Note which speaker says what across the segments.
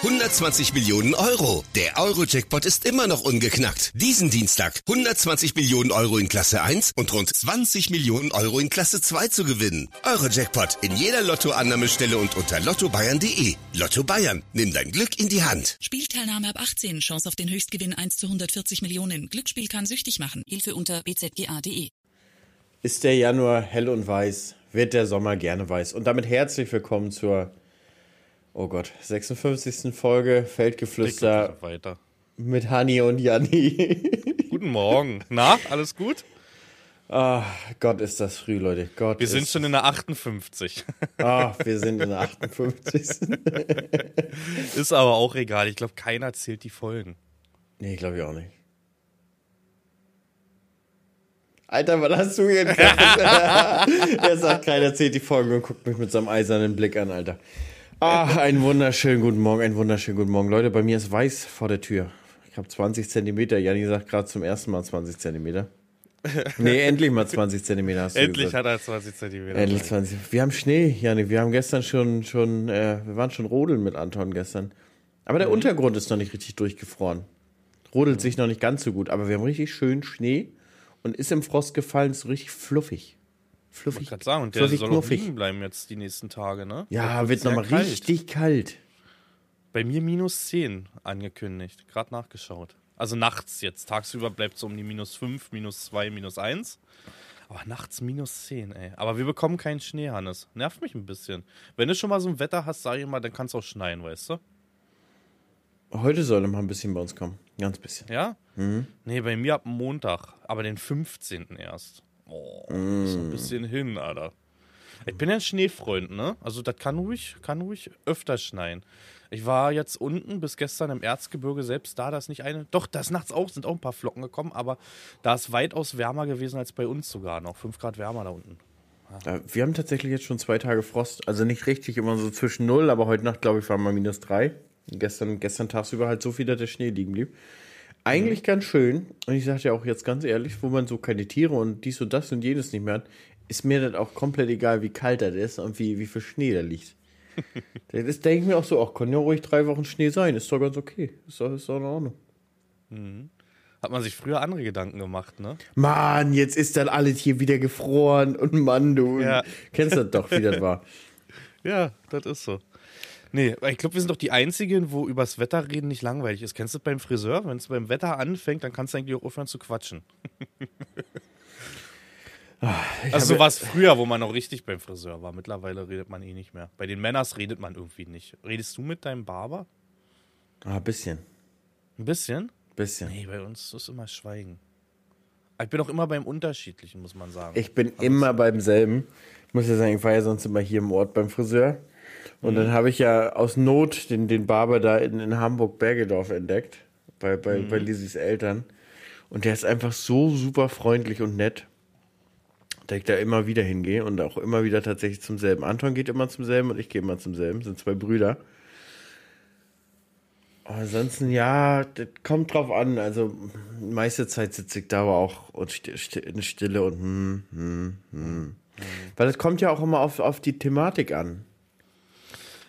Speaker 1: 120 Millionen Euro. Der Euro-Jackpot ist immer noch ungeknackt. Diesen Dienstag 120 Millionen Euro in Klasse 1 und rund 20 Millionen Euro in Klasse 2 zu gewinnen. Euro-Jackpot in jeder Lottoannahmestelle und unter lottobayern.de. Lotto Bayern, nimm dein Glück in die Hand.
Speaker 2: Spielteilnahme ab 18. Chance auf den Höchstgewinn 1 zu 140 Millionen. Glücksspiel kann süchtig machen. Hilfe unter bzga.de.
Speaker 3: Ist der Januar hell und weiß, wird der Sommer gerne weiß. Und damit herzlich willkommen zur Oh Gott, 56. Folge Feldgeflüster
Speaker 4: weiter.
Speaker 3: mit Hani und Janni.
Speaker 4: Guten Morgen. Na, alles gut?
Speaker 3: Ah, Gott ist das früh, Leute. Gott
Speaker 4: Wir sind schon in der 58.
Speaker 3: Ah, wir sind in der 58.
Speaker 4: Ist aber auch egal. Ich glaube, keiner zählt die Folgen.
Speaker 3: nee, glaube ich auch nicht. Alter, was hast du jetzt? er sagt, keiner zählt die Folgen und guckt mich mit seinem eisernen Blick an, Alter. Ah, einen wunderschönen guten Morgen, einen wunderschönen guten Morgen. Leute, bei mir ist weiß vor der Tür. Ich habe 20 Zentimeter. Janni sagt gerade zum ersten Mal 20 Zentimeter. Nee, endlich mal 20 Zentimeter hast du
Speaker 4: Endlich
Speaker 3: gesagt.
Speaker 4: hat er 20 Zentimeter.
Speaker 3: Endlich 20. Wir haben Schnee, Janni. Wir haben gestern schon, schon äh, wir waren schon rodeln mit Anton gestern. Aber der Untergrund ist noch nicht richtig durchgefroren. Rodelt sich noch nicht ganz so gut, aber wir haben richtig schön Schnee und ist im Frost gefallen, ist so richtig fluffig.
Speaker 4: Ich
Speaker 3: Fluffig.
Speaker 4: kann sagen, und der
Speaker 3: fluffig,
Speaker 4: soll auch
Speaker 3: knuffig.
Speaker 4: liegen bleiben jetzt die nächsten Tage, ne?
Speaker 3: Ja, wird
Speaker 4: wird's
Speaker 3: nochmal richtig kalt.
Speaker 4: Bei mir minus 10 angekündigt. Gerade nachgeschaut. Also nachts jetzt. Tagsüber bleibt so um die minus 5, minus 2, minus 1. Aber nachts minus 10, ey. Aber wir bekommen keinen Schnee, Hannes. Nervt mich ein bisschen. Wenn du schon mal so ein Wetter hast, sag ich mal, dann kann es auch schneien, weißt du?
Speaker 3: Heute soll noch mal ein bisschen bei uns kommen. Ganz bisschen.
Speaker 4: Ja? Nee, bei mir ab Montag, aber den 15. erst. Oh, ist ein bisschen hin, Alter. Ich bin ja ein Schneefreund, ne? Also das kann ruhig, kann ruhig öfter schneien. Ich war jetzt unten bis gestern im Erzgebirge, selbst da, da ist nicht eine. Doch, da ist nachts auch, sind auch ein paar Flocken gekommen, aber da ist weitaus wärmer gewesen als bei uns sogar noch. 5 Grad wärmer da unten.
Speaker 3: Ja, wir haben tatsächlich jetzt schon zwei Tage Frost. Also nicht richtig immer so zwischen null, aber heute Nacht, glaube ich, waren mal minus drei. Gestern, gestern tagsüber halt so viel, dass der Schnee liegen blieb. Eigentlich ganz schön. Und ich sage ja auch jetzt ganz ehrlich, wo man so keine Tiere und dies und das und jenes nicht mehr hat, ist mir das auch komplett egal, wie kalt das ist und wie, wie viel Schnee da liegt. das denke ich mir auch so, ach, kann ja ruhig drei Wochen Schnee sein, ist doch ganz okay. Ist doch, ist doch in Ordnung.
Speaker 4: Hat man sich früher andere Gedanken gemacht, ne?
Speaker 3: Mann, jetzt ist dann alles hier wieder gefroren und Mann, du
Speaker 4: Ja.
Speaker 3: kennst das doch, wie das war.
Speaker 4: Ja, das ist so. Nee, aber ich glaube, wir sind doch die Einzigen, wo übers Wetter reden nicht langweilig ist. Kennst du das beim Friseur? Wenn es beim Wetter anfängt, dann kannst du eigentlich auch aufhören zu quatschen. also so war es früher, wo man noch richtig beim Friseur war. Mittlerweile redet man eh nicht mehr. Bei den Männers redet man irgendwie nicht. Redest du mit deinem Barber?
Speaker 3: Ah, bisschen.
Speaker 4: Ein bisschen?
Speaker 3: Bisschen.
Speaker 4: Nee, bei uns ist immer Schweigen. Aber Ich bin auch immer beim Unterschiedlichen, muss man sagen.
Speaker 3: Ich bin immer beim selben. Ich muss ja sagen, ich war ja sonst immer hier im Ort beim Friseur. Und dann habe ich ja aus Not den, den Barber da in, in Hamburg-Bergedorf entdeckt. Bei, bei, bei Lisis Eltern. Und der ist einfach so super freundlich und nett, dass ich da immer wieder hingehe und auch immer wieder tatsächlich zum selben. Anton geht immer zum selben und ich gehe immer zum selben. sind zwei Brüder. Aber ansonsten, ja, das kommt drauf an. Also, meiste Zeit sitze ich da aber auch in Stille und hm, hm, hm. Weil das kommt ja auch immer auf, auf die Thematik an.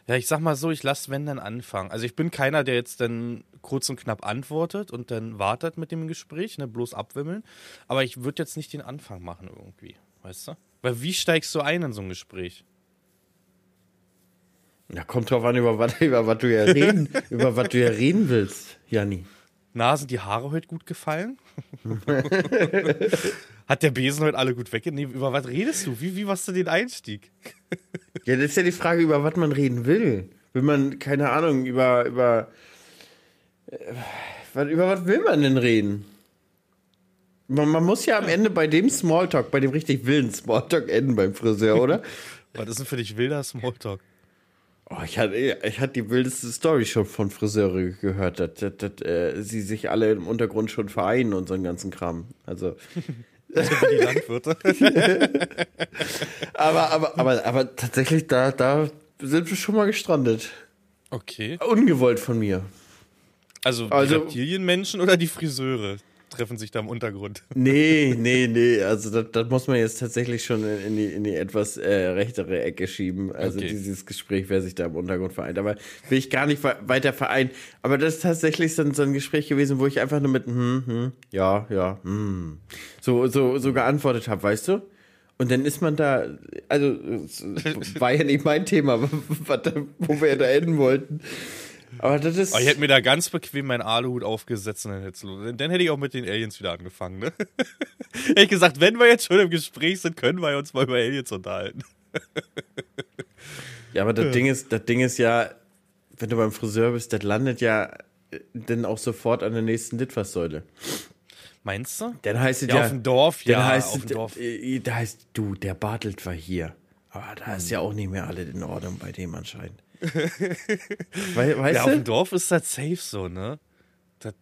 Speaker 4: Ja, ich sag mal so, ich lasse wenn dann anfangen. Also ich bin keiner, der jetzt dann kurz und knapp antwortet und dann wartet mit dem Gespräch, ne, bloß abwimmeln. Aber ich würde jetzt nicht den Anfang machen irgendwie, weißt du? Weil wie steigst du ein in so ein Gespräch?
Speaker 3: Ja, kommt drauf an, über was, über was du ja reden, über was du ja reden willst, Janni.
Speaker 4: Na, sind die Haare heute gut gefallen? Hat der Besen heute alle gut weggenommen? Über was redest du? Wie, wie warst du den Einstieg?
Speaker 3: Ja, das ist ja die Frage, über was man reden will. Will man, keine Ahnung, über, über, äh, was, über was will man denn reden? Man, man muss ja am Ende bei dem Smalltalk, bei dem richtig wilden Smalltalk enden beim Friseur, oder?
Speaker 4: Was ist denn für dich wilder Smalltalk?
Speaker 3: Oh, ich hatte, ich hatte die wildeste Story schon von Friseure gehört, dass, dass, dass äh, sie sich alle im Untergrund schon vereinen und so einen ganzen Kram. Also,
Speaker 4: Wie die Landwirte?
Speaker 3: aber, aber, aber, aber tatsächlich, da, da sind wir schon mal gestrandet.
Speaker 4: Okay.
Speaker 3: Ungewollt von mir.
Speaker 4: Also die
Speaker 3: Also-
Speaker 4: Reptilienmenschen oder die Friseure? Treffen sich da im Untergrund.
Speaker 3: Nee, nee, nee. Also das, das muss man jetzt tatsächlich schon in die, in die etwas äh, rechtere Ecke schieben. Also
Speaker 4: Okay.
Speaker 3: dieses Gespräch, wer sich da im Untergrund vereint. Aber will ich gar nicht we- weiter vereinen. Aber das ist tatsächlich so, ein- so ein Gespräch gewesen, wo ich einfach nur mit hm, hm, ja, ja, hm, so, so, so geantwortet habe, weißt du? Und dann ist man da, also war ja nicht mein Thema, wo wir da enden wollten. Aber das ist.
Speaker 4: Aber ich hätte mir da ganz bequem meinen Aluhut aufgesetzt und dann, hätt's los- dann hätte ich auch mit den Aliens wieder angefangen, ne? hätte ich gesagt, wenn wir jetzt schon im Gespräch sind, können wir uns mal über Aliens unterhalten.
Speaker 3: Ja, aber das Ding ist, das Ding ist ja, wenn du beim Friseur bist, das landet ja äh, dann auch sofort an der nächsten Litfaßsäule.
Speaker 4: Meinst du?
Speaker 3: Dann heißt es
Speaker 4: Ja,
Speaker 3: ja,
Speaker 4: auf dem Dorf,
Speaker 3: dann
Speaker 4: ja,
Speaker 3: heißt
Speaker 4: auf dem Dorf.
Speaker 3: äh, Da heißt du, der Bartelt war hier. Aber da ist ja auch nicht mehr alle in Ordnung bei dem anscheinend. Wei- weißt
Speaker 4: Ja, auf
Speaker 3: du?
Speaker 4: dem Dorf ist das safe so, ne? Das,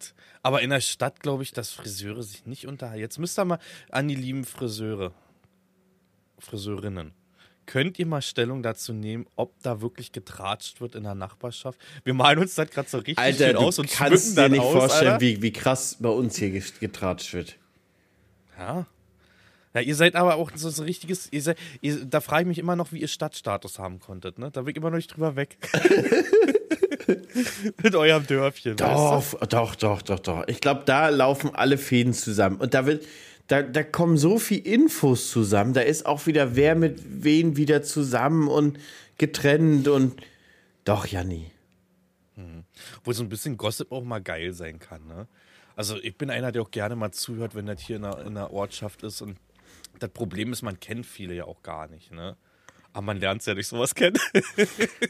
Speaker 4: aber in der Stadt glaube ich, dass Friseure sich nicht unterhalten. Jetzt müsst ihr mal an die lieben Friseure, Friseurinnen. Könnt ihr mal Stellung dazu nehmen, ob da wirklich getratscht wird in der Nachbarschaft? Wir malen uns das gerade so richtig
Speaker 3: Alter,
Speaker 4: schön aus und
Speaker 3: kannst
Speaker 4: schmücken
Speaker 3: dir
Speaker 4: dann
Speaker 3: nicht
Speaker 4: aus,
Speaker 3: vorstellen,
Speaker 4: Alter.
Speaker 3: wie, wie krass bei uns hier getratscht wird.
Speaker 4: Ja. Ja, ihr seid aber auch so ein richtiges, ihr seid, ihr, da frage ich mich immer noch, wie ihr Stadtstatus haben konntet, ne? Da bin ich immer noch nicht drüber weg. Mit eurem Dörfchen. weißt
Speaker 3: Doch, doch, doch, doch, doch. Ich glaube, da laufen alle Fäden zusammen. Und da wird, da, da kommen so viel Infos zusammen. Da ist auch wieder wer mit wen wieder zusammen und getrennt und doch, Janni.
Speaker 4: Wo so ein bisschen Gossip auch mal geil sein kann, ne? Also ich bin einer, der auch gerne mal zuhört, wenn das hier in einer, in einer Ortschaft ist. Und das Problem ist, man kennt viele ja auch gar nicht, ne? Aber man lernt ja durch sowas kennen.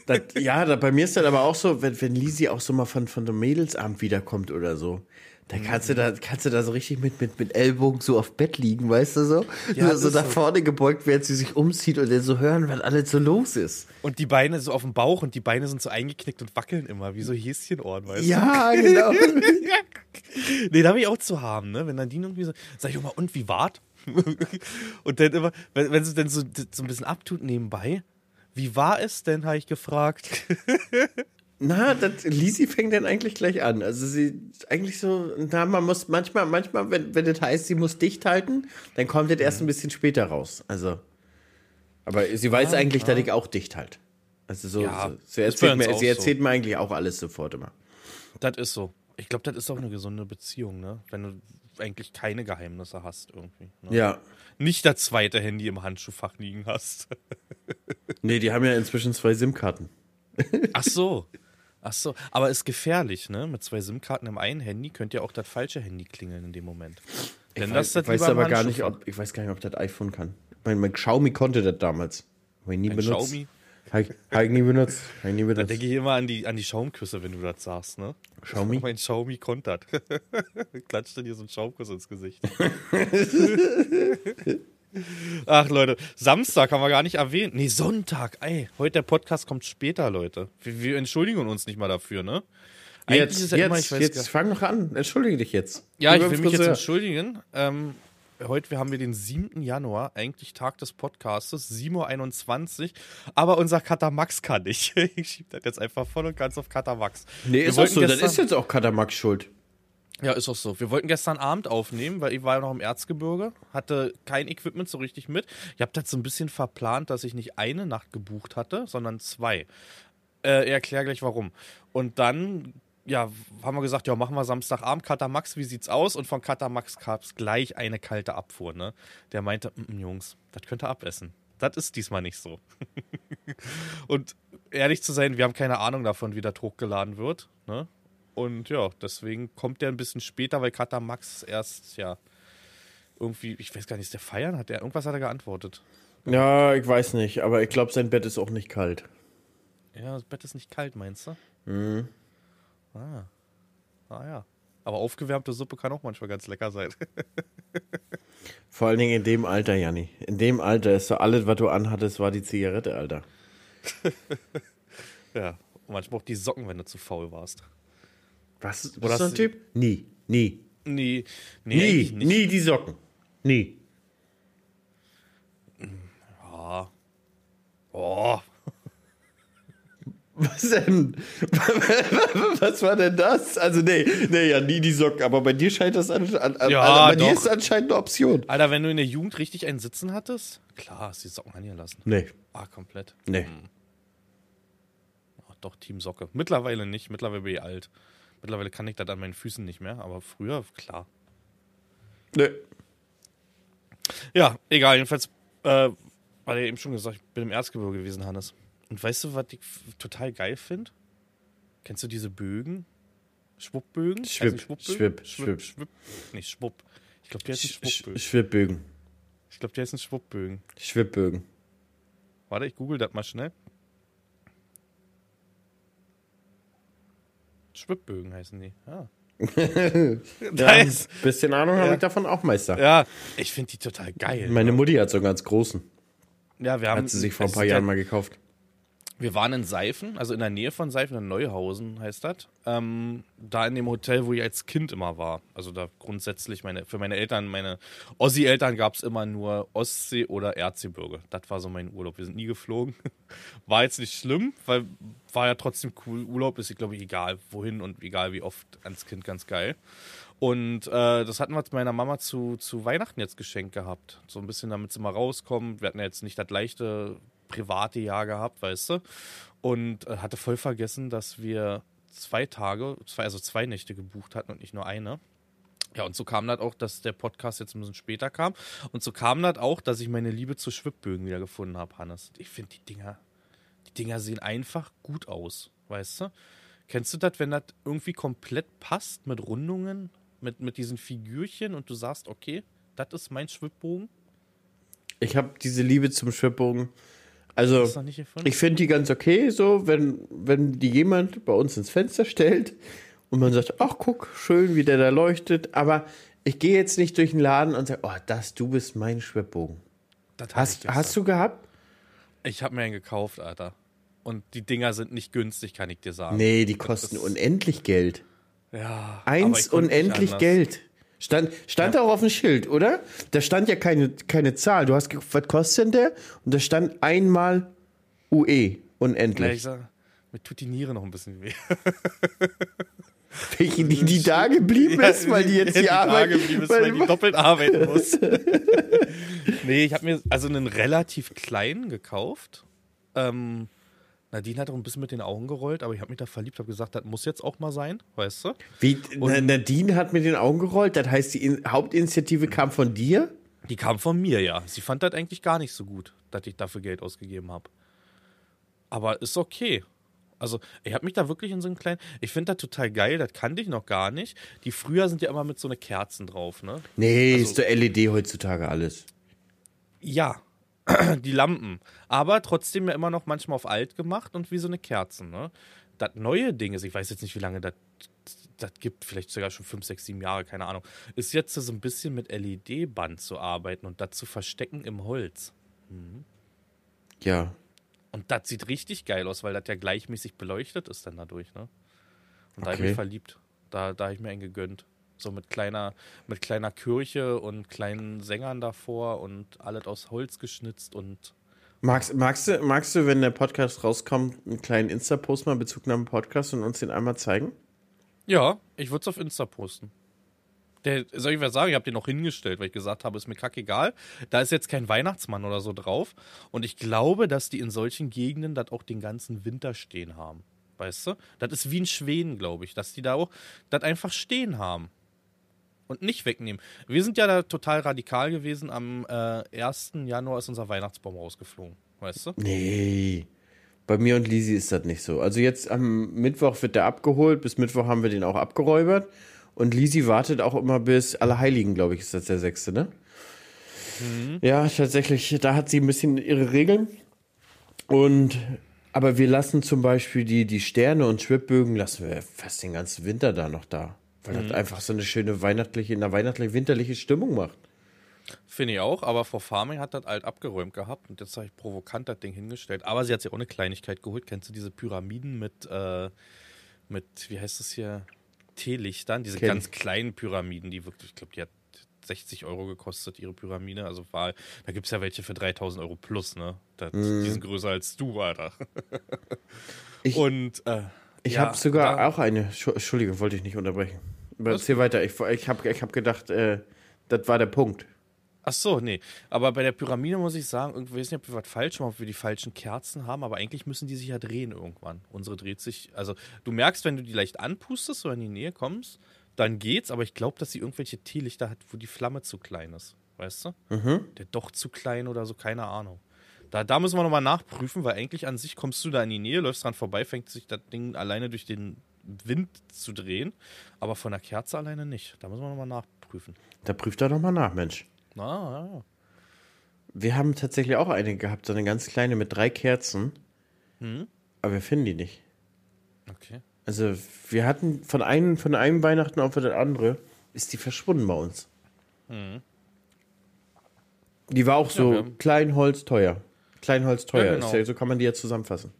Speaker 3: Das, ja, da, bei mir ist das aber auch so, wenn, wenn Lisi auch so mal von, von dem Mädelsabend wiederkommt oder so. Da kannst du da, kannst du da so richtig mit, mit, mit Ellbogen so auf Bett liegen, weißt du so?
Speaker 4: Ja,
Speaker 3: so, nach
Speaker 4: so.
Speaker 3: vorne gebeugt, während sie sich umzieht und dann so hören, was alles so los ist.
Speaker 4: Und die Beine so auf dem Bauch und die Beine sind so eingeknickt und wackeln immer, wie so Häschenohren, weißt du?
Speaker 3: Ja, genau.
Speaker 4: Nee, da will ich auch zu haben, ne? Wenn dann die irgendwie so, sag ich auch mal, und wie wart? und dann immer, wenn, wenn sie dann so, so ein bisschen abtut nebenbei, wie war es denn, habe ich gefragt.
Speaker 3: Na, das, Lisi fängt dann eigentlich gleich an. Also sie eigentlich so, na, man muss manchmal, manchmal, wenn, wenn das heißt, sie muss dicht halten, dann kommt das erst ein bisschen später raus. Also. Aber sie weiß eigentlich, dass ich auch dicht halt. Also so,
Speaker 4: Ja,
Speaker 3: so sie, erzählt mir, sie
Speaker 4: so.
Speaker 3: erzählt mir eigentlich auch alles sofort immer.
Speaker 4: Das ist so. Ich glaube, das ist auch eine gesunde Beziehung, ne? Wenn du eigentlich keine Geheimnisse hast irgendwie. Ne?
Speaker 3: Ja.
Speaker 4: Nicht das zweite Handy im Handschuhfach liegen hast.
Speaker 3: Nee, die haben ja inzwischen zwei SIM-Karten.
Speaker 4: Ach so. Ach so. Aber ist gefährlich, ne? Mit zwei SIM-Karten im einen Handy könnte ja auch das falsche Handy klingeln in dem Moment. Denn
Speaker 3: Ich
Speaker 4: das
Speaker 3: weiß,
Speaker 4: das
Speaker 3: ich weiß aber gar nicht, ob, ich weiß gar nicht, ob das iPhone kann. Mein, mein Xiaomi konnte das damals. Hab ich nie
Speaker 4: Ein
Speaker 3: benutzt.
Speaker 4: Xiaomi?
Speaker 3: Habe ich, nie benutzt. Hab ich nie
Speaker 4: Da
Speaker 3: benutzt.
Speaker 4: denke ich immer an die, an die Schaumküsse, wenn du das sagst, ne?
Speaker 3: Xiaomi?
Speaker 4: Mein Xiaomi kontert. Klatscht dir so ein Schaumkuss ins Gesicht. Ach, Leute, Samstag haben wir gar nicht erwähnt. Nee, Sonntag. Ey, heute der Podcast kommt später, Leute. Wir, wir entschuldigen uns nicht mal dafür, ne? Eigentlich
Speaker 3: Jetzt,
Speaker 4: ja
Speaker 3: jetzt,
Speaker 4: immer,
Speaker 3: jetzt fang doch an. Entschuldige dich jetzt.
Speaker 4: Ja, ich will mich jetzt entschuldigen. Ähm, heute haben wir den 7. Januar, eigentlich Tag des Podcastes, 7.21 Uhr. Aber unser Cutter Max kann nicht. Ich schieb das jetzt einfach voll und ganz auf Cutter Max.
Speaker 3: Nee,
Speaker 4: Wir
Speaker 3: ist auch so. Das ist jetzt auch Katamax schuld.
Speaker 4: Ja, ist auch so. Wir wollten gestern Abend aufnehmen, weil ich war ja noch im Erzgebirge, hatte kein Equipment so richtig mit. Ich habe das so ein bisschen verplant, dass ich nicht eine Nacht gebucht hatte, sondern zwei. Äh, ich erkläre gleich warum. Und dann, ja, haben wir gesagt, ja, machen wir Samstagabend Katamax, wie sieht's aus? Und von Katamax gab es gleich eine kalte Abfuhr, ne? Der meinte, "Mm, mm, Jungs, das könnt ihr abessen. Das ist diesmal nicht so. Und ehrlich zu sein, wir haben keine Ahnung davon, wie das hochgeladen wird, ne? Und ja, deswegen kommt der ein bisschen später, weil Kata Max erst, ja, irgendwie, ich weiß gar nicht, ist der feiern? Hat der, irgendwas hat er geantwortet.
Speaker 3: Ja, ich weiß nicht, aber ich glaube, sein Bett ist auch nicht kalt.
Speaker 4: Ja, das Bett ist nicht kalt, meinst du? Mhm. Ah. Ah ja. Aber aufgewärmte Suppe kann auch manchmal ganz lecker sein.
Speaker 3: Vor allen Dingen in dem Alter, Janni. In dem Alter ist so alles, was du anhattest, war die Zigarette, Alter.
Speaker 4: ja. Und manchmal auch die Socken, wenn du zu faul warst.
Speaker 3: Was?
Speaker 4: Oder
Speaker 3: ist so ein Typ? Nie. Nie.
Speaker 4: Nee, nee,
Speaker 3: Nie. Nie die Socken. Nie.
Speaker 4: Ja. Oh.
Speaker 3: Was denn? Was war denn das? Also, nee, nee, ja, nie die Socken. Aber bei dir scheint das an,
Speaker 4: Ja,
Speaker 3: also bei
Speaker 4: doch.
Speaker 3: dir ist anscheinend eine Option.
Speaker 4: Alter, wenn du in der Jugend richtig einen Sitzen hattest, klar, hast du die Socken angelassen.
Speaker 3: Nee,
Speaker 4: Ah, komplett.
Speaker 3: nee.
Speaker 4: Ach, doch, Team Socke. Mittlerweile nicht, mittlerweile bin ich alt. Mittlerweile kann ich das an meinen Füßen nicht mehr, aber früher, klar.
Speaker 3: Nee.
Speaker 4: Ja, egal, jedenfalls, äh, war ja eben schon gesagt, ich bin im Erzgebirge gewesen, Hannes. Und weißt du, was ich total geil finde? Kennst du diese Bögen? Schwuppbögen? Die
Speaker 3: Schwipp,
Speaker 4: Schwipp,
Speaker 3: Schwipp.
Speaker 4: Schwipp. Nee, Schwupp. Ich glaube, die heißen
Speaker 3: Sch-
Speaker 4: Schwuppbögen.
Speaker 3: Schwibbögen.
Speaker 4: Ich glaube, die heißen Schwuppbögen.
Speaker 3: Schwibbögen.
Speaker 4: Warte, ich google das mal schnell. Schwibbögen heißen die. Ja.
Speaker 3: Ja,
Speaker 4: nice.
Speaker 3: ein bisschen Ahnung habe
Speaker 4: Ja.
Speaker 3: ich davon auch, Meister.
Speaker 4: Ja, ich finde die total geil.
Speaker 3: Meine Mutti hat so einen ganz großen.
Speaker 4: ja, wir haben,
Speaker 3: Hat sie sich vor ein
Speaker 4: es
Speaker 3: paar Jahren
Speaker 4: ja-
Speaker 3: mal gekauft.
Speaker 4: Wir waren in Seifen, also in der Nähe von Seifen, in Neuhausen heißt das. Ähm, da in dem Hotel, wo ich als Kind immer war. Also da grundsätzlich, meine, für meine Eltern, meine Ossi-Eltern gab es immer nur Ostsee oder Erzgebirge. Das war so mein Urlaub. Wir sind nie geflogen. War jetzt nicht schlimm, weil war ja trotzdem cool. Urlaub ist, ich glaube, egal wohin und egal wie oft ans Kind ganz geil. Und äh, das hatten wir meiner Mama zu, zu Weihnachten jetzt geschenkt gehabt. So ein bisschen, damit sie mal rauskommt. Wir hatten ja jetzt nicht das leichte private Jahr gehabt, weißt du. Und äh, hatte voll vergessen, dass wir zwei Tage, zwei, also zwei Nächte gebucht hatten und nicht nur eine. Ja, und so kam das auch, dass der Podcast jetzt ein bisschen später kam. Und so kam das auch, dass ich meine Liebe zu Schwibbögen wieder gefunden habe, Hannes. Ich finde die Dinger, die Dinger sehen einfach gut aus, weißt du? Kennst du das, wenn das irgendwie komplett passt mit Rundungen, mit, mit diesen Figürchen und du sagst, okay, das ist mein Schwibbogen?
Speaker 3: Ich habe diese Liebe zum Schwibbogen. Also, ich finde die ganz okay, so, wenn, wenn die jemand bei uns ins Fenster stellt und man sagt, ach, guck, schön, wie der da leuchtet. Aber ich gehe jetzt nicht durch den Laden und sage, oh, das, du bist mein.
Speaker 4: Das ich
Speaker 3: Hast, hast du gehabt?
Speaker 4: Ich habe mir einen gekauft, Alter. Und die Dinger sind nicht günstig, kann ich dir sagen.
Speaker 3: Nee, die kosten
Speaker 4: ist-
Speaker 3: unendlich Geld.
Speaker 4: Ja.
Speaker 3: Eins unendlich. Geld. Stand, stand auch auf dem Schild, oder? Da stand ja keine, keine Zahl. Du hast geguckt, was kostet denn der? Und da stand einmal UE,
Speaker 4: Ja, ich
Speaker 3: unendlich.
Speaker 4: sag, mir tut die Niere noch ein bisschen weh.
Speaker 3: Welche, die, die da geblieben ist, weil die jetzt die, Arbeit.
Speaker 4: geblieben ist,
Speaker 3: weil-
Speaker 4: weil die doppelt arbeiten muss. nee, ich habe mir also einen relativ kleinen gekauft. Ähm, Nadine hat auch ein bisschen mit den Augen gerollt, aber ich habe mich da verliebt, habe gesagt, das muss jetzt auch mal sein, weißt du?
Speaker 3: Wie, Na- Nadine hat mit den Augen gerollt. Das heißt, die In Hauptinitiative kam von dir?
Speaker 4: Die kam von mir, ja. Sie fand das eigentlich gar nicht so gut, dass ich dafür Geld ausgegeben habe. Aber ist okay. Also, ich habe mich da wirklich in so einen kleinen. Ich finde das total geil, das kannte ich noch gar nicht. Die früher sind ja immer mit so eine Kerzen drauf, ne?
Speaker 3: Nee,
Speaker 4: Also-
Speaker 3: ist doch LED heutzutage alles.
Speaker 4: Ja, die Lampen. Aber trotzdem ja immer noch manchmal auf alt gemacht und wie so eine Kerze, ne? Das neue Ding ist, ich weiß jetzt nicht, wie lange das das gibt, vielleicht sogar schon fünf, sechs, sieben Jahre, keine Ahnung, ist jetzt so ein bisschen mit LED-Band zu arbeiten und das zu verstecken im Holz.
Speaker 3: Ja.
Speaker 4: Und das sieht richtig geil aus, weil das ja gleichmäßig beleuchtet ist dann dadurch, ne? Und da habe ich
Speaker 3: Okay.
Speaker 4: mich verliebt. Da, da habe ich mir einen gegönnt. So mit kleiner, mit kleiner Kirche und kleinen Sängern davor und alles aus Holz geschnitzt und
Speaker 3: Magst, magst, du, magst du, wenn der Podcast rauskommt, einen kleinen Insta-Post mal Bezugnahme Podcast und uns den einmal zeigen?
Speaker 4: Ja, ich würde es auf Insta posten. Der, soll ich was sagen? Ich habe den noch hingestellt, weil ich gesagt habe, ist mir kackegal. Da ist jetzt kein Weihnachtsmann oder so drauf. Und ich glaube, dass die in solchen Gegenden das auch den ganzen Winter stehen haben. Weißt du? Das ist wie in Schweden, glaube ich, dass die da auch das einfach stehen haben. Und nicht wegnehmen. Wir sind ja da total radikal gewesen. Am äh, 1. Januar ist unser Weihnachtsbaum rausgeflogen. Weißt du?
Speaker 3: Nee. Bei mir und Lisi ist das nicht so. Also jetzt am Mittwoch wird der abgeholt. Bis Mittwoch haben wir den auch abgeräubert. Und Lisi wartet auch immer bis Allerheiligen, glaube ich, ist das der sechste, ne? Ja, tatsächlich. Da hat sie ein bisschen ihre Regeln. Und aber wir lassen zum Beispiel die, die Sterne und Schwibbögen lassen wir fast den ganzen Winter da noch da. Weil das einfach so eine schöne weihnachtliche, eine weihnachtliche, winterliche Stimmung macht.
Speaker 4: Finde ich auch, aber Frau Farming hat das alt abgeräumt gehabt und jetzt habe ich provokant das Ding hingestellt. Aber sie hat sich auch eine Kleinigkeit geholt. Kennst du diese Pyramiden mit, äh, mit wie heißt das hier? Teelichtern? Diese
Speaker 3: Kenn
Speaker 4: ganz kleinen Pyramiden, die wirklich, ich glaube, die hat 60 Euro gekostet, ihre Pyramide. Also war, da gibt es ja welche für 3000 Euro plus, ne? Das, Die sind größer als du, Alter.
Speaker 3: Ich-
Speaker 4: Und, äh,
Speaker 3: Ich
Speaker 4: ja,
Speaker 3: habe sogar
Speaker 4: da-
Speaker 3: auch eine. Entschu- Entschuldigung, wollte ich nicht unterbrechen. Aber erzähl weiter. Ich, ich habe ich hab gedacht, äh, das war der Punkt.
Speaker 4: Ach so, nee. Aber bei der Pyramide muss ich sagen, irgendwie weiß nicht, ob wir was falsch machen, ob wir die falschen Kerzen haben, aber eigentlich müssen die sich ja drehen irgendwann. Unsere dreht sich, also du merkst, wenn du die leicht anpustest oder in die Nähe kommst, dann geht's, aber ich glaube, dass sie irgendwelche Teelichter hat, wo die Flamme zu klein ist. Weißt du? Der doch zu klein oder so, keine Ahnung. Da, da müssen wir nochmal nachprüfen, weil eigentlich an sich kommst du da in die Nähe, läufst dran vorbei, fängt sich das Ding alleine durch den Wind zu drehen, aber von der Kerze alleine nicht. Da müssen wir nochmal nachprüfen.
Speaker 3: Da prüft er nochmal nach, Mensch.
Speaker 4: Ah, ja.
Speaker 3: Wir haben tatsächlich auch eine gehabt, so eine ganz kleine mit drei Kerzen.
Speaker 4: Hm?
Speaker 3: Aber wir finden die nicht.
Speaker 4: Okay.
Speaker 3: Also, wir hatten von einem, von einem Weihnachten auf das andere, ist die verschwunden bei uns. Die war auch so
Speaker 4: Hm. wir haben-
Speaker 3: Kleinholz teuer. Kleinholz teuer.
Speaker 4: Ja, genau.
Speaker 3: ist ja, so kann man die ja zusammenfassen.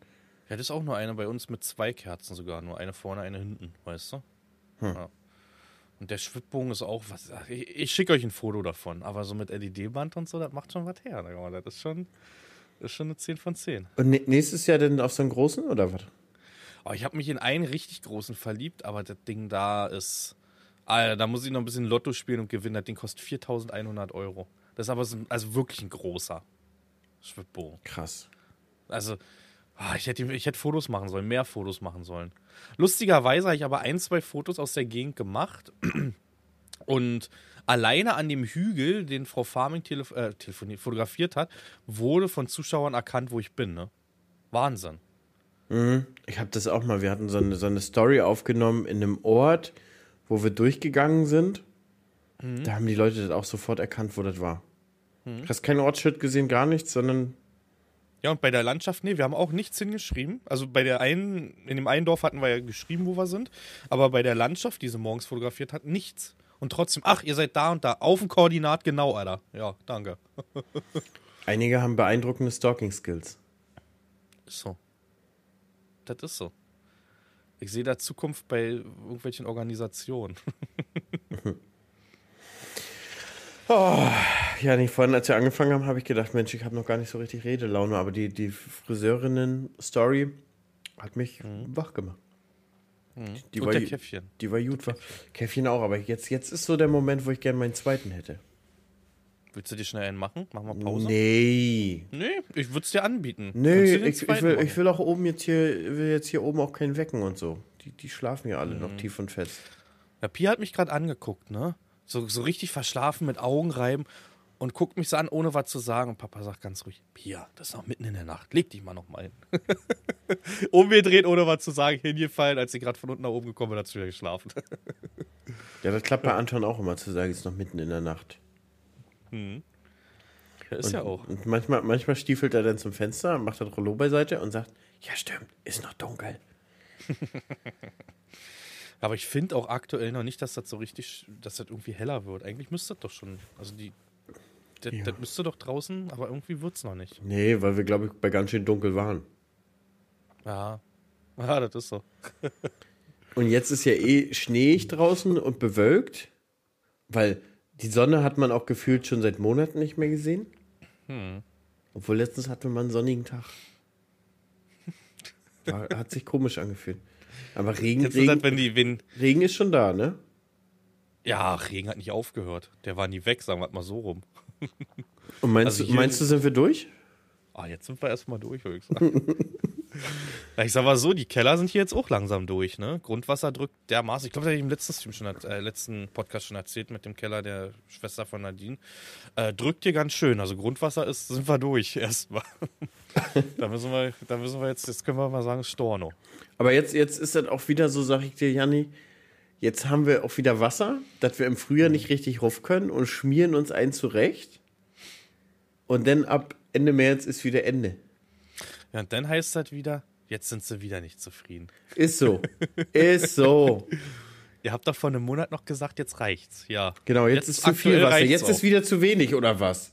Speaker 4: Ja, das ist auch nur eine bei uns mit zwei Kerzen sogar. Nur eine vorne, eine hinten, weißt du? Ja. Und der Schwibbogen ist auch was. Ich, ich schicke euch ein Foto davon, aber so mit LED-Band und so, das macht schon was her. Das ist schon, das ist schon eine 10 von 10.
Speaker 3: Und nä- nächstes Jahr denn auf so einen großen oder was?
Speaker 4: Aber ich habe mich in einen richtig großen verliebt, aber das Ding da ist. Alter, da muss ich noch ein bisschen Lotto spielen und gewinnen. Das Ding kostet 4100 Euro. Das ist aber so, ein- also wirklich ein großer Schwibbogen.
Speaker 3: Krass.
Speaker 4: Also, ah, ich hätte, ich hätte Fotos machen sollen, mehr Fotos machen sollen. Lustigerweise habe ich aber ein, zwei Fotos aus der Gegend gemacht und alleine an dem Hügel, den Frau Farming telef äh, fotografiert hat, wurde von Zuschauern erkannt, wo ich bin. Ne? Wahnsinn.
Speaker 3: Ich habe das auch mal, wir hatten so eine, so eine Story aufgenommen in einem Ort, wo wir durchgegangen sind.
Speaker 4: Mhm.
Speaker 3: Da haben die Leute das auch sofort erkannt, wo das war. Du hast kein Ortsschild gesehen, gar nichts, sondern
Speaker 4: Ja, und bei der Landschaft, nee, wir haben auch nichts hingeschrieben. Also bei der einen, in dem einen Dorf hatten wir ja geschrieben, wo wir sind. Aber bei der Landschaft, die sie morgens fotografiert hat, nichts. Und trotzdem, ach, ihr seid da und da. Auf dem Koordinat genau, Alter. Ja, danke.
Speaker 3: einige haben beeindruckende Stalking-Skills.
Speaker 4: Ist so. Das ist so. Ich sehe da Zukunft bei irgendwelchen Organisationen.
Speaker 3: Ja, nicht vorhin, als wir angefangen haben, habe ich gedacht, Mensch, ich habe noch gar nicht so richtig Redelaune, aber die, die Friseurinnen-Story hat mich wach gemacht. Die,
Speaker 4: und
Speaker 3: war,
Speaker 4: Käffchen.
Speaker 3: die war gut. War. Käffchen auch, aber jetzt, jetzt ist so der Moment, wo ich gerne meinen zweiten hätte.
Speaker 4: Willst du dir schnell einen machen? Machen wir Pause?
Speaker 3: Nee.
Speaker 4: Nee, ich würde es dir anbieten.
Speaker 3: Nee, ich, ich, will,
Speaker 4: machen?
Speaker 3: ich will auch oben jetzt hier, will jetzt hier oben auch keinen wecken und so. Die, die schlafen ja alle
Speaker 4: Mhm.
Speaker 3: noch tief und fest.
Speaker 4: Ja, Pia hat mich gerade angeguckt, ne? So, so richtig verschlafen mit Augen reiben und guckt mich so an, ohne was zu sagen. Und Papa sagt ganz ruhig: Pia, das ist noch mitten in der Nacht. Leg dich mal noch mal hin. Umgedreht, ohne was zu sagen, hingefallen. Als sie gerade von unten nach oben gekommen ist, hat sie wieder geschlafen.
Speaker 3: Ja, das klappt bei Anton auch immer zu sagen, es ist noch mitten in der Nacht.
Speaker 4: Ja, ist ja auch.
Speaker 3: Und manchmal, manchmal stiefelt er dann zum Fenster, macht das Rollo beiseite und sagt, ja stimmt, ist noch dunkel.
Speaker 4: Aber ich finde auch aktuell noch nicht, dass das so richtig, dass das irgendwie heller wird. Eigentlich müsste das doch schon, also die, das,
Speaker 3: Ja.
Speaker 4: das müsste doch draußen, aber irgendwie wird es noch nicht.
Speaker 3: Nee, weil wir, glaube ich, bei ganz schön dunkel waren.
Speaker 4: Ja, ja das ist so.
Speaker 3: Und jetzt ist ja eh schneeig draußen und bewölkt, weil die Sonne hat man auch gefühlt schon seit Monaten nicht mehr gesehen.
Speaker 4: Hm.
Speaker 3: Obwohl letztens hatten wir mal einen sonnigen Tag. War, hat sich komisch angefühlt. Aber Regen,
Speaker 4: Jetzt ist das,
Speaker 3: Regen,
Speaker 4: wenn die, wenn,
Speaker 3: Regen ist schon da, ne?
Speaker 4: ja, Regen hat nicht aufgehört. Der war nie weg, sagen wir mal so rum.
Speaker 3: Und meinst,
Speaker 4: Also
Speaker 3: du, meinst du, sind wir durch?
Speaker 4: Ah, jetzt sind wir erstmal durch, würde ich sagen. Ich sag mal so, die Keller sind hier jetzt auch langsam durch, ne? Grundwasser drückt dermaßen. Ich glaube, das habe ich im letzten, Stream schon, äh, letzten Podcast schon erzählt mit dem Keller der Schwester von Nadine. Äh, drückt hier ganz schön. Also Grundwasser ist, sind wir durch erstmal. da müssen wir, da müssen wir jetzt, jetzt können wir mal sagen, Storno.
Speaker 3: Aber jetzt, jetzt ist das auch wieder so, sag ich dir, Janni, jetzt haben wir auch wieder Wasser, dass wir im Frühjahr nicht richtig ruf können und schmieren uns ein zurecht. Und dann ab Ende März ist wieder Ende.
Speaker 4: Ja, und dann heißt das wieder, jetzt sind sie wieder nicht zufrieden.
Speaker 3: Ist so. ist so.
Speaker 4: Ihr habt doch vor einem Monat noch gesagt, jetzt reicht's. Ja.
Speaker 3: Genau, jetzt, ist zu viel Wasser. Jetzt ist
Speaker 4: auch.
Speaker 3: wieder zu wenig, oder was?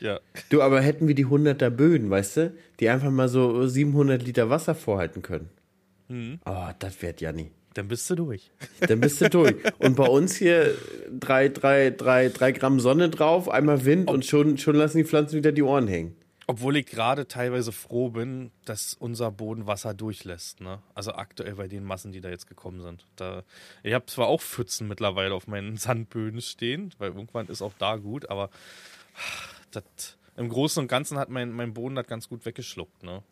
Speaker 4: Ja.
Speaker 3: Du, aber hätten wir die 100er Böden, weißt du, die einfach mal so 700 Liter Wasser vorhalten können.
Speaker 4: Mhm.
Speaker 3: Oh, das wäre Janni.
Speaker 4: Dann bist du durch.
Speaker 3: Dann bist du durch. Und bei uns hier drei, drei, drei, drei Gramm Sonne drauf, einmal Wind und schon, schon lassen die Pflanzen wieder die Ohren hängen.
Speaker 4: Obwohl ich gerade teilweise froh bin, dass unser Boden Wasser durchlässt. Ne? Also aktuell bei den Massen, die da jetzt gekommen sind. Da, ich habe zwar auch Pfützen mittlerweile auf meinen Sandböden stehen, weil irgendwann ist auch da gut, aber das, im Großen und Ganzen hat mein, mein Boden das ganz gut weggeschluckt. Ne?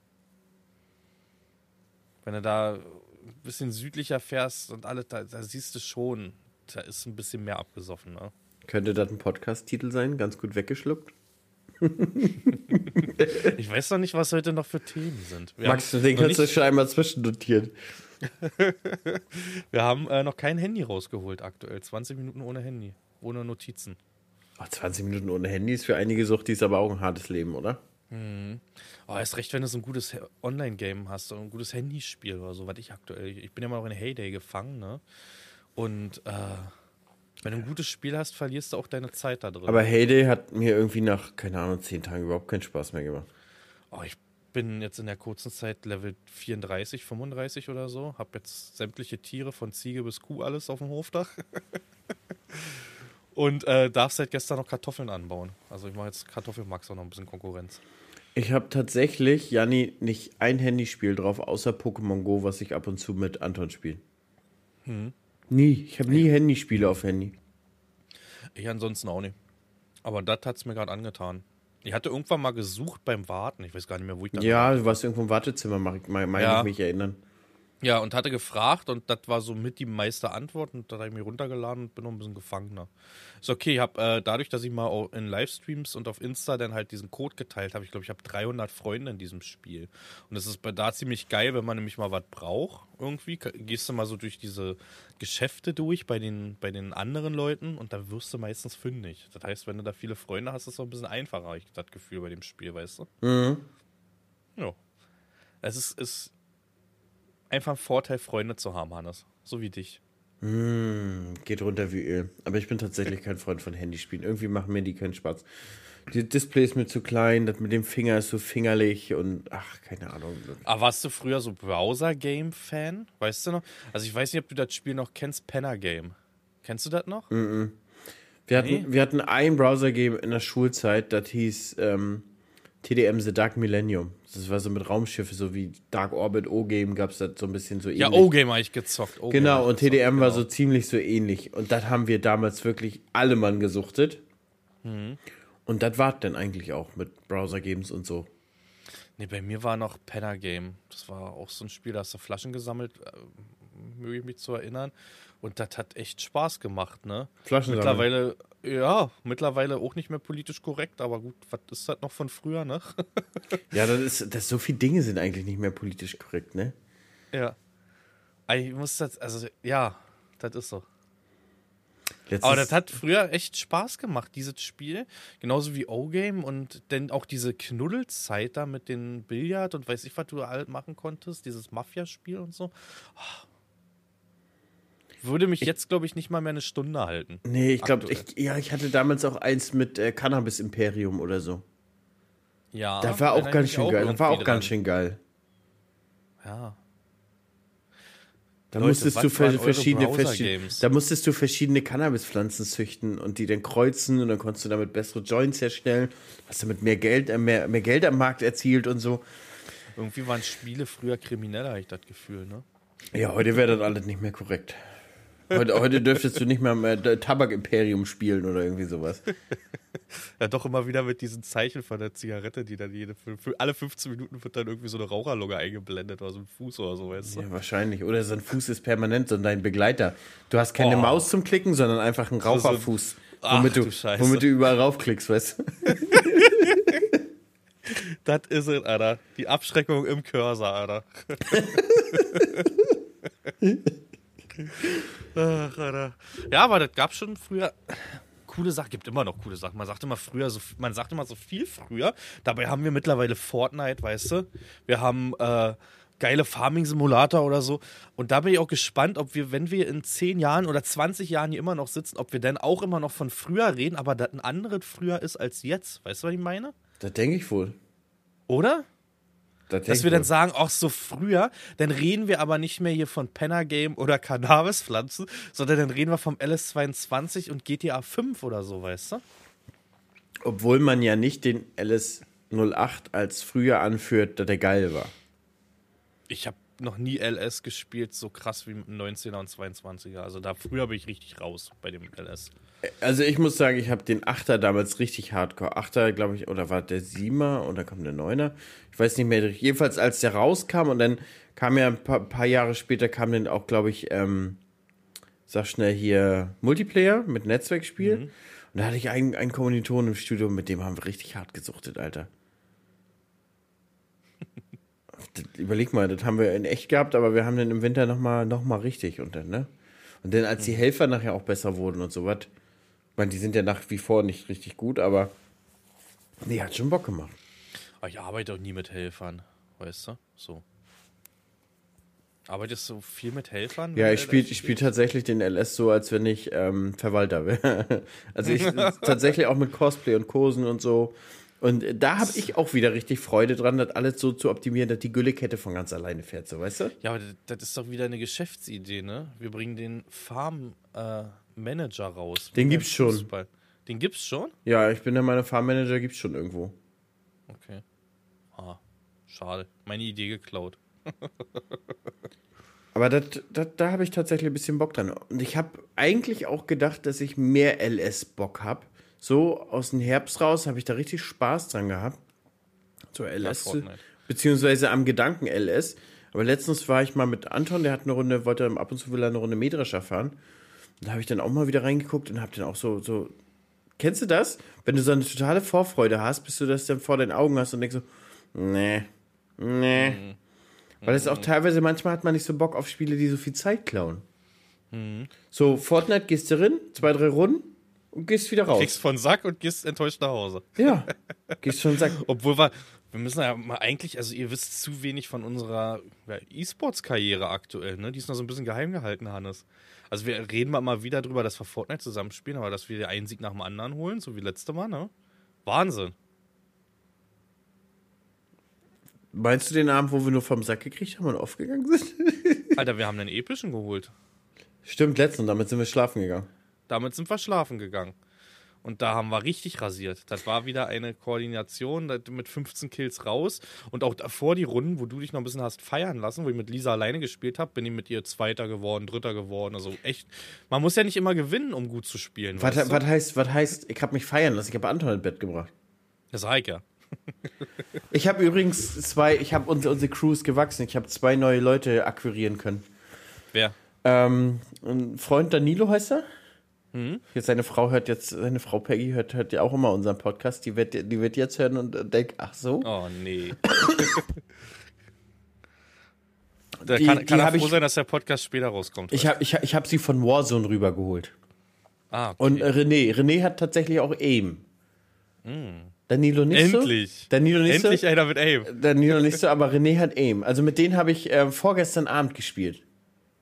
Speaker 4: Wenn du da ein bisschen südlicher fährst und alles, da, da siehst du schon, da ist ein bisschen mehr abgesoffen. Ne?
Speaker 3: Könnte das ein Podcast-Titel sein? Ganz gut weggeschluckt?
Speaker 4: ich weiß noch nicht, was heute noch für Themen sind.
Speaker 3: Wir Max, den kannst du schon einmal zwischennotieren.
Speaker 4: Wir haben äh, noch kein Handy rausgeholt aktuell. 20 Minuten ohne Handy, ohne Notizen.
Speaker 3: Oh, 20 Minuten ohne Handy ist für einige Suchtis aber auch ein hartes Leben, oder?
Speaker 4: Mhm. Oh, erst recht, wenn du so ein gutes Online-Game hast oder ein gutes Handyspiel oder so, was ich aktuell. Ich bin ja mal noch in Heyday gefangen, ne? Und äh, wenn du ein gutes Spiel hast, verlierst du auch deine Zeit da drin.
Speaker 3: Aber Heyday hat mir irgendwie nach, keine Ahnung, 10 Tagen überhaupt keinen Spaß mehr gemacht.
Speaker 4: Oh, ich bin jetzt in der kurzen Zeit Level 34, 35 oder so. Hab jetzt sämtliche Tiere von Ziege bis Kuh alles auf dem Hofdach. Und äh, darf seit gestern noch Kartoffeln anbauen. Also ich mache jetzt Kartoffelmax auch noch ein bisschen Konkurrenz.
Speaker 3: Ich habe tatsächlich, Janni, nicht ein Handyspiel drauf, außer Pokémon Go, was ich ab und zu mit Anton spiele. Hm. Nie. Ich habe nie Handyspiele auf Handy.
Speaker 4: Ich ansonsten auch nicht. Aber das hat es mir gerade angetan. Ich hatte irgendwann mal gesucht beim Warten. Ich weiß gar nicht mehr, wo ich
Speaker 3: da Ja, du warst irgendwo im Wartezimmer, meine mein ja. ich mich erinnern.
Speaker 4: Ja, und hatte gefragt und das war so mit die meiste Antwort und da habe ich mich runtergeladen und bin noch ein bisschen gefangener. Ist okay, ich habe äh, dadurch, dass ich mal in Livestreams und auf Insta dann halt diesen Code geteilt habe, ich glaube, ich habe 300 Freunde in diesem Spiel. Und es ist bei da ziemlich geil, wenn man nämlich mal was braucht irgendwie. Gehst du mal so durch diese Geschäfte durch bei den, bei den anderen Leuten und da wirst du meistens fündig. Das heißt, wenn du da viele Freunde hast, ist es auch ein bisschen einfacher, ich das Gefühl bei dem Spiel, weißt du? Mhm. Ja. Es ist, ist einfach ein Vorteil, Freunde zu haben, Hannes. So wie dich.
Speaker 3: Mm, geht runter wie Öl. Aber ich bin tatsächlich kein Freund von Handyspielen. Irgendwie machen mir die keinen Spaß. Die Display ist mir zu klein, das mit dem Finger ist so fingerlich und ach, keine Ahnung.
Speaker 4: Aber warst du früher so Browser-Game-Fan? Weißt du noch? Also ich weiß nicht, ob du das Spiel noch kennst, Penner Game. Kennst du das noch? Mm, -mm.
Speaker 3: Wir, hatten, nee. wir hatten ein Browser-Game in der Schulzeit, das hieß ähm, TDM The Dark Millennium. Das war so mit Raumschiffe, so wie Dark Orbit O-Game gab es da so ein bisschen so ähnlich.
Speaker 4: Ja, O-Game habe ich gezockt.
Speaker 3: genau, und TDM gezockt, war genau. so ziemlich so ähnlich. Und das haben wir damals wirklich alle Mann gesuchtet. Mhm. Und das war dann eigentlich auch mit Browser-Games und so.
Speaker 4: Nee, bei mir war noch Penner Game. Das war auch so ein Spiel, da hast du Flaschen gesammelt, äh, möge ich mich zu erinnern. Und das hat echt Spaß gemacht, ne?
Speaker 3: Flaschen
Speaker 4: Mittlerweile, ja, mittlerweile auch nicht mehr politisch korrekt, aber gut, was ist das noch von früher, ne?
Speaker 3: ja, das ist, das so viele Dinge sind eigentlich nicht mehr politisch korrekt, ne?
Speaker 4: Ja. Ich muss das, also, ja, das ist so. Jetzt aber das hat früher echt Spaß gemacht, dieses Spiel. Genauso wie O-Game und dann auch diese Knuddelzeit da mit den Billard und weiß ich, was du halt machen konntest, dieses Mafia-Spiel und so. Oh, würde mich ich, jetzt, glaube ich, nicht mal mehr eine Stunde halten.
Speaker 3: Nee, ich glaube, ja, ich hatte damals auch eins mit äh, Cannabis Imperium oder so.
Speaker 4: Ja.
Speaker 3: Da war auch ganz schön auch geil. Da war auch dran. ganz schön geil.
Speaker 4: Ja.
Speaker 3: Da Leute, musstest du verschiedene, verschiedene, da musstest du verschiedene Cannabispflanzen züchten und die dann kreuzen und dann konntest du damit bessere Joints herstellen. Hast damit mehr Geld, äh, mehr, mehr Geld am Markt erzielt und so.
Speaker 4: Irgendwie waren Spiele früher krimineller, habe ich das Gefühl, ne?
Speaker 3: Ja, heute wäre das alles nicht mehr korrekt. Heute, heute dürftest du nicht mehr, mehr Tabak-Imperium spielen oder irgendwie sowas.
Speaker 4: ja, doch immer wieder mit diesen Zeichen von der Zigarette, die dann jede, für, alle 15 Minuten wird dann irgendwie so eine Raucherlunge eingeblendet oder so ein Fuß oder so, weißt du?
Speaker 3: Ja, wahrscheinlich. Oder so ein Fuß ist permanent so dein Begleiter. Du hast keine oh. Maus zum Klicken, sondern einfach einen Raucherfuß. Womit, du, du womit du überall raufklickst, weißt du?
Speaker 4: das ist es, Alter. Die Abschreckung im Cursor, Alter. Ach, Alter. Ja, aber das gab schon früher coole Sachen, gibt immer noch coole Sachen. Man sagt immer früher, so, man sagt immer so viel früher. Dabei haben wir mittlerweile Fortnite, weißt du? Wir haben äh, geile Farming-Simulator oder so. Und da bin ich auch gespannt, ob wir, wenn wir in 10 Jahren oder 20 Jahren hier immer noch sitzen, ob wir dann auch immer noch von früher reden, aber das ein anderes früher ist als jetzt. Weißt du, was ich meine?
Speaker 3: Das denke ich wohl.
Speaker 4: Oder?
Speaker 3: Das
Speaker 4: Dass wir dann sagen, auch so früher, dann reden wir aber nicht mehr hier von Penner Game oder Cannabispflanzen, sondern dann reden wir vom LS22 und GTA 5 oder so, weißt du?
Speaker 3: Obwohl man ja nicht den LS08 als früher anführt, dass der geil war.
Speaker 4: Ich habe noch nie LS gespielt, so krass wie mit dem 19er und 22er. Also da früher bin ich richtig raus bei dem LS.
Speaker 3: Also ich muss sagen, ich habe den Achter damals richtig hardcore. Achter, glaube ich, oder war der Siemer oder kam der Neuner? Ich weiß nicht mehr. Jedenfalls, als der rauskam und dann kam ja ein paar, paar Jahre später, kam dann auch, glaube ich, ähm, sag schnell hier, Multiplayer mit Netzwerkspiel. Und da hatte ich einen, einen Kommilitonen im Studio, mit dem haben wir richtig hart gesuchtet, Alter. Überleg mal, das haben wir in echt gehabt, aber wir haben dann im Winter nochmal noch mal richtig und dann, ne? Und dann, als die Helfer nachher auch besser wurden und so was, ich meine, die sind ja nach wie vor nicht richtig gut, aber nee, hat schon Bock gemacht.
Speaker 4: Aber ich arbeite auch nie mit Helfern, weißt du? So. Arbeitest du viel mit Helfern?
Speaker 3: Ja, ich spiele spiel tatsächlich den LS so, als wenn ich ähm, Verwalter wäre. also ich tatsächlich auch mit Cosplay und Kursen und so. Und da habe ich auch wieder richtig Freude dran, das alles so zu optimieren, dass die Güllekette von ganz alleine fährt, so weißt du?
Speaker 4: Ja, aber das, ist doch wieder eine Geschäftsidee, ne? Wir bringen den Farm äh, Manager raus.
Speaker 3: Den gibt's schon.
Speaker 4: Fußball. Den gibt's schon?
Speaker 3: Ja, ich bin der Meinung, Farmmanager gibt's schon irgendwo.
Speaker 4: Okay. Ah, schade. Meine Idee geklaut.
Speaker 3: Aber das, das, da habe ich tatsächlich ein bisschen Bock dran. Und ich habe eigentlich auch gedacht, dass ich mehr LS-Bock habe. So aus dem Herbst raus habe ich da richtig Spaß dran gehabt. So LS.
Speaker 4: Fortnite.
Speaker 3: beziehungsweise am Gedanken LS. Aber letztens war ich mal mit Anton, der hat eine Runde, wollte ab und zu will er eine Runde Mähdrescher fahren. Und da habe ich dann auch mal wieder reingeguckt und habe dann auch so, so. Kennst du das? Wenn du so eine totale Vorfreude hast, bis du das dann vor deinen Augen hast und denkst so, nee, nee. Weil es auch teilweise, manchmal hat man nicht so Bock auf Spiele, die so viel Zeit klauen. So, Fortnite gehst du rein, zwei, drei Runden und gehst wieder raus.
Speaker 4: Kriegst von Sack und gehst enttäuscht nach Hause.
Speaker 3: Ja, gehst und sagst,
Speaker 4: Obwohl wir, wir müssen ja mal eigentlich, also ihr wisst zu wenig von unserer E-Sports-Karriere aktuell, ne? Die ist noch so ein bisschen geheim gehalten, Hannes. Also wir reden mal mal wieder drüber, dass wir Fortnite zusammenspielen, aber dass wir einen Sieg nach dem anderen holen, so wie letzte Mal, ne? Wahnsinn.
Speaker 3: meinst du den Abend, wo wir nur vom Sack gekriegt haben und aufgegangen sind?
Speaker 4: Alter, wir haben einen epischen geholt.
Speaker 3: Stimmt, letzten, damit sind wir schlafen gegangen.
Speaker 4: Damit sind wir schlafen gegangen. Und da haben wir richtig rasiert. Das war wieder eine Koordination mit 15 Kills raus. Und auch davor die Runden, wo du dich noch ein bisschen hast feiern lassen, wo ich mit Lisa alleine gespielt habe, bin ich mit ihr Zweiter geworden, Dritter geworden. Also echt, man muss ja nicht immer gewinnen, um gut zu spielen.
Speaker 3: Was, was heißt, was heißt, ich habe mich feiern lassen, ich habe Anton ins Bett gebracht.
Speaker 4: Das sag ich ja.
Speaker 3: Ich habe übrigens zwei, ich habe unsere, unsere Crew ist gewachsen, ich habe zwei neue Leute akquirieren können.
Speaker 4: Wer?
Speaker 3: Ähm, ein Freund Danilo heißt er.
Speaker 4: Mhm.
Speaker 3: Jetzt seine Frau hört jetzt, seine Frau Peggy hört, hört ja auch immer unseren Podcast, die wird, die wird jetzt hören und denkt, ach so.
Speaker 4: Oh, nee. da
Speaker 3: Die-
Speaker 4: kann,
Speaker 3: die
Speaker 4: kann er
Speaker 3: hab
Speaker 4: froh
Speaker 3: ich-
Speaker 4: sein, dass der Podcast später rauskommt.
Speaker 3: Ich habe ich, ich hab sie von Warzone rübergeholt.
Speaker 4: ah, okay.
Speaker 3: Und äh, René, René hat tatsächlich auch Aim. Danilo nicht so.
Speaker 4: Mm. Endlich.
Speaker 3: Danilo nicht
Speaker 4: Endlich
Speaker 3: so.
Speaker 4: einer mit Aim.
Speaker 3: Danilo nicht so, aber René hat Aim. Also mit denen habe ich äh, vorgestern Abend gespielt.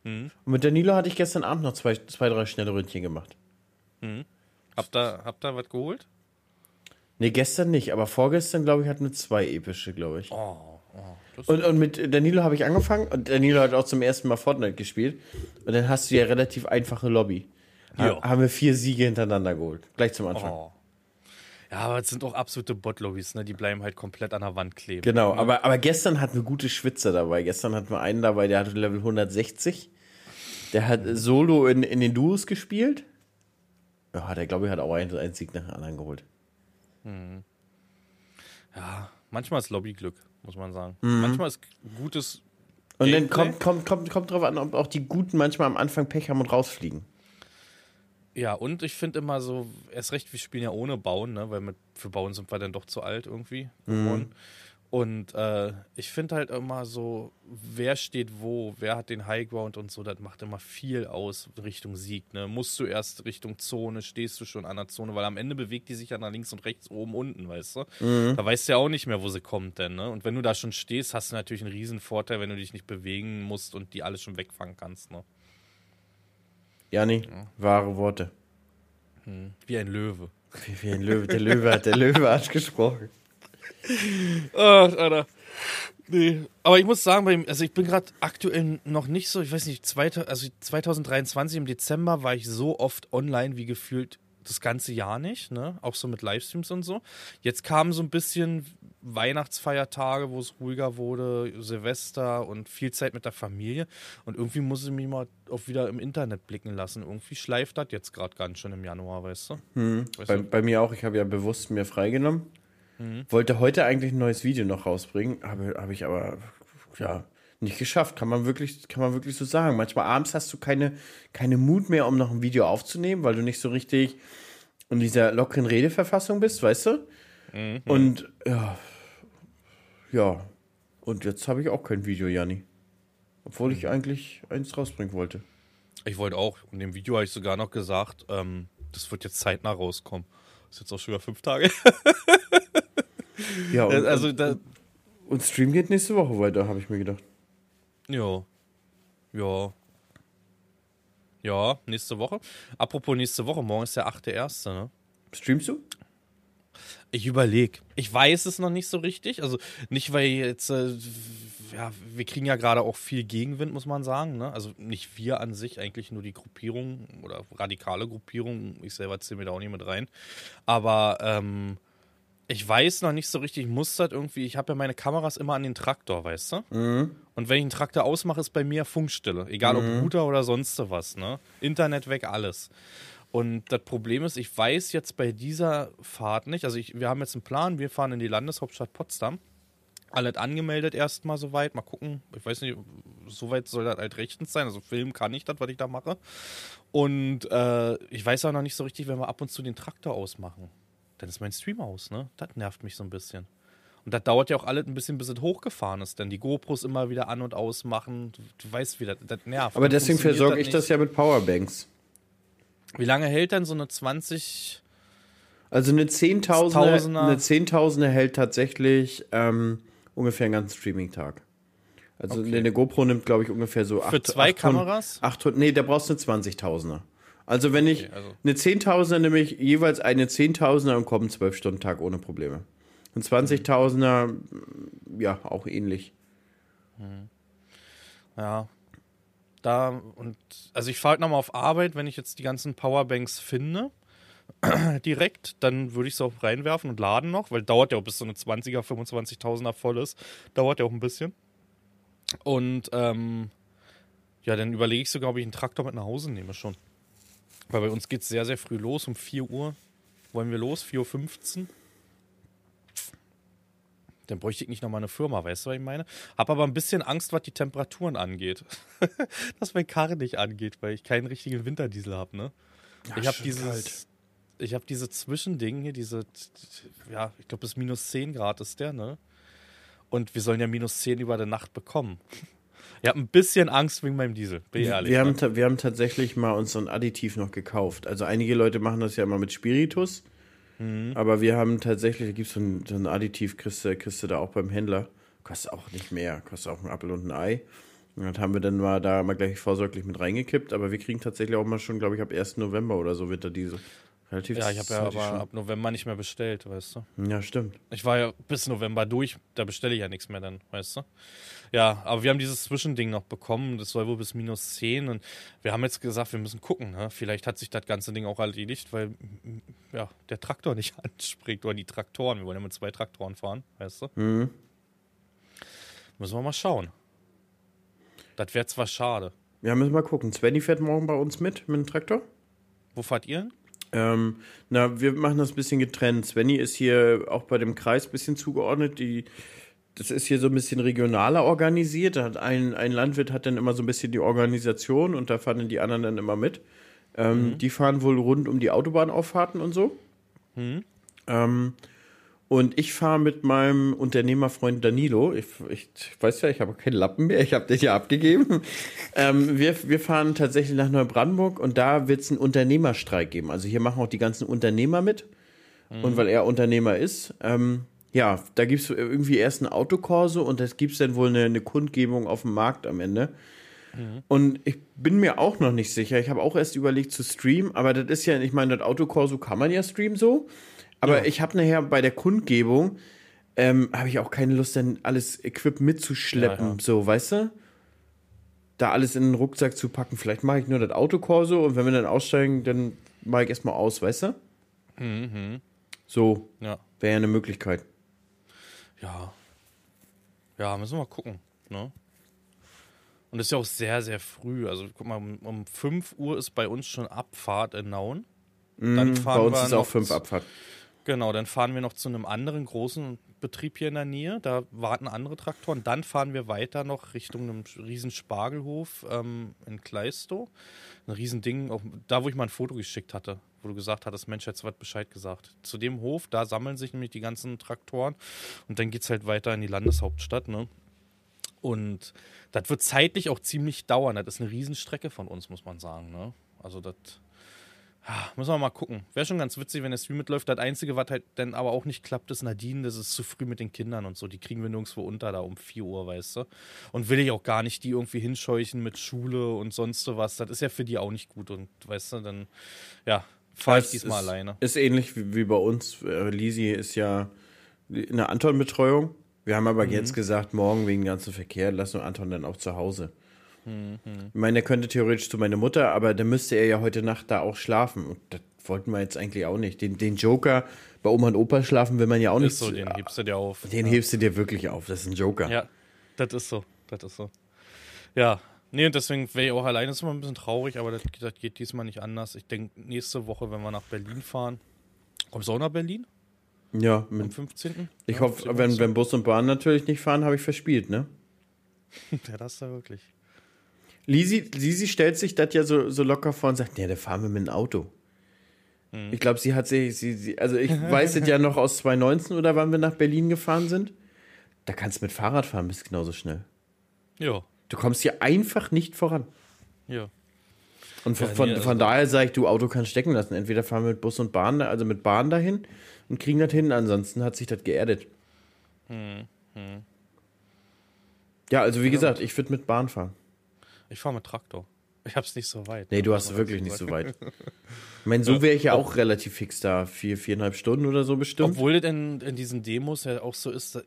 Speaker 4: Mhm.
Speaker 3: Und mit Danilo hatte ich gestern Abend noch zwei, zwei drei schnelle Ründchen gemacht.
Speaker 4: Habt ihr, habt ihr was geholt?
Speaker 3: Nee, gestern nicht, aber vorgestern, glaube ich, hatten wir zwei epische, glaube ich.
Speaker 4: Oh, oh.
Speaker 3: Und, und mit Danilo habe ich angefangen und Danilo hat auch zum ersten Mal Fortnite gespielt. Und dann hast du ja relativ einfache Lobby.
Speaker 4: Ja.
Speaker 3: Haben wir vier Siege hintereinander geholt. Gleich zum Anfang.
Speaker 4: Oh. Ja, aber es sind auch absolute Bot-Lobbys, ne? Die bleiben halt komplett an der Wand kleben.
Speaker 3: Genau, aber, aber gestern hatten wir gute Schwitzer dabei. Gestern hatten wir einen dabei, der hatte Level 160. Der hat Solo in, in den Duos gespielt. Ja, der glaube ich hat auch einen, einen Sieg nach dem anderen geholt.
Speaker 4: Ja, manchmal ist Lobbyglück, muss man sagen.
Speaker 3: Mhm.
Speaker 4: Manchmal ist gutes.
Speaker 3: Und dann
Speaker 4: Gameplay?
Speaker 3: kommt, kommt, kommt, kommt drauf an, ob auch die Guten manchmal am Anfang Pech haben und rausfliegen.
Speaker 4: Ja, und ich finde immer so, erst recht, wir spielen ja ohne Bauen, ne? Weil mit, für Bauen sind wir dann doch zu alt irgendwie geworden. Und äh, ich finde halt immer so, wer steht wo, wer hat den Highground und so, das macht immer viel aus Richtung Sieg. Ne? Musst du erst Richtung Zone, stehst du schon an der Zone, weil am Ende bewegt die sich ja nach links und rechts, oben, unten, weißt du? Da weißt du ja auch nicht mehr, wo sie kommt denn. Ne? Und wenn du da schon stehst, hast du natürlich einen riesen Vorteil, wenn du dich nicht bewegen musst und die alles schon wegfangen kannst. Ne?
Speaker 3: Jani, wahre Worte.
Speaker 4: Wie ein Löwe.
Speaker 3: Wie, wie ein Löwe. Der Löwe hat, der Löwe hat gesprochen.
Speaker 4: Ach, Alter. Nee, aber ich muss sagen, also ich bin gerade aktuell noch nicht so, ich weiß nicht, also 2023 im Dezember war ich so oft online wie gefühlt das ganze Jahr nicht, ne? Auch so mit Livestreams und so. Jetzt kamen so ein bisschen Weihnachtsfeiertage, wo es ruhiger wurde, Silvester und viel Zeit mit der Familie. Und irgendwie muss ich mich mal auch wieder im Internet blicken lassen. Irgendwie schleift das jetzt gerade ganz schön im Januar, weißt du?
Speaker 3: Hm. Weißt bei, du? bei, mir auch. Ich habe ja bewusst mir freigenommen. Mhm. Wollte heute eigentlich ein neues Video noch rausbringen, habe hab ich aber ja nicht geschafft. Kann man wirklich, kann man wirklich so sagen. Manchmal abends hast du keine, keine Mut mehr, um noch ein Video aufzunehmen, weil du nicht so richtig in dieser lockeren Redeverfassung bist, weißt du? Mhm. Und ja, ja. Und jetzt habe ich auch kein Video, Janni. Obwohl ich mhm. eigentlich eins rausbringen wollte.
Speaker 4: Ich wollte auch. In dem Video habe ich sogar noch gesagt, ähm, das wird jetzt zeitnah rauskommen. Das ist jetzt auch schon wieder fünf Tage.
Speaker 3: ja, und, also, da, und Stream geht nächste Woche weiter, habe ich mir gedacht.
Speaker 4: Ja. Ja. Ja, nächste Woche. Apropos nächste Woche, morgen ist der 8.1., ne?
Speaker 3: Streamst du?
Speaker 4: Ich überlege. Ich weiß es noch nicht so richtig. Also nicht, weil jetzt, äh, ja, wir kriegen ja gerade auch viel Gegenwind, muss man sagen. Ne? Also nicht wir an sich, eigentlich nur die Gruppierung oder radikale Gruppierung. Ich selber zähle mir da auch nicht mit rein. Aber ähm, ich weiß noch nicht so richtig, das irgendwie, ich habe ja meine Kameras immer an den Traktor, weißt du? Mhm. Und wenn ich einen Traktor ausmache, ist bei mir Funkstille. Egal mhm. ob Router oder sonst was, ne? Internet weg, alles. Und das Problem ist, ich weiß jetzt bei dieser Fahrt nicht, also ich, wir haben jetzt einen Plan, wir fahren in die Landeshauptstadt Potsdam. Alles angemeldet erstmal soweit. Mal gucken. Ich weiß nicht, soweit soll das halt rechtens sein. Also filmen kann ich das, was ich da mache. Und äh, ich weiß auch noch nicht so richtig, wenn wir ab und zu den Traktor ausmachen dann ist mein Stream aus, ne? Das nervt mich so ein bisschen. Und das dauert ja auch alles ein bisschen, bis es hochgefahren ist, denn die GoPros immer wieder an- und ausmachen. Du, du weißt, wie das, das nervt.
Speaker 3: Aber deswegen versorge ich das ja mit Powerbanks.
Speaker 4: Wie lange hält dann so eine 20?
Speaker 3: Also eine 10.000er eine 10.000er hält tatsächlich ähm, ungefähr einen ganzen Streaming-Tag. Also okay. eine GoPro nimmt, glaube ich, ungefähr so
Speaker 4: 800. Für zwei 800, Kameras?
Speaker 3: 800, nee, da brauchst du eine 20.000er. Also wenn ich okay, also. eine 10.000er nehme ich jeweils eine 10.000er und komme 12 Stunden Tag ohne Probleme. Ein 20.000er, ja, auch ähnlich.
Speaker 4: Mhm. Ja. Da und also ich fahre halt nochmal auf Arbeit, wenn ich jetzt die ganzen Powerbanks finde, direkt, dann würde ich es auch reinwerfen und laden noch, weil dauert ja auch bis so eine 20er, 25.000er voll ist. Dauert ja auch ein bisschen. Und ähm, ja, dann überlege ich sogar, ob ich einen Traktor mit nach Hause nehme schon. Weil bei uns geht es sehr, sehr früh los. Um 4 Uhr wollen wir los, 4.15 Uhr. Dann bräuchte ich nicht nochmal eine Firma, weißt du, was ich meine? Hab aber ein bisschen Angst, was die Temperaturen angeht. Dass mein Karre nicht angeht, weil ich keinen richtigen Winterdiesel habe, ne? Ja, ich habe dieses. Kalt. Ich habe diese Zwischending hier, diese, ja, ich glaube, bis minus 10 Grad ist der, ne? Und wir sollen ja minus 10 über der Nacht bekommen. Ich habe ein bisschen Angst wegen meinem Diesel, bin ich ehrlich.
Speaker 3: Wir, haben, wir haben tatsächlich mal uns so ein Additiv noch gekauft. Also einige Leute machen das ja immer mit Spiritus. Mhm. Aber wir haben tatsächlich, da gibt so es so ein Additiv, kriegst du, kriegst du da auch beim Händler. Kostet auch nicht mehr, kostet auch ein Apfel und ein Ei. Und das haben wir dann mal da mal gleich vorsorglich mit reingekippt. Aber wir kriegen tatsächlich auch mal schon, glaube ich, ab 1. November oder so Winterdiesel.
Speaker 4: Relativ ja, ich habe ja aber schon. ab November nicht mehr bestellt, weißt du.
Speaker 3: Ja, stimmt.
Speaker 4: Ich war ja bis November durch, da bestelle ich ja nichts mehr dann, weißt du. Ja, aber wir haben dieses Zwischending noch bekommen, das soll wohl bis minus 10 und wir haben jetzt gesagt, wir müssen gucken, ne? vielleicht hat sich das ganze Ding auch erledigt, weil ja, der Traktor nicht anspringt oder die Traktoren, wir wollen ja mit zwei Traktoren fahren, weißt du. Mhm. Müssen wir mal schauen. Das wäre zwar schade.
Speaker 3: Ja, müssen wir mal gucken. Svenny fährt morgen bei uns mit, mit dem Traktor.
Speaker 4: Wo fahrt ihr hin?
Speaker 3: Ähm, na, wir machen das ein bisschen getrennt. Svenny ist hier auch bei dem Kreis ein bisschen zugeordnet. Die, das ist hier so ein bisschen regionaler organisiert. Ein, ein Landwirt hat dann immer so ein bisschen die Organisation und da fahren die anderen dann immer mit. Ähm, mhm. Die fahren wohl rund um die Autobahnauffahrten und so. Mhm. Ähm, und ich fahre mit meinem Unternehmerfreund Danilo. Ich, ich, ich weiß ja, ich habe keinen Lappen mehr. Ich habe den ja abgegeben. ähm, wir, wir fahren tatsächlich nach Neubrandenburg und da wird es einen Unternehmerstreik geben. Also hier machen auch die ganzen Unternehmer mit. Mhm. Und weil er Unternehmer ist, ähm, ja, da gibt es irgendwie erst ein Autokorso und es gibt dann wohl eine, eine, Kundgebung auf dem Markt am Ende. Mhm. Und ich bin mir auch noch nicht sicher. Ich habe auch erst überlegt zu streamen, aber das ist ja, ich meine, das Autokorso kann man ja streamen so. Aber ja. ich habe nachher bei der Kundgebung ähm, habe ich auch keine Lust, dann alles Equip mitzuschleppen,
Speaker 4: Ja, ja.
Speaker 3: so, weißt du? Da alles in den Rucksack zu packen. Vielleicht mache ich nur das Autokorso und wenn wir dann aussteigen, dann mache ich erstmal aus, weißt du?
Speaker 4: Mhm.
Speaker 3: So,
Speaker 4: Ja.
Speaker 3: wäre ja eine Möglichkeit.
Speaker 4: Ja. Ja, müssen wir mal gucken. Ne? Und es ist ja auch sehr, sehr früh. Also guck mal, um, um 5 Uhr ist bei uns schon Abfahrt in Nauen. Dann
Speaker 3: Mhm,
Speaker 4: fahren
Speaker 3: Bei uns ist auch
Speaker 4: noch
Speaker 3: fünf
Speaker 4: zu-
Speaker 3: Abfahrt.
Speaker 4: Genau, dann fahren wir noch zu einem anderen großen Betrieb hier in der Nähe. Da warten andere Traktoren. Dann fahren wir weiter noch Richtung einem riesen Spargelhof ähm, in Kleistow. Ein riesen Ding, auch da wo ich mal ein Foto geschickt hatte, wo du gesagt hattest, Mensch, jetzt wird Bescheid gesagt. Zu dem Hof, da sammeln sich nämlich die ganzen Traktoren und dann geht es halt weiter in die Landeshauptstadt. Ne? Und das wird zeitlich auch ziemlich dauern. Das ist eine Riesenstrecke von uns, muss man sagen. Ne? Also das Ah, Müssen wir mal gucken. Wäre schon ganz witzig, wenn der Stream mitläuft. Das Einzige, was halt dann aber auch nicht klappt, ist Nadine. Das ist zu früh mit den Kindern und so. Die kriegen wir nirgendwo unter da um 4 Uhr, weißt du. Und will ich auch gar nicht die irgendwie hinscheuchen mit Schule und sonst so was. Das ist ja für die auch nicht gut. Und weißt du, dann, ja, fahre ich
Speaker 3: Es
Speaker 4: diesmal
Speaker 3: ist,
Speaker 4: alleine.
Speaker 3: Ist ähnlich wie, wie bei uns. Äh, Lisi ist ja in der Anton-Betreuung. Wir haben
Speaker 4: Mhm.
Speaker 3: aber jetzt gesagt, morgen wegen dem ganzen Verkehr, lassen wir Anton dann auch zu Hause.
Speaker 4: Mhm.
Speaker 3: Ich meine, er könnte theoretisch zu meiner Mutter, aber dann müsste er ja heute Nacht da auch schlafen. Und das wollten wir jetzt eigentlich auch nicht. Den, den Joker bei Oma und Opa schlafen will man ja auch nicht.
Speaker 4: Ist so, den hebst du dir auf.
Speaker 3: den hebst du dir wirklich auf. Das ist ein Joker.
Speaker 4: Ja, das ist so. Das ist so. Ja. Nee, und deswegen wäre ich auch alleine. Das ist immer ein bisschen traurig, aber das, das geht diesmal nicht anders. Ich denke, nächste Woche, wenn wir nach Berlin fahren. Kommst du auch nach Berlin?
Speaker 3: Ja,
Speaker 4: Am
Speaker 3: mit,
Speaker 4: 15.?
Speaker 3: ich
Speaker 4: ja,
Speaker 3: hoffe, wenn, wenn Bus und Bahn natürlich nicht fahren, habe ich verspielt, ne?
Speaker 4: Ja, das ist ja wirklich.
Speaker 3: Lisi, Lisi stellt sich das ja so, so locker vor und sagt, ja, da fahren wir mit dem Auto.
Speaker 4: Hm.
Speaker 3: Ich glaube, sie hat sich, sie, sie, also ich weiß es ja noch aus 2019 oder wann wir nach Berlin gefahren sind. Da kannst du mit Fahrrad fahren, bist genauso schnell.
Speaker 4: Ja,
Speaker 3: Du kommst hier einfach nicht voran.
Speaker 4: ja.
Speaker 3: Und von,
Speaker 4: Ja,
Speaker 3: von,
Speaker 4: also
Speaker 3: von
Speaker 4: da-
Speaker 3: daher sage ich, du Auto kannst stecken lassen. Entweder fahren wir mit Bus und Bahn, da- also mit Bahn dahin und kriegen das hin. Ansonsten hat sich das geerdet.
Speaker 4: Hm,
Speaker 3: Ja, also wie gesagt, ich würde mit Bahn fahren.
Speaker 4: Ich fahre mit Traktor. Ich hab's nicht so weit.
Speaker 3: Nee, du
Speaker 4: Muss
Speaker 3: hast
Speaker 4: man
Speaker 3: wirklich nicht so weit. Ich meine, so wäre ich ja auch relativ fix da. Vier, viereinhalb Stunden oder so bestimmt.
Speaker 4: Obwohl das in, in diesen Demos ja auch so ist,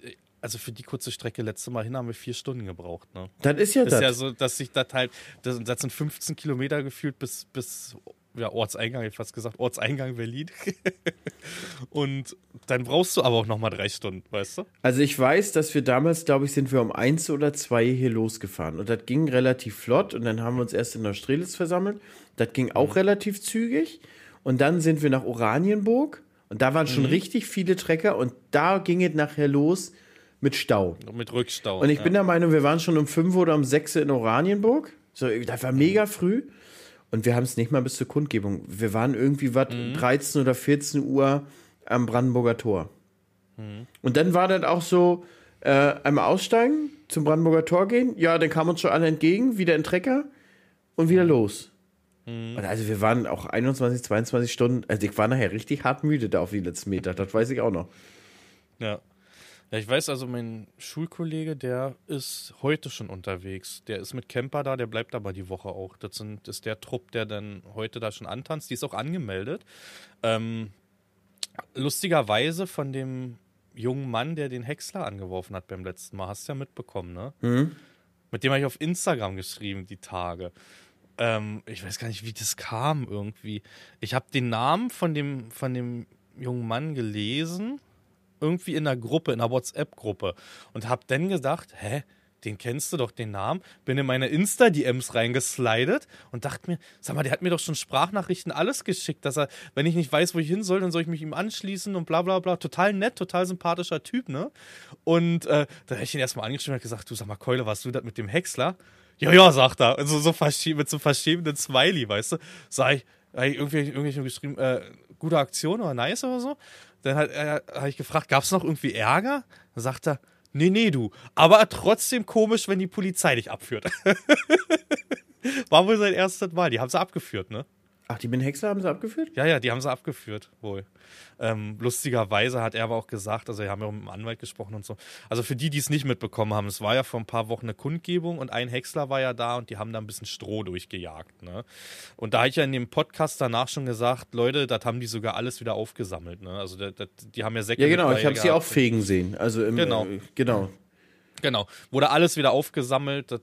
Speaker 4: also für die kurze Strecke letzte Mal hin haben wir vier Stunden gebraucht. Ne?
Speaker 3: das ist ja
Speaker 4: Das ist
Speaker 3: das.
Speaker 4: ja so, dass sich das halt, das, das sind 15 Kilometer gefühlt bis, bis ja, Ortseingang, ich fast gesagt, Ortseingang Berlin. Und dann brauchst du aber auch nochmal drei Stunden, weißt du?
Speaker 3: Also ich weiß, dass wir damals, glaube ich, sind wir um eins oder zwei hier losgefahren. Und das ging relativ flott. Und dann haben wir uns erst in Neustrelitz versammelt. Das ging auch relativ zügig. Und dann sind wir nach Oranienburg. Und da waren schon richtig viele Trecker. Und da ging es nachher los mit Stau.
Speaker 4: Mit Rückstau.
Speaker 3: Und ich
Speaker 4: ja.
Speaker 3: bin der Meinung, wir waren schon um 5 oder um 6 in Oranienburg. So, das war mega früh. Und wir haben es nicht mal bis zur Kundgebung. Wir waren irgendwie was 13 oder 14 Uhr am Brandenburger Tor. Und dann war das auch so, äh, einmal aussteigen, zum Brandenburger Tor gehen. Ja, dann kamen uns schon alle entgegen, wieder in Trecker und wieder los. Und also wir waren auch 21, 22 Stunden, also ich war nachher richtig hart müde da auf die letzten Meter, das weiß ich auch noch.
Speaker 4: Ja. Ja, ich weiß also, mein Schulkollege, der ist heute schon unterwegs. Der ist mit Camper da, der bleibt aber die Woche auch. Das, sind, das ist der Trupp, der dann heute da schon antanzt. Die ist auch angemeldet. Ähm, lustigerweise von dem jungen Mann, der den Häcksler angeworfen hat beim letzten Mal. Hast du ja mitbekommen, ne? Mit dem habe ich auf Instagram geschrieben, die Tage. Ähm, ich weiß gar nicht, wie das kam irgendwie. Ich habe den Namen von dem, von dem jungen Mann gelesen irgendwie in einer Gruppe, in einer WhatsApp-Gruppe und habe dann gedacht, hä, den kennst du doch, den Namen. Bin in meine Insta-DMs reingeslidet und dachte mir, sag mal, der hat mir doch schon Sprachnachrichten alles geschickt, dass er, wenn ich nicht weiß, wo ich hin soll, dann soll ich mich ihm anschließen und bla bla bla. Total nett, total sympathischer Typ, ne? Und äh, dann habe ich ihn erstmal angeschrieben und gesagt, du sag mal, Keule, warst du das mit dem Häcksler? Ja, ja, sagt er. Also so mit so einem verschämenden Smiley, weißt du? Sag ich, ich irgendwie, irgendwie geschrieben, äh, gute Aktion oder nice oder so. Dann hat er, hab ich gefragt, gab es noch irgendwie Ärger? Dann sagt er, nee, nee, du. Aber trotzdem komisch, wenn die Polizei dich abführt. War wohl sein erstes Mal. Die haben sie abgeführt, ne?
Speaker 3: Ach, die Ben Hexler haben sie abgeführt?
Speaker 4: Ja, ja, die haben sie abgeführt, wohl. Ähm, lustigerweise hat er aber auch gesagt, also wir haben ja mit dem Anwalt gesprochen und so. Also für die, die es nicht mitbekommen haben, es war ja vor ein paar Wochen eine Kundgebung und ein Häcksler war ja da und die haben da ein bisschen Stroh durchgejagt. Ne? Und da habe ich ja in dem Podcast danach schon gesagt, Leute, das haben die sogar alles wieder aufgesammelt. Ne? Also das, das, die haben ja Säcke
Speaker 3: Ja, genau, ich habe sie auch fegen sehen. Also im,
Speaker 4: Genau.
Speaker 3: Äh, genau.
Speaker 4: Genau. Wurde alles wieder aufgesammelt, das,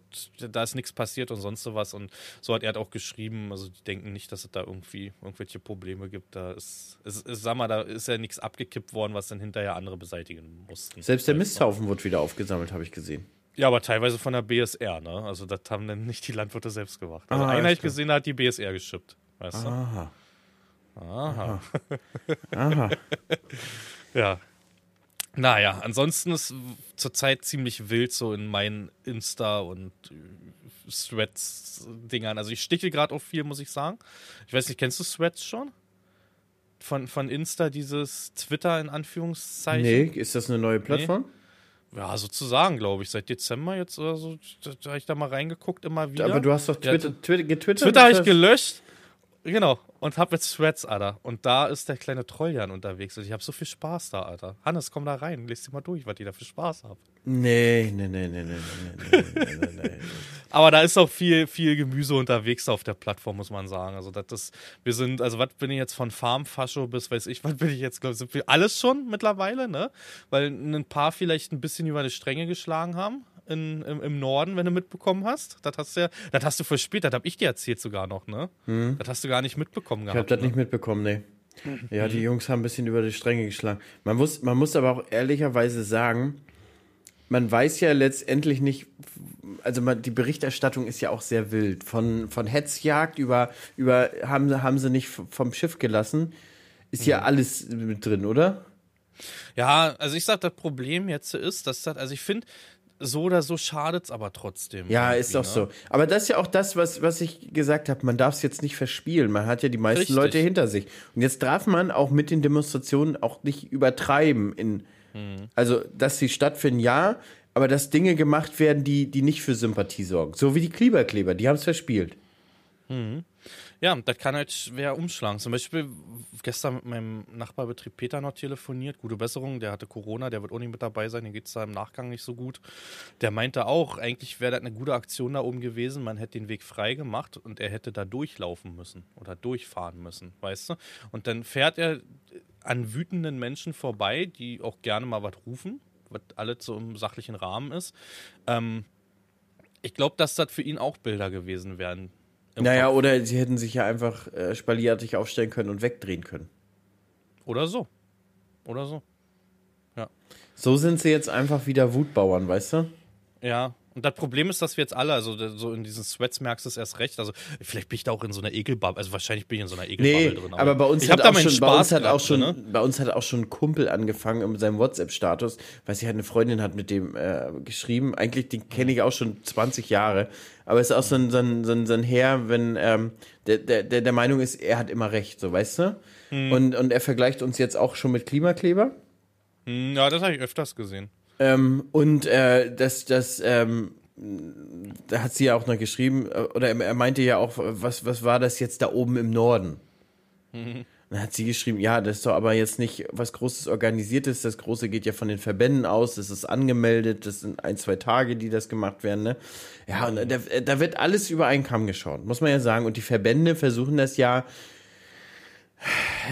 Speaker 4: da ist nichts passiert und sonst sowas. Und so hat er halt auch geschrieben, also die denken nicht, dass es da irgendwie irgendwelche Probleme gibt. Da ist, ist, ist sag mal, da ist ja nichts abgekippt worden, was dann hinterher andere beseitigen mussten.
Speaker 3: Selbst der Misthaufen wird wieder aufgesammelt, habe ich gesehen.
Speaker 4: Ja, aber teilweise von der BSR, ne? Also das haben dann nicht die Landwirte selbst gemacht. Also
Speaker 3: Ah,
Speaker 4: einer ich gesehen, hat die BSR geschippt. Weißt du?
Speaker 3: Aha.
Speaker 4: Aha.
Speaker 3: Aha.
Speaker 4: Ja. Naja, ansonsten ist zurzeit ziemlich wild so in meinen Insta- und äh, Threads-Dingern. Also ich stiche gerade auf viel, muss ich sagen. Ich weiß nicht, kennst du Threads schon? Von, von Insta, dieses Twitter in Anführungszeichen?
Speaker 3: Nee, ist das eine neue Plattform?
Speaker 4: Ja, sozusagen, glaube ich. Seit Dezember jetzt oder so, da, da habe ich da mal reingeguckt, immer wieder.
Speaker 3: Aber du hast doch
Speaker 4: Ja,
Speaker 3: Twitter, Twitter, getwittert?
Speaker 4: Twitter habe ich gelöscht. Genau. Und hab jetzt Threads, Alter. Und da ist der kleine Trolljan unterwegs. Und ich habe so viel Spaß da, Alter. Hannes, komm da rein. Lest dir mal durch, was ihr da für Spaß habt.
Speaker 3: Nee, nee, nee, nee, nee, nee, nee, nee, nee, nee.
Speaker 4: Aber da ist auch viel, viel Gemüse unterwegs auf der Plattform, muss man sagen. Also, das ist, wir sind, also, was bin ich jetzt von Farmfascho bis, weiß ich, was bin ich jetzt, glaube ich, sind wir alles schon mittlerweile, ne? Weil ein paar vielleicht ein bisschen über die Stränge geschlagen haben. In, im, Im Norden, wenn du mitbekommen hast. Das hast du ja, das hast du spät, das habe ich dir erzählt sogar noch, ne? Das hast du gar nicht mitbekommen
Speaker 3: Ich habe
Speaker 4: gehabt.
Speaker 3: das
Speaker 4: ne?
Speaker 3: nicht mitbekommen, nee. Ja, die Jungs haben ein bisschen über die Stränge geschlagen. Man muss, man muss aber auch ehrlicherweise sagen, man weiß ja letztendlich nicht, also man, die Berichterstattung ist ja auch sehr wild. Von, von Hetzjagd über, über haben, sie- haben sie nicht vom Schiff gelassen, ist ja alles mit drin, oder?
Speaker 4: Ja, also ich sag, das Problem jetzt ist, dass das, also ich finde, so oder so schadet's aber trotzdem.
Speaker 3: Ja, ist doch
Speaker 4: ne?
Speaker 3: so. Aber das ist ja auch das, was, was ich gesagt habe. Man darf es jetzt nicht verspielen. Man hat ja die meisten
Speaker 4: Richtig.
Speaker 3: Leute hinter sich. Und jetzt darf man auch mit den Demonstrationen auch nicht übertreiben. In,
Speaker 4: Hm.
Speaker 3: Also, dass sie stattfinden, ja, aber dass Dinge gemacht werden, die, die nicht für Sympathie sorgen. So wie die Kleberkleber, die haben es verspielt.
Speaker 4: Ja, das kann halt schwer umschlagen. Zum Beispiel gestern mit meinem Nachbarbetrieb Peter noch telefoniert. Gute Besserung, der hatte Corona, der wird auch nicht mit dabei sein, dem geht es da im Nachgang nicht so gut. Der meinte auch, eigentlich wäre das eine gute Aktion da oben gewesen. Man hätte den Weg frei gemacht und er hätte da durchlaufen müssen oder durchfahren müssen, weißt du? Und dann fährt er an wütenden Menschen vorbei, die auch gerne mal was rufen, was alles so im sachlichen Rahmen ist. Ähm, ich glaube, dass das für ihn auch Bilder gewesen wären.
Speaker 3: Naja,
Speaker 4: Kopf.
Speaker 3: oder sie hätten sich ja einfach äh, spalierartig aufstellen können und wegdrehen können.
Speaker 4: Oder so. Oder so.
Speaker 3: So sind sie jetzt einfach wieder Wutbauern, weißt du?
Speaker 4: Ja. Und das Problem ist, dass wir jetzt alle, also da- so in diesen Sweats merkst du es erst recht. Also vielleicht bin ich da auch in so einer Ekelbubble, also wahrscheinlich bin ich in so einer Ekelbubble
Speaker 3: Nee,
Speaker 4: drin.
Speaker 3: aber bei uns
Speaker 4: ich
Speaker 3: hat
Speaker 4: da
Speaker 3: auch
Speaker 4: meinen
Speaker 3: schon, bei uns
Speaker 4: Spaß
Speaker 3: hat auch schon,
Speaker 4: ne?
Speaker 3: bei uns hat auch schon ein Kumpel angefangen mit seinem WhatsApp-Status, weil sie halt eine Freundin hat mit dem äh, geschrieben. Eigentlich den kenne ich auch schon 20 Jahre, aber es ist auch so ein, so ein, so ein, so ein Herr, wenn ähm, der, der, der der Meinung ist, er hat immer recht, so weißt du.
Speaker 4: Hm.
Speaker 3: Und, und er vergleicht uns jetzt auch schon mit Klimakleber.
Speaker 4: Hm, Ja, das habe ich öfters gesehen.
Speaker 3: Ähm, und äh, das, das, ähm, da hat sie ja auch noch geschrieben, äh, oder er, meinte ja auch, was, was war das jetzt da oben im Norden? Dann hat sie geschrieben, ja, das ist doch aber jetzt nicht was Großes Organisiertes. Das Große geht ja von den Verbänden aus, das ist angemeldet, das sind ein, zwei Tage, die das gemacht werden. Ne? Ja, und da, da wird alles über einen Kamm geschaut, muss man ja sagen. Und die Verbände versuchen das ja,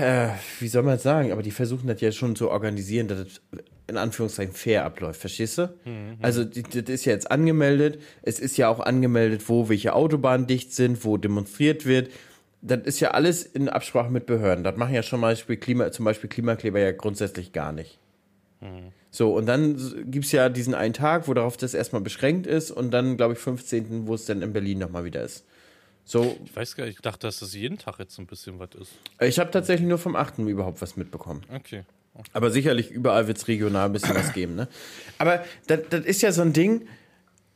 Speaker 3: äh, wie soll man es sagen, aber die versuchen das ja schon zu organisieren, dass es in Anführungszeichen fair abläuft, verstehst du? Also die, das ist ja jetzt angemeldet, es ist ja auch angemeldet, wo welche Autobahnen dicht sind, wo demonstriert wird. Das ist ja alles in Absprache mit Behörden. Das machen ja schon mal Klima, zum Beispiel Klimakleber ja grundsätzlich gar nicht. So, und dann gibt es ja diesen einen Tag, wo darauf das erstmal beschränkt ist und dann, glaube ich, 15., wo es dann in Berlin nochmal wieder ist. So,
Speaker 4: Ich weiß gar nicht, ich dachte, dass das jeden Tag jetzt so ein bisschen was ist.
Speaker 3: ich habe tatsächlich nur vom 8. überhaupt was mitbekommen.
Speaker 4: Okay.
Speaker 3: Aber sicherlich überall wird es regional ein bisschen was geben, ne? Aber das, das ist ja so ein Ding,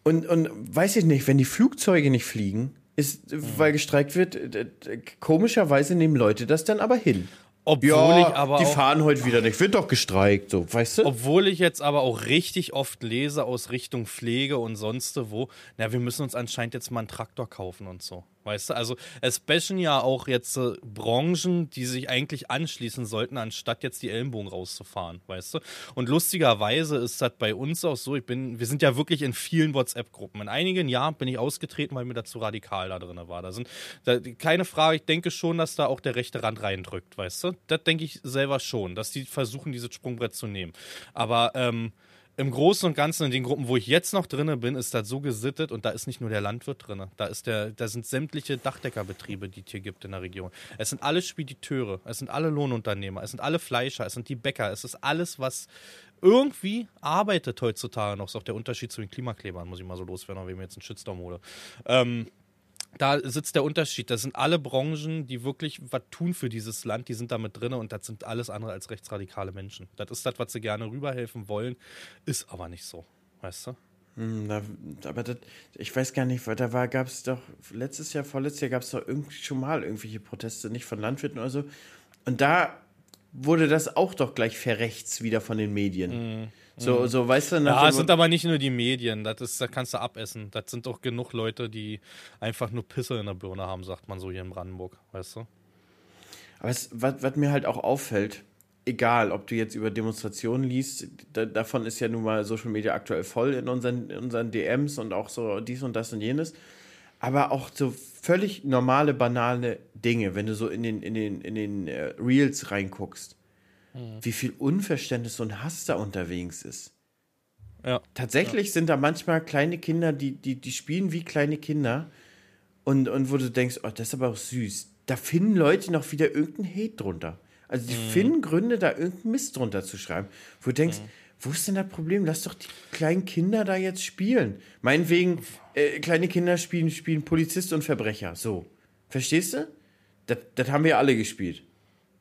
Speaker 3: und, und weiß ich nicht, wenn die Flugzeuge nicht fliegen, ist, weil gestreikt wird, d- d- komischerweise nehmen Leute das dann aber hin.
Speaker 4: Obwohl ich aber
Speaker 3: die fahren heute wieder nicht, wird doch gestreikt, so, weißt du?
Speaker 4: obwohl ich jetzt aber auch richtig oft lese aus Richtung Pflege und sonst wo, na, wir müssen uns anscheinend jetzt mal einen Traktor kaufen und so. Weißt du, also es bashen ja auch jetzt äh, Branchen, die sich eigentlich anschließen sollten, anstatt jetzt die Ellenbogen rauszufahren, weißt du? Und lustigerweise ist das bei uns auch so, ich bin, wir sind ja wirklich in vielen WhatsApp-Gruppen. In einigen Jahren bin ich ausgetreten, weil mir da zu radikal da drin war. Da sind, da, keine Frage, ich denke schon, dass da auch der rechte Rand reindrückt, weißt du? Das denke ich selber schon, dass die versuchen, dieses Sprungbrett zu nehmen. Aber ähm, im Großen und Ganzen in den Gruppen, wo ich jetzt noch drinne bin, ist das so gesittet und da ist nicht nur der Landwirt drin. Da ist der, da sind sämtliche Dachdeckerbetriebe, die es hier gibt in der Region. Es sind alle Spediteure, es sind alle Lohnunternehmer, es sind alle Fleischer, es sind die Bäcker, es ist alles, was irgendwie arbeitet heutzutage noch. Das ist auch der Unterschied zu den Klimaklebern, muss ich mal so loswerden, wenn wir jetzt einen Shitstorm hole. Ähm, da sitzt der Unterschied. Das sind alle Branchen, die wirklich was tun für dieses Land, die sind da mit drin und das sind alles andere als rechtsradikale Menschen. Das ist das, was sie gerne rüberhelfen wollen, ist aber nicht so, weißt du?
Speaker 3: Hm, da, aber das, ich weiß gar nicht, weil da war, gab es doch, letztes Jahr, vorletztes Jahr gab es doch irgendwie schon mal irgendwelche Proteste, nicht von Landwirten oder so. Und da wurde das auch doch gleich verrechts wieder von den Medien. Mhm. So, so, weißt du,
Speaker 4: Ja, es sind aber nicht nur die Medien, das ist, da kannst du abessen. Das sind doch genug Leute, die einfach nur Pisse in der Birne haben, sagt man so hier in Brandenburg, weißt du?
Speaker 3: Aber es, was, was mir halt auch auffällt, egal, ob du jetzt über Demonstrationen liest, da, davon ist ja nun mal Social Media aktuell voll in unseren, in unseren DMs und auch so dies und das und jenes. Aber auch so völlig normale, banale Dinge, wenn du so in den, in den, in den äh, Reels reinguckst mhm. wie viel Unverständnis und Hass da unterwegs ist. Ja. Tatsächlich ja. sind da manchmal kleine Kinder, die, die, die spielen wie kleine Kinder und, und wo du denkst, oh, das ist aber auch süß. Da finden Leute noch wieder irgendeinen Hate drunter. Also die mhm. finden Gründe, da irgendeinen Mist drunter zu schreiben. Wo du denkst, mhm. wo ist denn das Problem? Lass doch die kleinen Kinder da jetzt spielen. Meinetwegen, äh, kleine Kinder spielen, spielen Polizist und Verbrecher. So. Verstehst du? Das, das haben wir alle gespielt.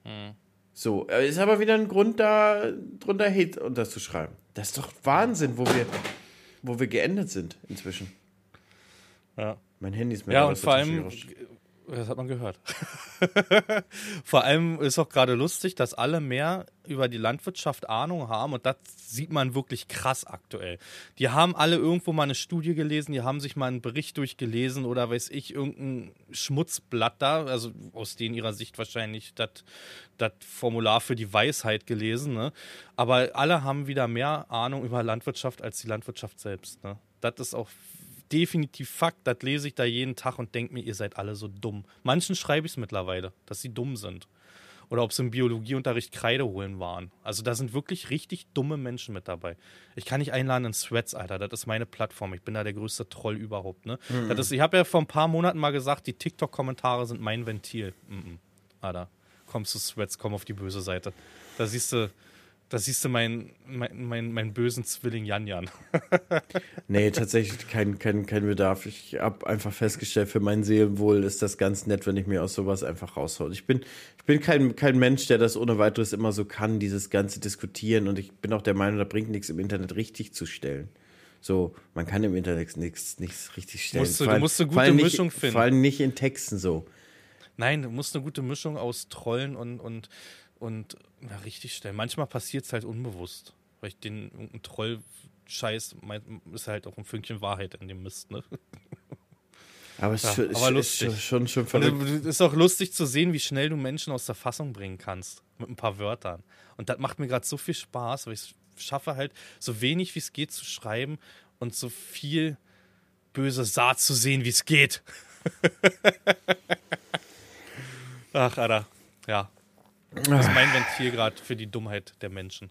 Speaker 3: Mhm. So, äh, ist aber wieder ein Grund, da drunter Hate unterzuschreiben. Das ist doch Wahnsinn, wo wir, wo wir geendet sind inzwischen.
Speaker 4: Ja.
Speaker 3: Mein Handy ist mir
Speaker 4: Ja, und vor allem, das hat man gehört. Vor allem ist auch gerade lustig, dass alle mehr über die Landwirtschaft Ahnung haben und das sieht man wirklich krass aktuell. Die haben alle irgendwo mal eine Studie gelesen, die haben sich mal einen Bericht durchgelesen oder weiß ich, irgendein Schmutzblatt da, also aus denen ihrer Sicht wahrscheinlich das Formular für die Weisheit gelesen. Ne? Aber alle haben wieder mehr Ahnung über Landwirtschaft als die Landwirtschaft selbst. Ne? Das ist auch definitiv Fakt. Das lese ich da jeden Tag und denke mir, ihr seid alle so dumm. Manchen schreibe ich es mittlerweile, dass sie dumm sind. Oder ob sie im Biologieunterricht Kreide holen waren. Also da sind wirklich richtig dumme Menschen mit dabei. Ich kann nicht einladen in Threads, Alter. Das ist meine Plattform. Ich bin da der größte Troll überhaupt. Ne? Mhm. Das ist, ich habe ja vor ein paar Monaten mal gesagt, die TikTok-Kommentare sind mein Ventil. Mhm. Alter, kommst du Threads, komm auf die böse Seite. Da siehst du, da siehst du meinen mein, mein, mein bösen Zwilling Janjan.
Speaker 3: nee, tatsächlich kein, kein, kein Bedarf. Ich habe einfach festgestellt, für mein Seelenwohl ist das ganz nett, wenn ich mir aus sowas einfach raushole. Ich bin, ich bin kein, kein Mensch, der das ohne weiteres immer so kann, dieses ganze Diskutieren. Und ich bin auch der Meinung, da bringt nichts im Internet richtig zu stellen. So, man kann im Internet nichts, nichts richtig stellen.
Speaker 4: Musst du, du musst eine gute Mischung
Speaker 3: nicht,
Speaker 4: finden.
Speaker 3: Vor allem nicht in Texten so.
Speaker 4: Nein, du musst eine gute Mischung aus Trollen und, und und ja, richtig stellen. Manchmal passiert es halt unbewusst, weil ich den irgendein Troll-Scheiß ist halt auch ein Fünkchen Wahrheit in dem Mist, ne?
Speaker 3: Aber es ja, ist, aber lustig. Ist schon, schon verrückt.
Speaker 4: Es ist auch lustig zu sehen, wie schnell du Menschen aus der Fassung bringen kannst. Mit ein paar Wörtern. Und das macht mir gerade so viel Spaß, weil ich schaffe halt, so wenig wie es geht zu schreiben und so viel böse Saat zu sehen, wie es geht. Ach, Alter. Ja, das ist mein Ventil gerade für die Dummheit der Menschen.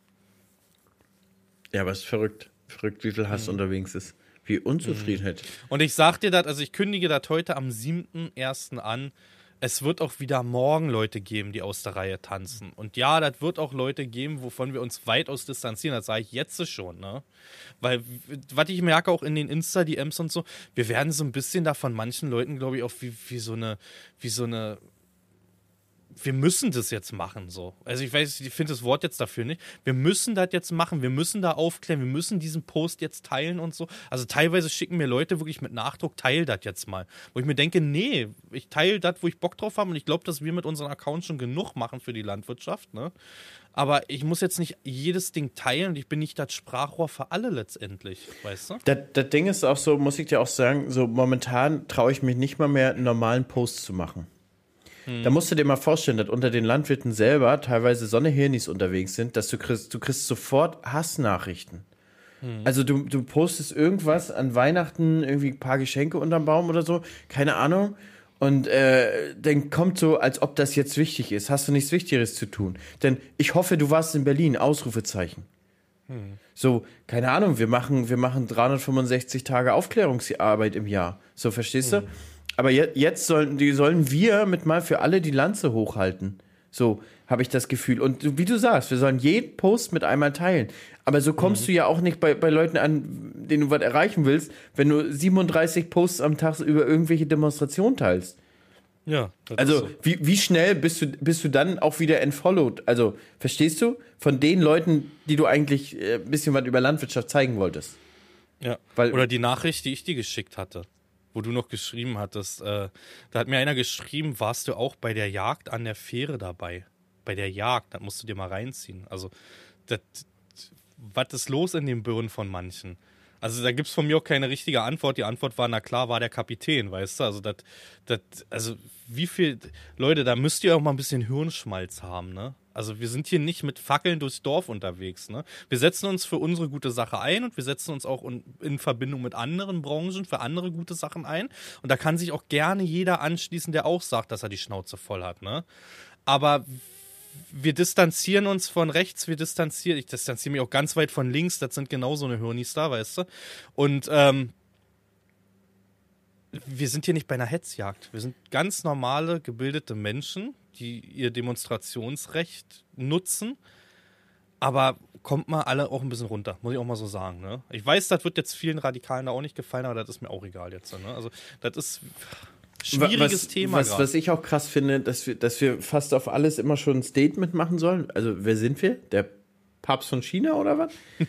Speaker 3: Ja, aber es ist verrückt. Verrückt, wie viel Hass mhm. unterwegs ist. Wie Unzufriedenheit.
Speaker 4: Mhm. Und ich sag dir das, also ich kündige das heute am 7.1. an. Es wird auch wieder morgen Leute geben, die aus der Reihe tanzen. Und ja, das wird auch Leute geben, wovon wir uns weitaus distanzieren. Das sage ich jetzt schon, ne? Weil, was ich merke auch in den Insta-DMs und so, wir werden so ein bisschen da von manchen Leuten, glaube ich, auch wie, wie so eine, wie so eine wir müssen das jetzt machen, so. Also ich weiß, ich finde das Wort jetzt dafür nicht. Wir müssen das jetzt machen, wir müssen da aufklären, wir müssen diesen Post jetzt teilen und so. Also teilweise schicken mir Leute wirklich mit Nachdruck, teil das jetzt mal. Wo ich mir denke, nee, ich teile das, wo ich Bock drauf habe und ich glaube, dass wir mit unseren Accounts schon genug machen für die Landwirtschaft, ne? Aber ich muss jetzt nicht jedes Ding teilen und ich bin nicht das Sprachrohr für alle letztendlich, weißt du?
Speaker 3: Das, das Ding ist auch so, muss ich dir auch sagen, so momentan traue ich mich nicht mal mehr, einen normalen Post zu machen. Da musst du dir mal vorstellen, dass unter den Landwirten selber teilweise so eine Hirnis unterwegs sind, dass du kriegst, du kriegst sofort Hassnachrichten. Also du, du postest irgendwas an Weihnachten, irgendwie ein paar Geschenke unterm Baum oder so, keine Ahnung. Und äh, dann kommt so, als ob das jetzt wichtig ist. Hast du nichts Wichtigeres zu tun? Denn ich hoffe, du warst in Berlin, Ausrufezeichen. So, keine Ahnung, wir machen, wir machen 365 Tage Aufklärungsarbeit im Jahr. So, verstehst du? Aber je, jetzt sollen, die sollen wir mit mal für alle die Lanze hochhalten. So habe ich das Gefühl. Und wie du sagst, wir sollen jeden Post mit einmal teilen. Aber so kommst du ja auch nicht bei, bei Leuten an, denen du was erreichen willst, wenn du 37 Posts am Tag über irgendwelche Demonstrationen teilst.
Speaker 4: Ja.
Speaker 3: Also,
Speaker 4: so.
Speaker 3: wie, wie schnell bist du, bist du dann auch wieder entfollowed? Also, verstehst du? Von den Leuten, die du eigentlich äh, ein bisschen was über Landwirtschaft zeigen wolltest.
Speaker 4: Ja.
Speaker 3: Weil-
Speaker 4: Oder die Nachricht, die ich dir geschickt hatte, wo du noch geschrieben hattest. Äh, da hat mir einer geschrieben, warst du auch bei der Jagd an der Fähre dabei? Bei der Jagd, das musst du dir mal reinziehen. Also, das, was ist los in den Birnen von manchen? Also da gibt es von mir auch keine richtige Antwort. Die Antwort war, na klar, war der Kapitän, weißt du? Also das, also wie viel, Leute, da müsst ihr auch mal ein bisschen Hirnschmalz haben, ne? Also wir sind hier nicht mit Fackeln durchs Dorf unterwegs, ne? Wir setzen uns für unsere gute Sache ein und wir setzen uns auch in, in Verbindung mit anderen Branchen für andere gute Sachen ein. Und da kann sich auch gerne jeder anschließen, der auch sagt, dass er die Schnauze voll hat, ne? Aber wir distanzieren uns von rechts, wir distanzieren, ich distanziere mich auch ganz weit von links, das sind genau so eine Hirnis da, weißt du? Und ähm, wir sind hier nicht bei einer Hetzjagd. Wir sind ganz normale, gebildete Menschen, die ihr Demonstrationsrecht nutzen. Aber kommt mal alle auch ein bisschen runter, muss ich auch mal so sagen. Ne? Ich weiß, das wird jetzt vielen Radikalen da auch nicht gefallen, aber das ist mir auch egal jetzt. Ne? Also, das ist schwieriges
Speaker 3: was,
Speaker 4: Thema.
Speaker 3: Was, was ich auch krass finde, dass wir, dass wir fast auf alles immer schon ein Statement machen sollen. Also, wer sind wir? Der Papst von China oder was?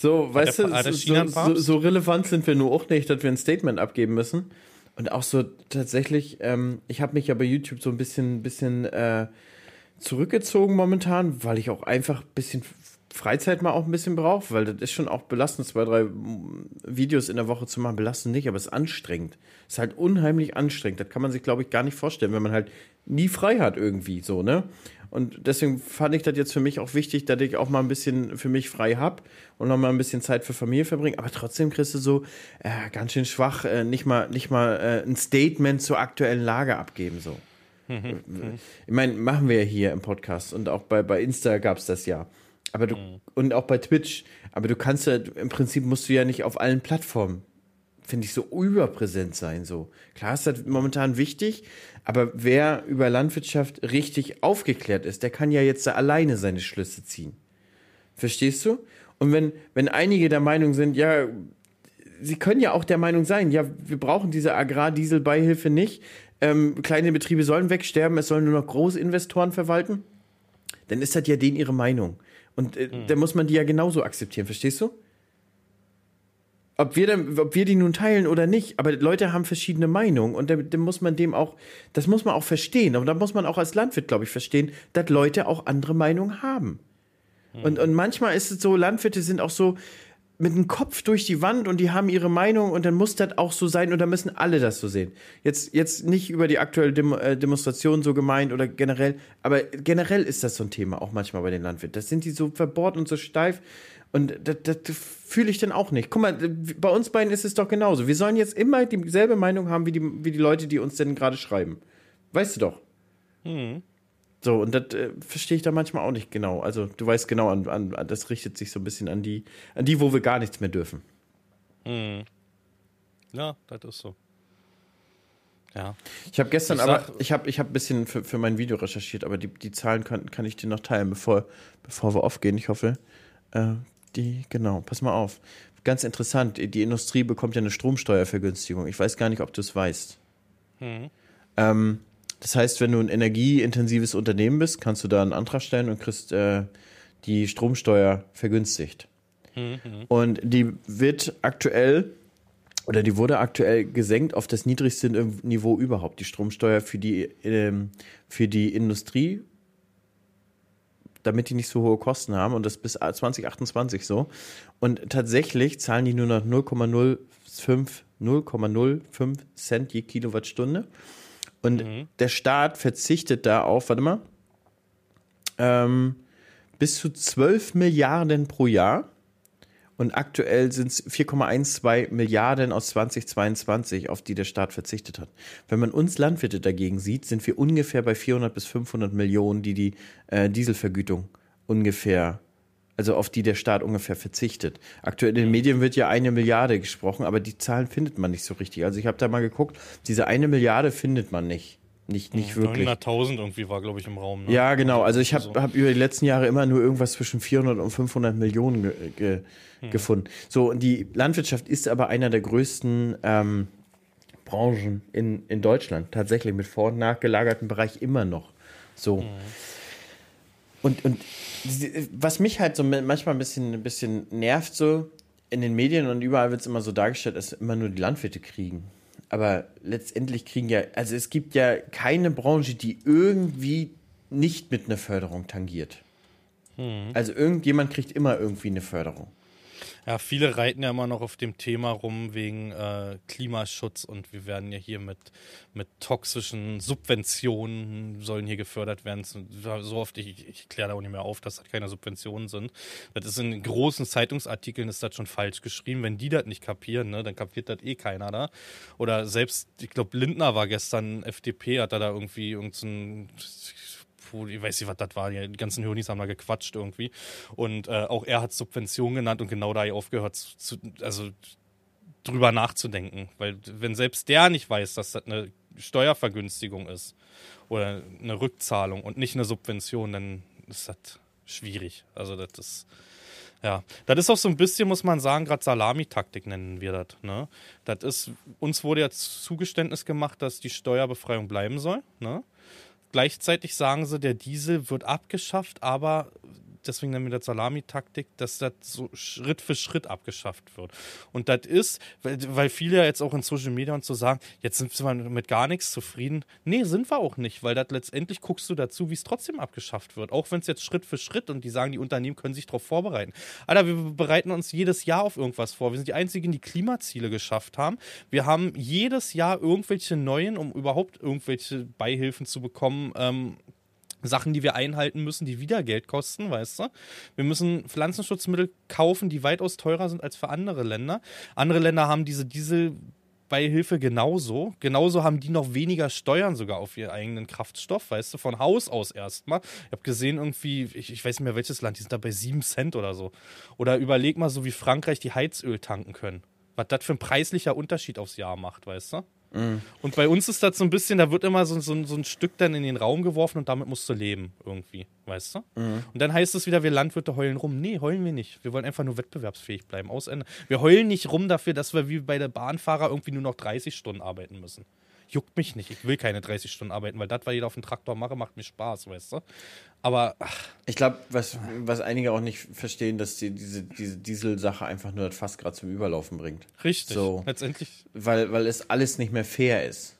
Speaker 3: So, weißt
Speaker 4: der
Speaker 3: du, so, so, so relevant sind wir nur auch nicht, dass wir ein Statement abgeben müssen. Und auch so tatsächlich, ähm, ich habe mich ja bei YouTube so ein bisschen, bisschen äh, zurückgezogen momentan, weil ich auch einfach ein bisschen Freizeit mal auch ein bisschen brauche, weil das ist schon auch belastend, zwei, drei Videos in der Woche zu machen, belastend nicht, aber es ist anstrengend. Es ist halt unheimlich anstrengend. Das kann man sich, glaube ich, gar nicht vorstellen, wenn man halt nie frei hat irgendwie so, ne? Und deswegen fand ich das jetzt für mich auch wichtig, dass ich auch mal ein bisschen für mich frei habe und noch mal ein bisschen Zeit für Familie verbringe. Aber trotzdem kriegst du so äh, ganz schön schwach, äh, nicht mal, nicht mal äh, ein Statement zur aktuellen Lage abgeben so. Ich meine, machen wir ja hier im Podcast und auch bei, bei Insta gab es das ja. Aber du, und auch bei Twitch. Aber du kannst ja, im Prinzip musst du ja nicht auf allen Plattformen, finde ich, so überpräsent sein. So. Klar ist das momentan wichtig, aber wer über Landwirtschaft richtig aufgeklärt ist, der kann ja jetzt da alleine seine Schlüsse ziehen. Verstehst du? Und wenn, wenn einige der Meinung sind, ja, sie können ja auch der Meinung sein, ja, wir brauchen diese Agrardieselbeihilfe nicht, ähm, kleine Betriebe sollen wegsterben, es sollen nur noch Großinvestoren verwalten, dann ist das ja denen ihre Meinung. Und äh, dann muss man die ja genauso akzeptieren, verstehst du? Ob wir, dann, ob wir die nun teilen oder nicht, aber Leute haben verschiedene Meinungen und dann, dann muss man dem auch, das muss man auch verstehen. Und da muss man auch als Landwirt, glaube ich, verstehen, dass Leute auch andere Meinungen haben. Und, und manchmal ist es so, Landwirte sind auch so mit dem Kopf durch die Wand und die haben ihre Meinung und dann muss das auch so sein und dann müssen alle das so sehen. Jetzt, jetzt nicht über die aktuelle Dem äh, Demonstration so gemeint oder generell, aber generell ist das so ein Thema, auch manchmal bei den Landwirten. Das sind die so verbohrt und so steif und das, das fühle ich dann auch nicht. Guck mal, bei uns beiden ist es doch genauso. Wir sollen jetzt immer dieselbe Meinung haben wie die, wie die Leute, die uns denn gerade schreiben. Weißt du doch. So, und das äh, verstehe ich da manchmal auch nicht genau. Also, du weißt genau, an, an, das richtet sich so ein bisschen an die, an die, wo wir gar nichts mehr dürfen.
Speaker 4: Ja, das ist so. Ja.
Speaker 3: Ich habe gestern
Speaker 4: Ich
Speaker 3: aber, ich habe ich hab ein bisschen für, für mein Video recherchiert, aber die, die Zahlen kann, kann ich dir noch teilen, bevor, bevor wir aufgehen. Ich hoffe, äh, die, genau, pass mal auf. Ganz interessant, die Industrie bekommt ja eine Stromsteuervergünstigung. Ich weiß gar nicht, ob du es weißt. Ähm, Das heißt, wenn du ein energieintensives Unternehmen bist, kannst du da einen Antrag stellen und kriegst äh, die Stromsteuer vergünstigt. Mhm. Und die wird aktuell oder die wurde aktuell gesenkt auf das niedrigste Niveau überhaupt, die Stromsteuer für die, ähm, für die Industrie, damit die nicht so hohe Kosten haben und das bis 2028 so. Und tatsächlich zahlen die nur noch 0,05 0,05 Cent je Kilowattstunde. Und mhm. der Staat verzichtet da auf, warte mal, ähm, bis zu 12 Milliarden pro Jahr und aktuell sind es 4,12 Milliarden aus 2022, auf die der Staat verzichtet hat. Wenn man uns Landwirte dagegen sieht, sind wir ungefähr bei 400 bis 500 Millionen, die die äh, Dieselvergütung ungefähr, also auf die der Staat ungefähr verzichtet. Aktuell in den Medien wird ja eine Milliarde gesprochen, aber die Zahlen findet man nicht so richtig. Also ich habe da mal geguckt, diese eine Milliarde findet man nicht. Nicht, nicht wirklich.
Speaker 4: 900.000 irgendwie war, glaube ich, im Raum. Ne?
Speaker 3: Ja, genau. Also ich habe also. hab über die letzten Jahre immer nur irgendwas zwischen 400 und 500 Millionen ge ge hm. gefunden. So, und die Landwirtschaft ist aber einer der größten ähm, Branchen in, in Deutschland. Tatsächlich mit vor- und nachgelagerten Bereich immer noch. So. Hm. Und, und was mich halt so manchmal ein bisschen, ein bisschen nervt, so in den Medien und überall wird es immer so dargestellt, dass immer nur die Landwirte kriegen aber letztendlich kriegen ja, also es gibt ja keine Branche, die irgendwie nicht mit einer Förderung tangiert. Hm. Also irgendjemand kriegt immer irgendwie eine Förderung.
Speaker 4: Ja, viele reiten ja immer noch auf dem Thema rum wegen äh, Klimaschutz und wir werden ja hier mit, mit toxischen Subventionen sollen hier gefördert werden. So oft, ich, ich kläre da auch nicht mehr auf, dass das keine Subventionen sind. Das ist in großen Zeitungsartikeln ist das schon falsch geschrieben. Wenn die das nicht kapieren, ne, dann kapiert das eh keiner da. Oder selbst, ich glaube, Lindner war gestern FDP, hat er da irgendwie irgendein ich weiß nicht, was das war, die ganzen Hirnis haben da gequatscht irgendwie. Und äh, auch er hat Subvention genannt und genau da aufgehört, zu, also drüber nachzudenken. Weil wenn selbst der nicht weiß, dass das eine Steuervergünstigung ist oder eine Rückzahlung und nicht eine Subvention, dann ist das schwierig. Also das ist. Ja, das ist auch so ein bisschen, muss man sagen, gerade Salamitaktik nennen wir das. Ne? Das ist, uns wurde jetzt Zugeständnis gemacht, dass die Steuerbefreiung bleiben soll. Ne? Gleichzeitig sagen sie, der Diesel wird abgeschafft, aber deswegen nennen wir das Salamitaktik, dass das so Schritt für Schritt abgeschafft wird. Und das ist, weil, weil viele ja jetzt auch in Social Media und so sagen, jetzt sind wir mit gar nichts zufrieden. Nee, sind wir auch nicht, weil das letztendlich guckst du dazu, wie es trotzdem abgeschafft wird. Auch wenn es jetzt Schritt für Schritt und die sagen, die Unternehmen können sich darauf vorbereiten. Alter, wir bereiten uns jedes Jahr auf irgendwas vor. Wir sind die Einzigen, die Klimaziele geschafft haben. Wir haben jedes Jahr irgendwelche neuen, um überhaupt irgendwelche Beihilfen zu bekommen, ähm, Sachen, die wir einhalten müssen, die wieder Geld kosten, weißt du? Wir müssen Pflanzenschutzmittel kaufen, die weitaus teurer sind als für andere Länder. Andere Länder haben diese Dieselbeihilfe genauso. Genauso haben die noch weniger Steuern sogar auf ihren eigenen Kraftstoff, weißt du, von Haus aus erstmal. Ich habe gesehen, irgendwie, ich, ich, weiß nicht mehr welches Land, die sind da bei 7 Cent oder so. Oder überleg mal, so wie Frankreich die Heizöl tanken können. Was das für ein preislicher Unterschied aufs Jahr macht, weißt du? Mhm. Und bei uns ist das so ein bisschen, da wird immer so, so, so, ein Stück dann in den Raum geworfen und damit musst du leben, irgendwie, weißt du? Mhm. Und dann heißt es wieder, wir Landwirte heulen rum. Nee, heulen wir nicht. Wir wollen einfach nur wettbewerbsfähig bleiben. Aus Ende. Wir heulen nicht rum dafür, dass wir wie bei der Bahnfahrer irgendwie nur noch 30 Stunden arbeiten müssen juckt mich nicht. Ich will keine 30 Stunden arbeiten, weil das, was ich auf dem Traktor mache, macht mir Spaß, weißt du? Aber. Ach.
Speaker 3: Ich glaube, was, was einige auch nicht verstehen, dass die, diese, diese Dieselsache einfach nur das Fass gerade zum Überlaufen bringt.
Speaker 4: Richtig. So, letztendlich.
Speaker 3: Weil, weil es alles nicht mehr fair ist.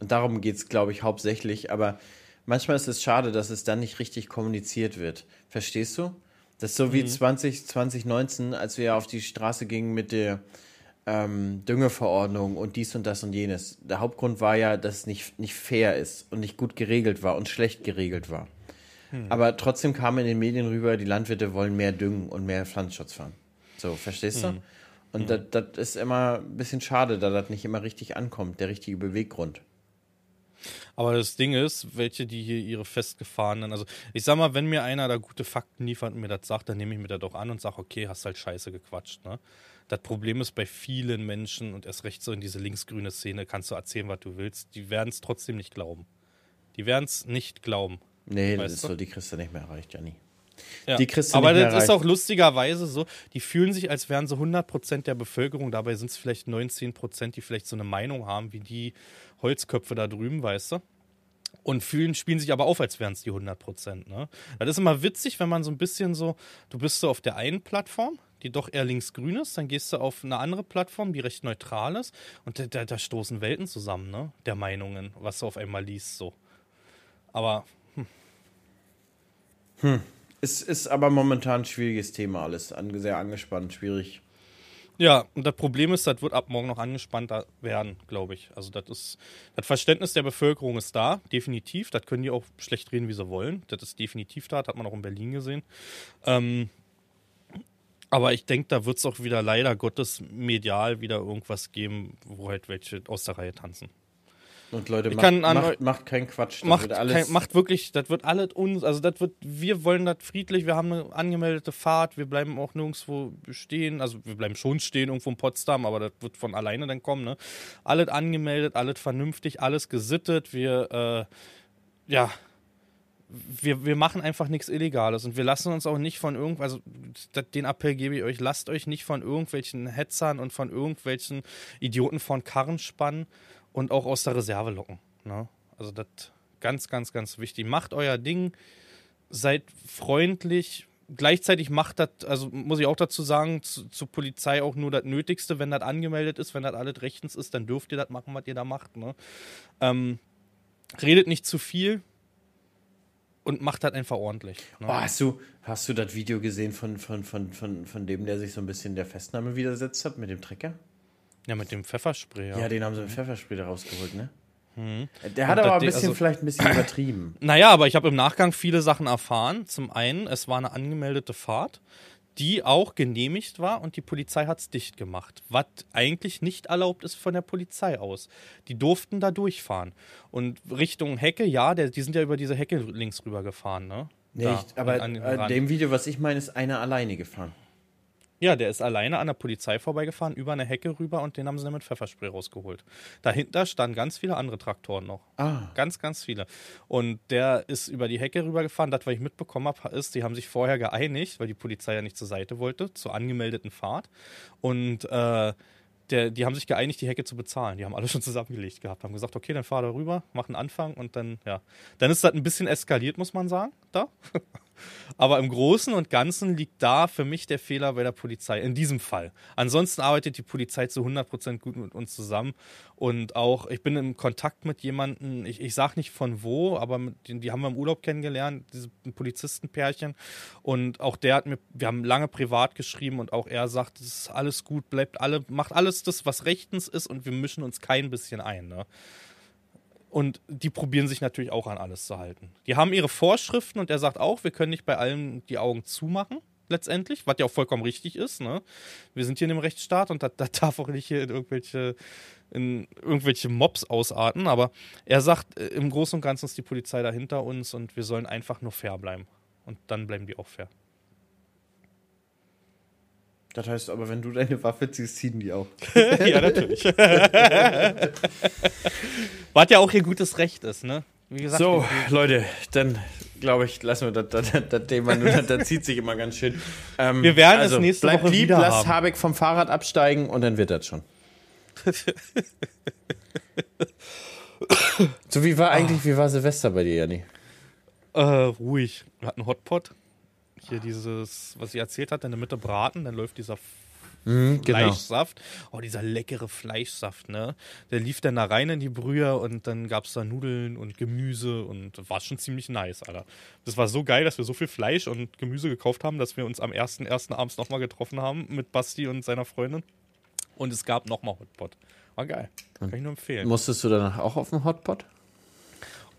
Speaker 3: Und darum geht es, glaube ich, hauptsächlich. Aber manchmal ist es schade, dass es dann nicht richtig kommuniziert wird. Verstehst du? Das ist so wie mhm. 20, 2019, als wir auf die Straße gingen mit der ähm, Düngeverordnung und dies und das und jenes. Der Hauptgrund war ja, dass es nicht, nicht fair ist und nicht gut geregelt war und schlecht geregelt war. Hm. Aber trotzdem kam in den Medien rüber, die Landwirte wollen mehr düngen und mehr Pflanzenschutz fahren. So, verstehst hm. du? Und hm. das ist immer ein bisschen schade, da das nicht immer richtig ankommt, der richtige Beweggrund.
Speaker 4: Aber das Ding ist, welche, die hier ihre festgefahrenen, also ich sag mal, wenn mir einer da gute Fakten liefert und mir das sagt, dann nehme ich mir das auch an und sage, okay, hast halt scheiße gequatscht, ne? Das Problem ist bei vielen Menschen und erst recht so in diese linksgrüne Szene, kannst du erzählen, was du willst, die werden es trotzdem nicht glauben. Die werden es nicht glauben.
Speaker 3: Nee, das ist so, die kriegst du nicht mehr erreicht, Janni.
Speaker 4: Ja. Die kriegst du Aber das ist auch lustigerweise so, die fühlen sich, als wären so 100% der Bevölkerung, dabei sind es vielleicht 19%, die vielleicht so eine Meinung haben, wie die Holzköpfe da drüben, weißt du? und fühlen, spielen sich aber auf, als wären es die 100 Prozent. Ne? Das ist immer witzig, wenn man so ein bisschen so, du bist so auf der einen Plattform, die doch eher linksgrün ist, dann gehst du auf eine andere Plattform, die recht neutral ist und da, da, da stoßen Welten zusammen, ne? Der Meinungen, was du auf einmal liest, so. Aber
Speaker 3: Es ist aber momentan ein schwieriges Thema alles. An, sehr angespannt, schwierig.
Speaker 4: Ja, und das Problem ist, das wird ab morgen noch angespannter werden, glaube ich. Also das ist, das Verständnis der Bevölkerung ist da, definitiv. Das können die auch schlecht reden, wie sie wollen. Das ist definitiv da, das hat man auch in Berlin gesehen. Ähm, aber ich denke, da wird es auch wieder leider Gottes medial wieder irgendwas geben, wo halt welche aus der Reihe tanzen.
Speaker 3: Und Leute,
Speaker 4: Ich
Speaker 3: macht, macht, macht keinen Quatsch. Das
Speaker 4: Macht,
Speaker 3: wird alles,
Speaker 4: kein, macht wirklich, das wird alles uns, also das wird, wir wollen das friedlich, wir haben eine angemeldete Fahrt, wir bleiben auch nirgendwo stehen, also wir bleiben schon stehen irgendwo in Potsdam, aber das wird von alleine dann kommen, ne? Alles angemeldet, alles vernünftig, alles gesittet, wir, äh, ja, wir, wir machen einfach nichts Illegales und wir lassen uns auch nicht von irgend, also den Appell gebe ich euch, lasst euch nicht von irgendwelchen Hetzern und von irgendwelchen Idioten von Karren spannen und auch aus der Reserve locken. Ne? Also das ganz, ganz, ganz wichtig. Macht euer Ding, seid freundlich. Gleichzeitig macht das, also muss ich auch dazu sagen, zu, zur Polizei auch nur das Nötigste, wenn das angemeldet ist, wenn das alles rechtens ist, dann dürft ihr das machen, was ihr da macht. Ne? Ähm, redet nicht zu viel und macht das einfach ordentlich. Ne?
Speaker 3: Oh, hast, du, hast du das Video gesehen von, von, von, von, von dem, der sich so ein bisschen der Festnahme widersetzt hat mit dem Trecker?
Speaker 4: Ja, mit dem Pfefferspray. Ja.
Speaker 3: Ja, den haben sie mit Pfefferspray da rausgeholt, ne? Der hat
Speaker 4: Und
Speaker 3: aber ein bisschen,
Speaker 4: also-
Speaker 3: vielleicht ein bisschen übertrieben.
Speaker 4: Naja, aber ich habe im Nachgang viele Sachen erfahren. Zum einen, es war eine angemeldete Fahrt, die auch genehmigt war und die Polizei hat es dicht gemacht. Was eigentlich nicht erlaubt ist von der Polizei aus. Die durften da durchfahren. Und Richtung Hecke, ja, der, die sind ja über diese Hecke links rüber gefahren, ne?
Speaker 3: Nee,
Speaker 4: Da,
Speaker 3: ich, aber
Speaker 4: an- an-
Speaker 3: dem Video, was ich meine, ist einer alleine gefahren.
Speaker 4: Ja, der ist alleine an der Polizei vorbeigefahren, über eine Hecke rüber und den haben sie dann mit Pfefferspray rausgeholt. Dahinter standen ganz viele andere Traktoren noch.
Speaker 3: Ah.
Speaker 4: Ganz, ganz viele. Und der ist über die Hecke rübergefahren. Das, was ich mitbekommen habe, ist, die haben sich vorher geeinigt, weil die Polizei ja nicht zur Seite wollte, zur angemeldeten Fahrt. Und äh, der, die haben sich geeinigt, die Hecke zu bezahlen. Die haben alle schon zusammengelegt gehabt, haben gesagt, okay, dann fahr da rüber, mach einen Anfang und dann, ja. Dann ist das ein bisschen eskaliert, muss man sagen, da. Aber im Großen und Ganzen liegt da für mich der Fehler bei der Polizei, in diesem Fall. Ansonsten arbeitet die Polizei zu 100% gut mit uns zusammen. Und auch, ich bin im Kontakt mit jemandem, ich, ich sag nicht von wo, aber mit, den- die haben wir im Urlaub kennengelernt, diese Polizistenpärchen. Und auch der hat mir, wir haben lange privat geschrieben und auch er sagt, es ist alles gut, bleibt alle, macht alles das, was rechtens ist und wir mischen uns kein bisschen ein. Ne? Und die probieren sich natürlich auch an alles zu halten. Die haben ihre Vorschriften und er sagt auch, wir können nicht bei allem die Augen zumachen, letztendlich, was ja auch vollkommen richtig ist. Ne? Wir sind hier in einem Rechtsstaat und da, da darf auch nicht hier in irgendwelche, in irgendwelche Mobs ausarten. Aber er sagt, äh, im Großen und Ganzen ist die Polizei da hinter uns und wir sollen einfach nur fair bleiben. Und dann bleiben die auch fair.
Speaker 3: Das heißt aber, wenn du deine Waffe ziehst, ziehen die auch.
Speaker 4: ja, natürlich. was ja auch ihr gutes Recht ist, ne? Wie gesagt,
Speaker 3: So, Leute, dann glaube ich, lassen wir das, das, das Thema nur, das, das zieht sich immer ganz schön. Ähm,
Speaker 4: Wir werden es nächste
Speaker 3: bleibt
Speaker 4: Woche
Speaker 3: lieb,
Speaker 4: wieder
Speaker 3: lasst
Speaker 4: haben.
Speaker 3: Habeck vom Fahrrad absteigen und dann wird das schon. so, wie war eigentlich, wie war Silvester bei dir, Janni?
Speaker 4: Äh, ruhig. Wir hatten Hotpot. Hier dieses, was ich erzählt hatte, in der Mitte braten, dann läuft dieser
Speaker 3: genau.
Speaker 4: Fleischsaft. Oh, dieser leckere Fleischsaft, ne? Der lief dann da rein in die Brühe und dann gab es da Nudeln und Gemüse und war schon ziemlich nice, Alter. Das war so geil, dass wir so viel Fleisch und Gemüse gekauft haben, dass wir uns am ersten, ersten abends nochmal getroffen haben mit Basti und seiner Freundin. Und es gab nochmal Hotpot. War geil. Kann ich nur empfehlen.
Speaker 3: Musstest du danach auch auf dem Hotpot?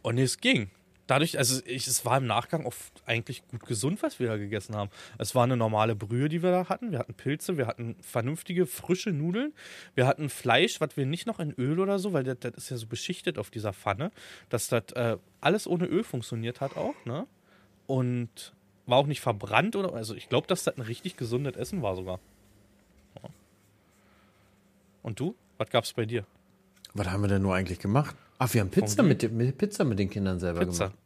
Speaker 4: Und es ging. Dadurch, also ich, es war im Nachgang oft eigentlich gut gesund, was wir da gegessen haben. Es war eine normale Brühe, die wir da hatten. Wir hatten Pilze, wir hatten vernünftige, frische Nudeln. Wir hatten Fleisch, was wir nicht noch in Öl oder so, weil das, das ist ja so beschichtet auf dieser Pfanne, dass das äh, alles ohne Öl funktioniert hat auch, ne? Und war auch nicht verbrannt oder, also ich glaube, dass das ein richtig gesundes Essen war sogar. Und du? Was gab's bei dir?
Speaker 3: Was haben wir denn nur eigentlich gemacht? Ach, wir haben Pizza mit, den- mit, Pizza mit den Kindern selber
Speaker 4: Pizza.
Speaker 3: gemacht.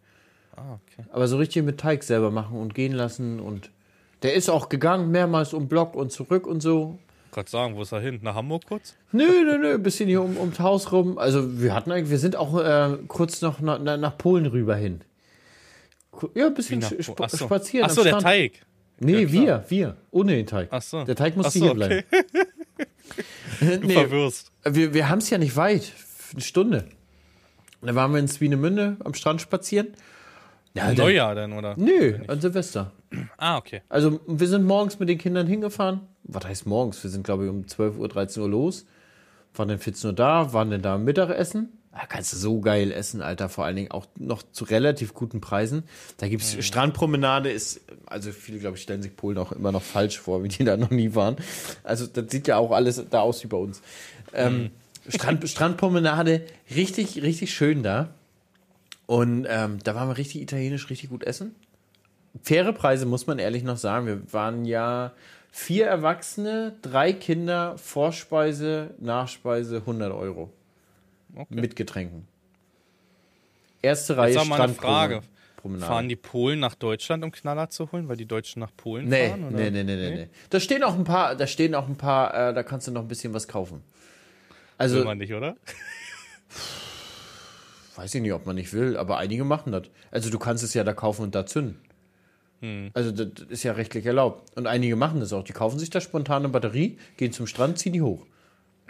Speaker 4: Ah, okay.
Speaker 3: Aber so richtig mit Teig selber machen und gehen lassen und der ist auch gegangen, mehrmals um Block und zurück und so.
Speaker 4: Gott sagen, wo ist er hin? Nach Hamburg kurz?
Speaker 3: Nö, nö, nö, ein bisschen hier um, ums Haus rum. Also wir hatten eigentlich, wir sind auch äh, kurz noch nach, nach Polen rüber hin. Ja, ein bisschen
Speaker 4: nach-
Speaker 3: sp
Speaker 4: Ach so.
Speaker 3: spazieren.
Speaker 4: Ach
Speaker 3: am
Speaker 4: so, der. Teig.
Speaker 3: Nee,
Speaker 4: Ja,
Speaker 3: wir, wir. Ohne den Teig.
Speaker 4: Ach so.
Speaker 3: Der Teig muss
Speaker 4: so,
Speaker 3: hier bleiben.
Speaker 4: Du
Speaker 3: nee,
Speaker 4: verwirrst.
Speaker 3: wir wir haben es ja nicht weit. Eine Stunde. Dann waren wir in Swinemünde am Strand spazieren. Ja, dann-
Speaker 4: Neujahr denn, oder?
Speaker 3: Nö, an Silvester.
Speaker 4: Ah, okay.
Speaker 3: Also wir sind morgens mit den Kindern hingefahren. Was heißt morgens? Wir sind, glaube ich, um 12 Uhr, 13 Uhr los. Waren dann 14 Uhr da, waren dann da am Mittagessen. Da kannst du so geil essen, Alter. Vor allen Dingen auch noch zu relativ guten Preisen. Da gibt's Strandpromenade, ist, also viele, glaube ich, stellen sich Polen auch immer noch falsch vor, wie die da noch nie waren. Also das sieht ja auch alles da aus wie bei uns. Ähm, Strand, Strandpromenade, richtig, richtig schön da. Und ähm, da waren wir richtig italienisch, richtig gut essen faire Preise, muss man ehrlich noch sagen. Wir waren ja vier Erwachsene, drei Kinder, Vorspeise, Nachspeise, 100 Euro. Mit Getränken. Erste Reihe
Speaker 4: Jetzt mal eine
Speaker 3: Strandpromenade.
Speaker 4: Frage. Fahren die Polen nach Deutschland, um Knaller zu holen, weil die Deutschen nach Polen
Speaker 3: Nee,
Speaker 4: fahren? Oder?
Speaker 3: nee, nee, nee, nee, nee. Da stehen auch ein paar, da stehen auch ein paar, äh, da kannst du noch ein bisschen was kaufen. Also,
Speaker 4: Will man nicht, oder?
Speaker 3: weiß ich nicht, ob man nicht will, aber einige machen das. Also du kannst es ja da kaufen und da zünden.
Speaker 4: Hm.
Speaker 3: Also das ist ja rechtlich erlaubt. Und einige machen das auch. Die kaufen sich da spontan eine Batterie, gehen zum Strand, ziehen die hoch.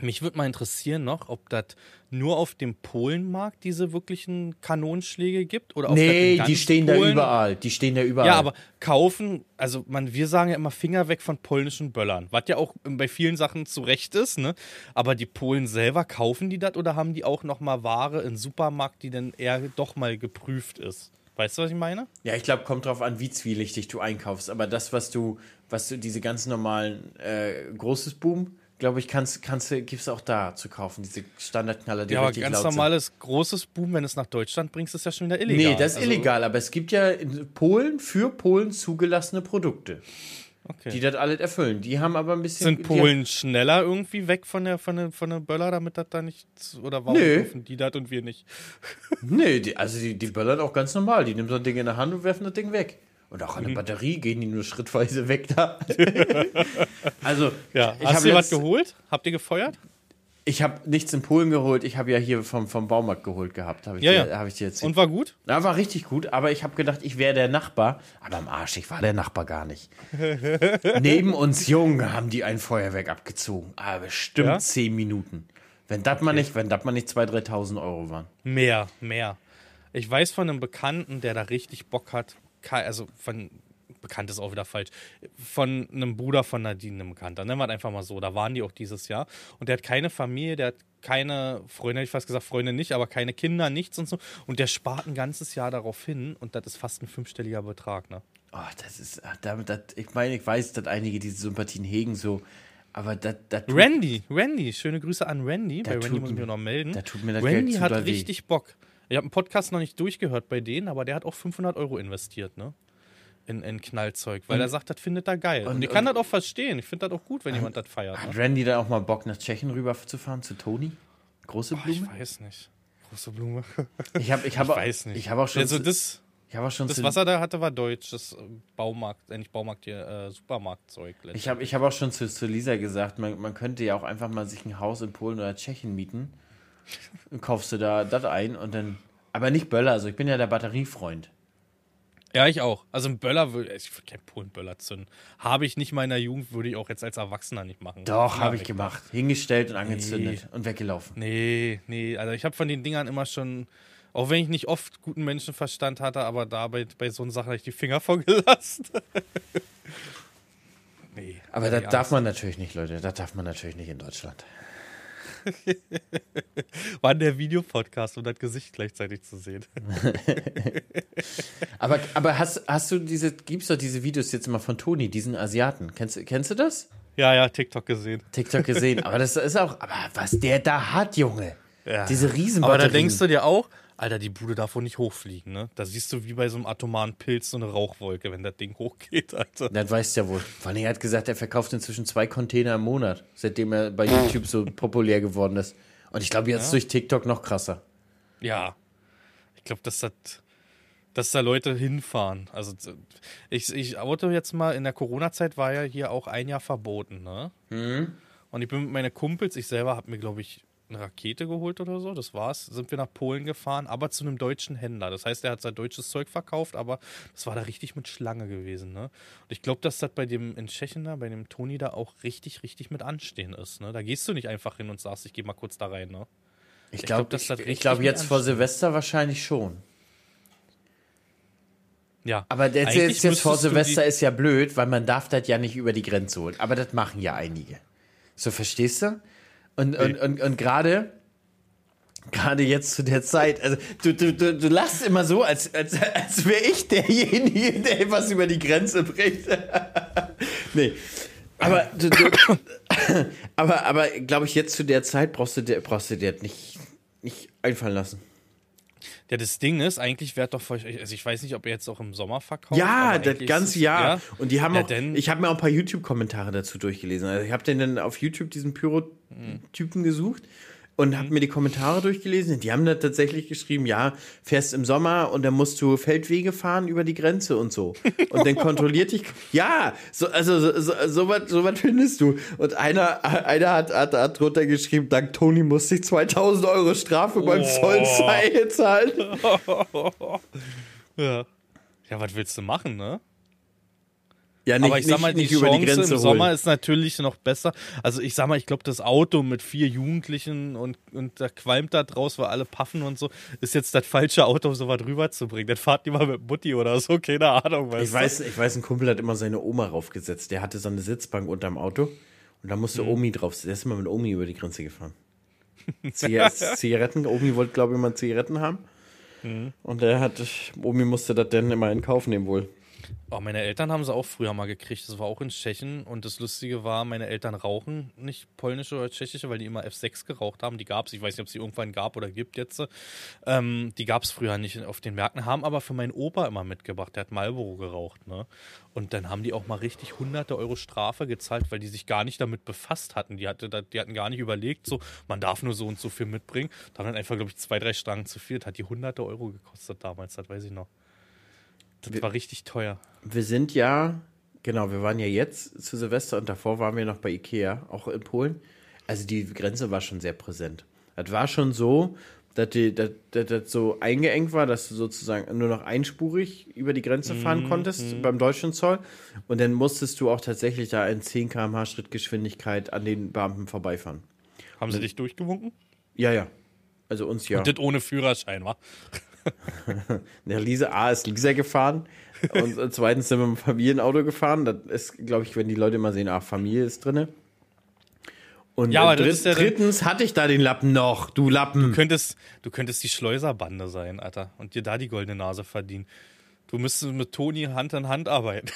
Speaker 4: Mich würde mal interessieren noch, ob das nur auf dem Polenmarkt diese wirklichen Kanonenschläge gibt oder
Speaker 3: Nee, die stehen da
Speaker 4: Polen-
Speaker 3: überall. Die stehen da überall.
Speaker 4: Ja, aber kaufen, also man, wir sagen ja immer Finger weg von polnischen Böllern, was ja auch bei vielen Sachen zu Recht ist, ne? Aber die Polen selber, kaufen die das oder haben die auch noch mal Ware im Supermarkt, die dann eher doch mal geprüft ist? Weißt du, was ich meine?
Speaker 3: Ja, ich glaube, kommt drauf an, wie zwielichtig du einkaufst. Aber das, was du, was du, diese ganz normalen äh, großes Boom, glaube ich, kannst, kannst du, gibt's auch da zu kaufen. Diese Standardknaller, die
Speaker 4: Ja, aber ganz
Speaker 3: sind.
Speaker 4: normales großes Boom, wenn du es nach Deutschland bringst, ist ja schon wieder illegal.
Speaker 3: Nee, das ist
Speaker 4: Also,
Speaker 3: illegal, aber es gibt ja in Polen für Polen zugelassene Produkte,
Speaker 4: Okay.
Speaker 3: die das alles erfüllen. Die haben aber ein bisschen.
Speaker 4: Sind Polen schneller irgendwie weg von der, von der, von der Böller, damit das da nicht. Oder warum
Speaker 3: Nö.
Speaker 4: dürfen die das und wir nicht?
Speaker 3: Nee, die, also die, die böllern auch ganz normal. Die nehmen so ein Ding in der Hand und werfen das Ding weg. Und auch an
Speaker 4: Mhm.
Speaker 3: der Batterie gehen die nur schrittweise weg da. also,
Speaker 4: Ja,
Speaker 3: ich
Speaker 4: hast
Speaker 3: habe
Speaker 4: du was geholt? Habt ihr gefeuert?
Speaker 3: Ich habe nichts in Polen geholt. Ich habe ja hier vom, vom Baumarkt geholt gehabt. Habe ich,
Speaker 4: Ja,
Speaker 3: dir-
Speaker 4: ja.
Speaker 3: hab ich dir jetzt.
Speaker 4: Und war gut?
Speaker 3: Na, war richtig gut, aber ich habe gedacht, ich wäre der Nachbar. Aber am Arsch, ich war der Nachbar gar nicht. Neben uns Jungen haben die ein Feuerwerk abgezogen. Aber bestimmt
Speaker 4: Ja?
Speaker 3: zehn Minuten. Wenn das mal nicht, wenn das mal nicht 2.000, 3.000 Euro waren.
Speaker 4: Mehr, mehr. Ich weiß von einem Bekannten, der da richtig Bock hat. Also von. Bekannt ist auch wieder falsch. Von einem Bruder von Nadine, einem Bekannter. Nennen wir es einfach mal so. Da waren die auch dieses Jahr. Und der hat keine Familie, der hat keine Freunde, ich fast gesagt, Freunde nicht, aber keine Kinder, nichts und so. Und der spart ein ganzes Jahr darauf hin. Und das ist fast ein fünfstelliger Betrag, ne?
Speaker 3: Oh, das ist, ach, damit, das, ich meine, ich weiß, dass einige diese Sympathien hegen, so, aber das, das
Speaker 4: Randy, Randy, schöne Grüße an Randy. Bei Randy muss ich
Speaker 3: mir-
Speaker 4: noch melden.
Speaker 3: da tut mir das
Speaker 4: Randy
Speaker 3: Geld
Speaker 4: hat
Speaker 3: doll weh.
Speaker 4: richtig Bock. Ich habe einen Podcast noch nicht durchgehört bei denen, aber der hat auch 500 Euro investiert, ne? In, in Knallzeug, weil er sagt, das findet er geil. Und,
Speaker 3: und-
Speaker 4: ich kann
Speaker 3: und-
Speaker 4: das auch verstehen. Ich finde das auch gut, wenn jemand das feiert.
Speaker 3: Hat
Speaker 4: Ne?
Speaker 3: Randy da auch mal Bock, nach Tschechien rüber zu fahren, zu Toni? Große
Speaker 4: Boah, ich
Speaker 3: Blume?
Speaker 4: weiß nicht. Große Blume.
Speaker 3: Ich habe ich hab,
Speaker 4: Ich weiß nicht.
Speaker 3: Ich habe auch schon,
Speaker 4: Also das,
Speaker 3: ich auch schon
Speaker 4: das, was er da hatte, war deutsch. Das äh, Baumarkt, äh, nicht Baumarkt hier, äh, Supermarktzeug.
Speaker 3: Ich habe ich hab auch schon zu, zu Lisa gesagt, man, man könnte ja auch einfach mal sich ein Haus in Polen oder Tschechien mieten. Kaufst du da das ein und dann. Aber nicht Böller, also ich bin ja der Batteriefreund.
Speaker 4: Ja, ich auch. Also ein Böller würde, ich würde keinen Polenböller zünden. Habe ich nicht in meiner Jugend, würde ich auch jetzt als Erwachsener nicht machen.
Speaker 3: Doch, habe ich gemacht. Hingestellt und angezündet und weggelaufen.
Speaker 4: Nee, nee, also ich habe von den Dingern immer schon, auch wenn ich nicht oft guten Menschenverstand hatte, aber da bei, so einer Sache habe ich die Finger vorgelassen. nee.
Speaker 3: Aber
Speaker 4: nee,
Speaker 3: das darf man natürlich nicht, Leute. Das darf man natürlich nicht in Deutschland.
Speaker 4: War der Videopodcast, um das Gesicht gleichzeitig zu sehen.
Speaker 3: Aber, aber hast, hast du diese, gibt's doch diese Videos jetzt immer von Toni, diesen Asiaten. Kennst, kennst du das?
Speaker 4: Ja, ja, TikTok gesehen.
Speaker 3: TikTok gesehen. aber das ist auch, aber was der da hat, Junge.
Speaker 4: Ja.
Speaker 3: Diese riesen
Speaker 4: Aber da denkst du dir auch, Alter, die Bude darf wohl nicht hochfliegen, ne? Da siehst du wie bei so einem atomaren Pilz so eine Rauchwolke, wenn das Ding hochgeht, Alter.
Speaker 3: Das weißt du ja wohl. Vor allem, er hat gesagt, er verkauft inzwischen zwei Container im Monat, seitdem er bei YouTube so populär geworden ist. Und ich glaube, jetzt durch TikTok noch krasser.
Speaker 4: Ja. Ich glaube, dass das, dass da Leute hinfahren. Also ich, ich Auto jetzt mal, in der Corona-Zeit war ja hier auch ein Jahr verboten, ne? Und ich bin mit meinen Kumpels, ich selber habe mir, glaube ich, eine Rakete geholt oder so. Das war's. Sind wir nach Polen gefahren, aber zu einem deutschen Händler. Das heißt, er hat sein deutsches Zeug verkauft, aber das war da richtig mit Schlange gewesen. Ne? Und ich glaube, dass das bei dem in Tschechien da, bei dem Toni da auch richtig, richtig mit anstehen ist. Ne? Da gehst du nicht einfach hin und sagst, ich gehe mal kurz da rein. Ne?
Speaker 3: Ich
Speaker 4: Ich
Speaker 3: glaube,
Speaker 4: glaub, das
Speaker 3: ich,
Speaker 4: hat
Speaker 3: ich
Speaker 4: richtig
Speaker 3: glaub, jetzt vor. Silvester wahrscheinlich schon.
Speaker 4: Ja.
Speaker 3: Aber jetzt,
Speaker 4: Eigentlich
Speaker 3: jetzt, jetzt vor Silvester ist ja blöd, weil man darf das ja nicht über die Grenze holen. Aber das machen ja einige. So, verstehst du? Und, und, und, und gerade gerade jetzt zu der Zeit, also du, du, du, du lachst immer so, als, als, als wäre ich derjenige, der was über die Grenze bringt. nee. Aber, du, du, aber, aber glaube ich, jetzt zu der Zeit brauchst du dir, brauchst du dir nicht, nicht einfallen lassen.
Speaker 4: Ja, das Ding ist, eigentlich wäre doch also ich weiß nicht, ob ihr jetzt auch im Sommer verkauft.
Speaker 3: Ja, das ganze
Speaker 4: ist
Speaker 3: Jahr.
Speaker 4: Ja?
Speaker 3: Und die haben
Speaker 4: Ja,
Speaker 3: auch,
Speaker 4: denn-
Speaker 3: ich habe mir auch ein paar YouTube-Kommentare dazu durchgelesen. Also ich habe den dann auf YouTube diesen Pyro-Typen gesucht und habe mir die Kommentare durchgelesen. Die haben da tatsächlich geschrieben, ja, fährst im Sommer und dann musst du Feldwege fahren über die Grenze und so. Und dann kontrolliert dich. Ja, so, also so, so, so, was, so was findest du. Und einer, einer hat, hat, hat drunter geschrieben, dank Toni musste ich 2000 Euro Strafe beim Zoll zahlen.
Speaker 4: Ja. Ja, was willst du machen, ne?
Speaker 3: Ja, nicht,
Speaker 4: Aber ich sag mal,
Speaker 3: nicht,
Speaker 4: die
Speaker 3: nicht über
Speaker 4: Chance
Speaker 3: die Grenze
Speaker 4: im Sommer
Speaker 3: holen.
Speaker 4: ist natürlich noch besser. Also ich sag mal, ich glaube, das Auto mit vier Jugendlichen und, und da qualmt da draus, weil alle paffen und so, ist jetzt das falsche Auto, um so was rüberzubringen. Dann fahrt die mal mit Mutti oder so, keine Ahnung. Weißt
Speaker 3: Ich weiß, ich weiß, ein Kumpel hat immer seine Oma raufgesetzt. Der hatte so eine Sitzbank unterm Auto und da musste
Speaker 4: Mhm.
Speaker 3: Omi drauf. Der ist immer mit Omi über die Grenze gefahren. Ziga Zigaretten, Omi wollte, glaube ich, mal Zigaretten haben.
Speaker 4: Mhm.
Speaker 3: Und der hat, Omi musste das dann immer in Kauf nehmen wohl.
Speaker 4: Oh, meine Eltern haben sie auch früher mal gekriegt. Das war auch in Tschechien. Und das Lustige war, meine Eltern rauchen nicht polnische oder tschechische, weil die immer F6 geraucht haben. Die gab es. Ich weiß nicht, ob es die irgendwann gab oder gibt jetzt. Ähm, die gab es früher nicht auf den Märkten. Haben aber für meinen Opa immer mitgebracht. Der hat Marlboro geraucht. Ne? Und dann haben die auch mal richtig hunderte Euro Strafe gezahlt, weil die sich gar nicht damit befasst hatten. Die, hatte, die hatten gar nicht überlegt, so, man darf nur so und so viel mitbringen. Da haben dann einfach, glaube ich, zwei, drei Stangen zu viel. Das hat die hunderte Euro gekostet damals. Das weiß ich noch. Das war richtig teuer.
Speaker 3: Wir sind ja, genau, wir waren ja jetzt zu Silvester und davor waren wir noch bei Ikea, auch in Polen. Also die Grenze war schon sehr präsent. Das war schon so, dass, die, dass, dass das so eingeengt war, dass du sozusagen nur noch einspurig über die Grenze fahren konntest beim deutschen Zoll. Und dann musstest du auch tatsächlich da in 10 km/h Schrittgeschwindigkeit an den Beamten vorbeifahren.
Speaker 4: Haben sie dich durchgewunken?
Speaker 3: Ja, ja. Also uns ja.
Speaker 4: Das ohne Führerschein, wa?
Speaker 3: Der Lisa A ist Lisa gefahren und äh, zweitens sind wir mit dem Familienauto gefahren. Das ist, glaube ich, wenn die Leute mal sehen, ach, Familie ist drinne. Und
Speaker 4: Ja, aber
Speaker 3: dritt,
Speaker 4: ja
Speaker 3: drittens hatte ich da den Lappen noch, du Lappen.
Speaker 4: Du könntest, du könntest die Schleuserbande sein, Alter, und dir da die goldene Nase verdienen. Du müsstest mit Toni Hand in Hand arbeiten.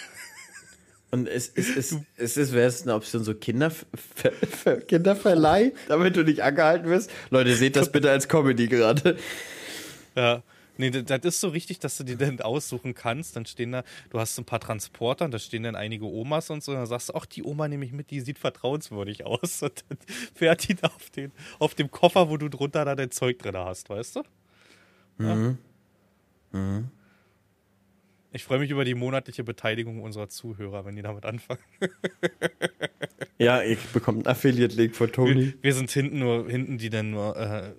Speaker 3: Und es, es, es, es ist, wäre es eine Option, so Kinder, Ver, Ver, Kinderverleih, damit du nicht angehalten wirst. Leute, seht das bitte als Comedy gerade.
Speaker 4: Ja. Nee, das ist so richtig, dass du dir dann aussuchen kannst. Dann stehen da, du hast ein paar Transporter, und da stehen dann einige Omas und so. Und dann sagst du, ach, die Oma nehme ich mit, die sieht vertrauenswürdig aus. Und dann fährt die da auf, den, auf dem Koffer, wo du drunter da dein Zeug drin hast, weißt du? Ja. Ich freue mich über die monatliche Beteiligung unserer Zuhörer, wenn die damit anfangen.
Speaker 3: Ja, ihr bekommt einen Affiliate-Link von Toni.
Speaker 4: Wir sind hinten nur, hinten, die dann nur äh,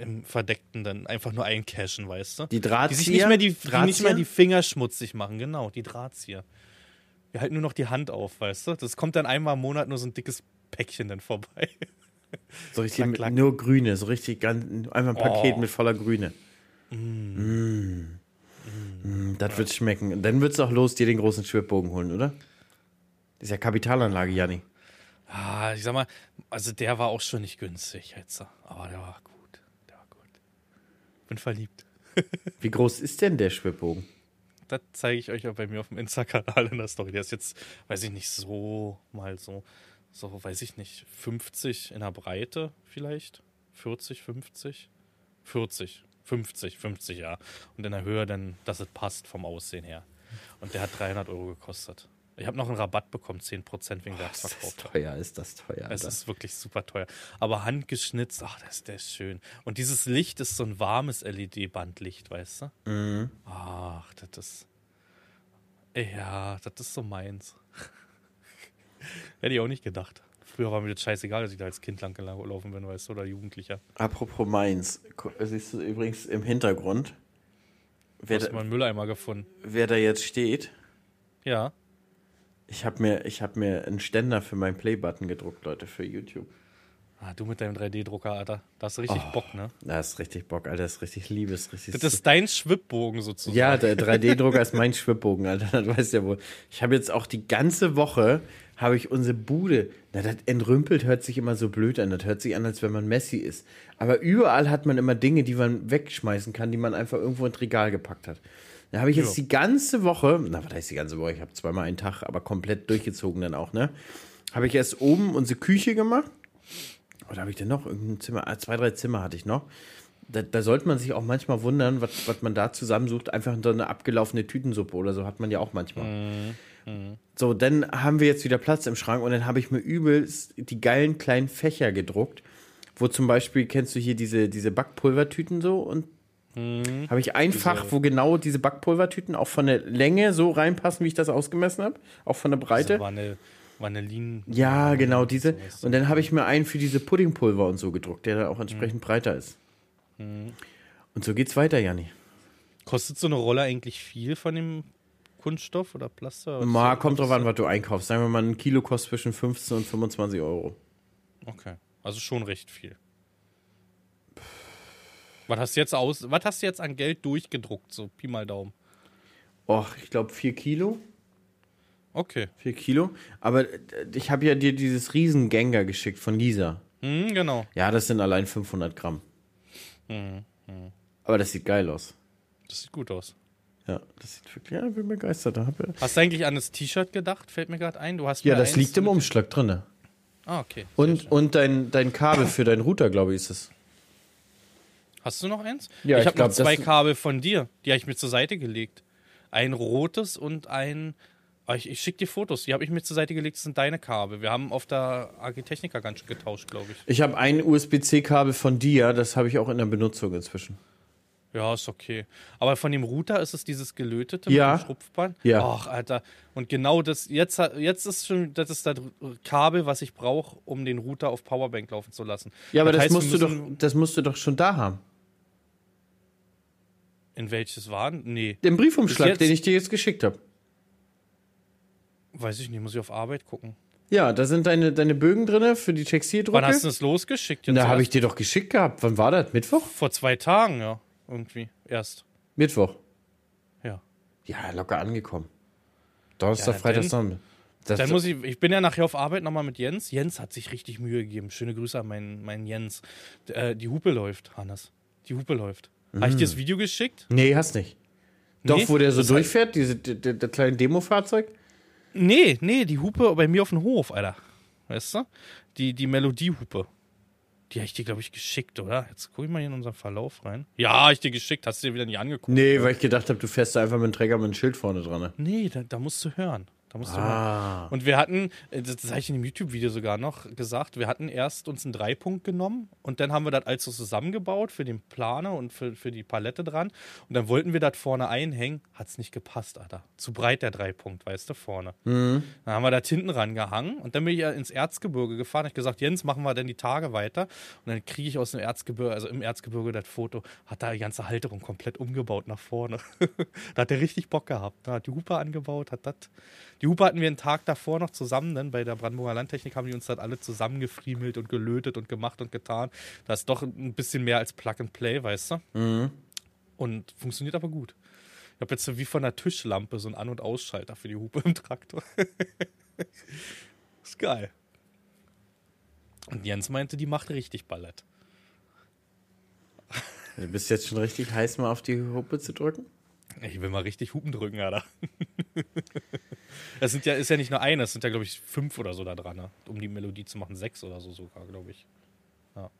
Speaker 4: im Verdeckten dann einfach nur eincashen, weißt du?
Speaker 3: Die
Speaker 4: Die
Speaker 3: Drahtzieher?
Speaker 4: sich nicht mehr die, die nicht mehr die Finger schmutzig machen, genau, die Drahtzieher. Wir halten nur noch die Hand auf, weißt du? Das kommt dann einmal im Monat nur so ein dickes Päckchen dann vorbei.
Speaker 3: So richtig
Speaker 4: Klack, klack.
Speaker 3: nur Grüne, so richtig ganz, einfach ein Paket
Speaker 4: Oh.
Speaker 3: mit voller Grüne. Mm. Mm, das wird schmecken. Dann wird's auch los, dir den großen Schwibbogen holen, oder? Das ist ja Kapitalanlage, Janni.
Speaker 4: Ah, ich sag mal, also der war auch schon nicht günstig jetzt. Aber der war gut. Bin verliebt.
Speaker 3: Wie groß ist denn der Schwibbogen?
Speaker 4: Das zeige ich euch auch bei mir auf dem Insta-Kanal in der Story. Der ist jetzt, weiß ich nicht, so mal so, so, weiß ich nicht, 50 in der Breite vielleicht. 40, 50? 40, 50, 50, ja. Und in der Höhe dann, dass es passt vom Aussehen her. Und der hat 300 Euro gekostet. Ich habe noch einen Rabatt bekommen, 10% wegen
Speaker 3: Ist das
Speaker 4: Werksverkauf.
Speaker 3: teuer, ist das teuer.
Speaker 4: Es
Speaker 3: Alter.
Speaker 4: ist wirklich super teuer. Aber handgeschnitzt, ach, das, der ist schön. Und dieses Licht ist so ein warmes LED-Bandlicht, weißt du?
Speaker 3: Mhm.
Speaker 4: Ach, das ist. Ja, das ist so meins. Hätte ich auch nicht gedacht. Früher war mir das scheißegal, dass ich da als Kind lang gelaufen bin, weißt du, oder Jugendlicher.
Speaker 3: Apropos gu- siehst du übrigens im Hintergrund, wer, da,
Speaker 4: einen Mülleimer gefunden?
Speaker 3: wer da jetzt steht.
Speaker 4: Ja.
Speaker 3: Ich habe mir, ich hab mir einen Ständer für meinen Playbutton gedruckt, Leute, für YouTube.
Speaker 4: Ah, du mit deinem 3D-Drucker, Alter. Da hast du richtig
Speaker 3: Oh.
Speaker 4: Bock, ne?
Speaker 3: Da ist richtig Bock, Alter, das ist richtig Liebes, richtig.
Speaker 4: Das ist dein Schwibbogen sozusagen.
Speaker 3: ja, der 3D-Drucker ist mein Schwibbogen, Alter, das weißt du ja wohl. Ich habe jetzt auch die ganze Woche, habe ich unsere Bude, na, das entrümpelt hört sich immer so blöd an, das hört sich an, als wenn man Messi ist. Aber überall hat man immer Dinge, die man wegschmeißen kann, die man einfach irgendwo ins Regal gepackt hat. Da habe ich jetzt
Speaker 4: Ja.
Speaker 3: die ganze Woche, na, was heißt die ganze Woche? Ich habe zweimal einen Tag, aber komplett durchgezogen dann auch, ne? Habe ich erst oben unsere Küche gemacht. Oder habe ich denn noch? Irgendein Zimmer, ah, zwei, drei Zimmer hatte ich noch. Da, da sollte man sich auch manchmal wundern, was, was man da zusammensucht. Einfach so eine abgelaufene Tütensuppe oder so hat man ja auch manchmal. So, dann haben wir jetzt wieder Platz im Schrank und dann habe ich mir übelst die geilen kleinen Fächer gedruckt. Wo zum Beispiel, kennst du hier diese, diese Backpulvertüten so und habe ich ein Fach, wo genau diese Backpulvertüten auch von der Länge so reinpassen, wie ich das ausgemessen habe, auch von der Breite.
Speaker 4: Also Vanille, Vanillin.
Speaker 3: Ja, genau, diese. Und dann habe ich mir einen für diese Puddingpulver und so gedruckt, der dann auch entsprechend breiter ist. Und so geht's weiter, Janni.
Speaker 4: Kostet so eine Rolle eigentlich viel von dem Kunststoff oder Plaster? Ist-
Speaker 3: kommt drauf an, was du einkaufst. Sagen wir mal, ein Kilo kostet zwischen 15 und 25 Euro.
Speaker 4: Okay, also schon recht viel. Was hast du jetzt aus? Was hast du jetzt an Geld durchgedruckt? So Pi mal Daumen.
Speaker 3: Och, ich glaube 4 Kilo.
Speaker 4: Okay.
Speaker 3: 4 Kilo. Aber äh, ich habe ja dir dieses Riesenganger geschickt von Lisa.
Speaker 4: Hm, genau.
Speaker 3: Ja, das sind allein 500 Gramm. Aber das sieht geil aus.
Speaker 4: Das sieht gut aus.
Speaker 3: Ja, das sieht wirklich, ja, ich bin begeistert.
Speaker 4: Hast du eigentlich an das T-Shirt gedacht? Fällt mir gerade ein. Du hast
Speaker 3: Ja, das liegt im Umschlag drin.
Speaker 4: Ah, okay.
Speaker 3: Und, und dein, dein Kabel für deinen Router, glaube ich, ist es.
Speaker 4: Hast du noch eins?
Speaker 3: Ja,
Speaker 4: ich
Speaker 3: ich
Speaker 4: habe noch zwei
Speaker 3: das-
Speaker 4: Kabel von dir. Die habe ich mir zur Seite gelegt. Ein rotes und ein. Ah, Ich, ich schicke dir Fotos. Die habe ich mir zur Seite gelegt. Das sind deine Kabel. Wir haben auf der AG Technica ganz schön getauscht, glaube ich.
Speaker 3: Ich habe ein USB-C-Kabel von dir, das habe ich auch in der Benutzung inzwischen.
Speaker 4: Ja, ist okay. Aber von dem Router ist es dieses gelötete
Speaker 3: Ja.
Speaker 4: mit dem Schrupfband.
Speaker 3: Ja.
Speaker 4: Ach, Alter. Und genau das, jetzt, jetzt ist schon, das ist das Kabel, was ich brauche, um den Router auf Powerbank laufen zu lassen.
Speaker 3: Ja, aber das,
Speaker 4: heißt, wir
Speaker 3: musst du doch, das musst du doch schon da haben.
Speaker 4: In welches waren? Nee.
Speaker 3: Den Briefumschlag, den ich dir jetzt geschickt habe.
Speaker 4: Weiß ich nicht, muss ich auf Arbeit gucken.
Speaker 3: Ja, da sind deine, deine Bögen drin für die
Speaker 4: Wann
Speaker 3: Textildrucke.
Speaker 4: hast du das losgeschickt? Jetzt
Speaker 3: Da habe ich dir doch geschickt gehabt. Wann war das? Mittwoch?
Speaker 4: Vor zwei Tagen, ja. Irgendwie. Erst.
Speaker 3: Mittwoch.
Speaker 4: Ja.
Speaker 3: Ja, locker angekommen. Donnerstag,
Speaker 4: Ja,
Speaker 3: Freitag, Sonntag. Das,
Speaker 4: Dann muss ich, ich bin ja nachher auf Arbeit nochmal mit Jens. Jens hat sich richtig Mühe gegeben. Schöne Grüße an meinen, meinen Jens. Äh, die Hupe läuft, Hannes. Die Hupe läuft. Habe ich dir das Video geschickt?
Speaker 3: nee, hast nicht. Doch,
Speaker 4: Nee,
Speaker 3: wo der so durchfährt, diese, der, der, kleine Demofahrzeug?
Speaker 4: Nee, nee, die Hupe bei mir auf dem Hof, Alter. Weißt du? Die, die Melodiehupe. Die habe ich dir, glaube ich, geschickt, oder? Jetzt guck ich mal hier in unseren Verlauf rein. Ja, hab ich dir geschickt. Hast du dir wieder nicht angeguckt?
Speaker 3: Nee, weil ich gedacht habe, du fährst da einfach mit dem Träger mit einem Schild vorne dran. Ne?
Speaker 4: Nee, da, da musst du hören. Da musst du.
Speaker 3: Ah.
Speaker 4: Und wir hatten, äh, das habe ich in dem YouTube-Video sogar noch gesagt, wir hatten erst uns einen Dreipunkt genommen und dann haben wir das alles so zusammengebaut für den Planer und für, für die Palette dran. Und dann wollten wir das vorne einhängen, hat es nicht gepasst, Alter. Zu breit der Dreipunkt, weißt du, vorne. Dann haben wir das hinten rangehangen und dann bin ich ja ins Erzgebirge gefahren. Ich gesagt, Jens, machen wir denn die Tage weiter? Und dann kriege ich aus dem Erzgebirge, also im Erzgebirge das Foto, hat da die ganze Halterung komplett umgebaut nach vorne. da hat er richtig Bock gehabt. Da hat die Hupe angebaut, hat das. Die Hupe hatten wir einen Tag davor noch zusammen, dann bei der Brandenburger Landtechnik haben die uns das alle zusammengefriemelt und gelötet und gemacht und getan. Das ist doch ein bisschen mehr als Plug and Play, weißt du? Und funktioniert aber gut. Ich habe jetzt so wie von einer Tischlampe so einen An- und Ausschalter für die Hupe im Traktor. ist geil. Und Jens meinte, die macht richtig Ballett.
Speaker 3: Du bist jetzt schon richtig heiß, mal auf die Hupe zu drücken?
Speaker 4: Ich will mal richtig Hupen drücken, Alter. Das sind ja, ist ja nicht nur eine, es sind ja, glaube ich, fünf oder so da dran, ne? um die Melodie zu machen. Sechs oder so sogar, glaube ich. Ja.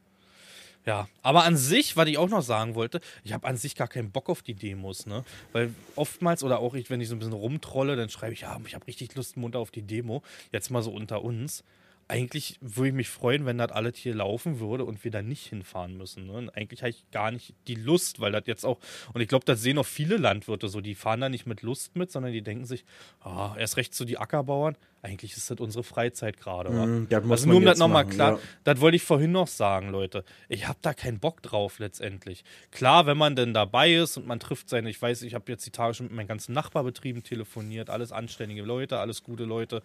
Speaker 4: ja, aber an sich, was ich auch noch sagen wollte, ich habe an sich gar keinen Bock auf die Demos, ne? Weil oftmals oder auch ich, wenn ich so ein bisschen rumtrolle, dann schreibe ich, ja, ich habe richtig Lust munter auf die Demo. Jetzt mal so unter uns. Eigentlich würde ich mich freuen, wenn das alles hier laufen würde und wir da nicht hinfahren müssen. Ne? Und eigentlich habe ich gar nicht die Lust, weil das jetzt auch, und ich glaube, das sehen auch viele Landwirte so, die fahren da nicht mit Lust mit, sondern die denken sich, ah, erst recht so die Ackerbauern, eigentlich ist das unsere Freizeit gerade.
Speaker 3: Mm,
Speaker 4: also nur um das nochmal klar,
Speaker 3: ja.
Speaker 4: das wollte ich vorhin noch sagen, Leute. Ich habe da keinen Bock drauf letztendlich. Klar, wenn man denn dabei ist und man trifft seine, ich weiß, ich habe jetzt die Tage schon mit meinen ganzen Nachbarbetrieben telefoniert, alles anständige Leute, alles gute Leute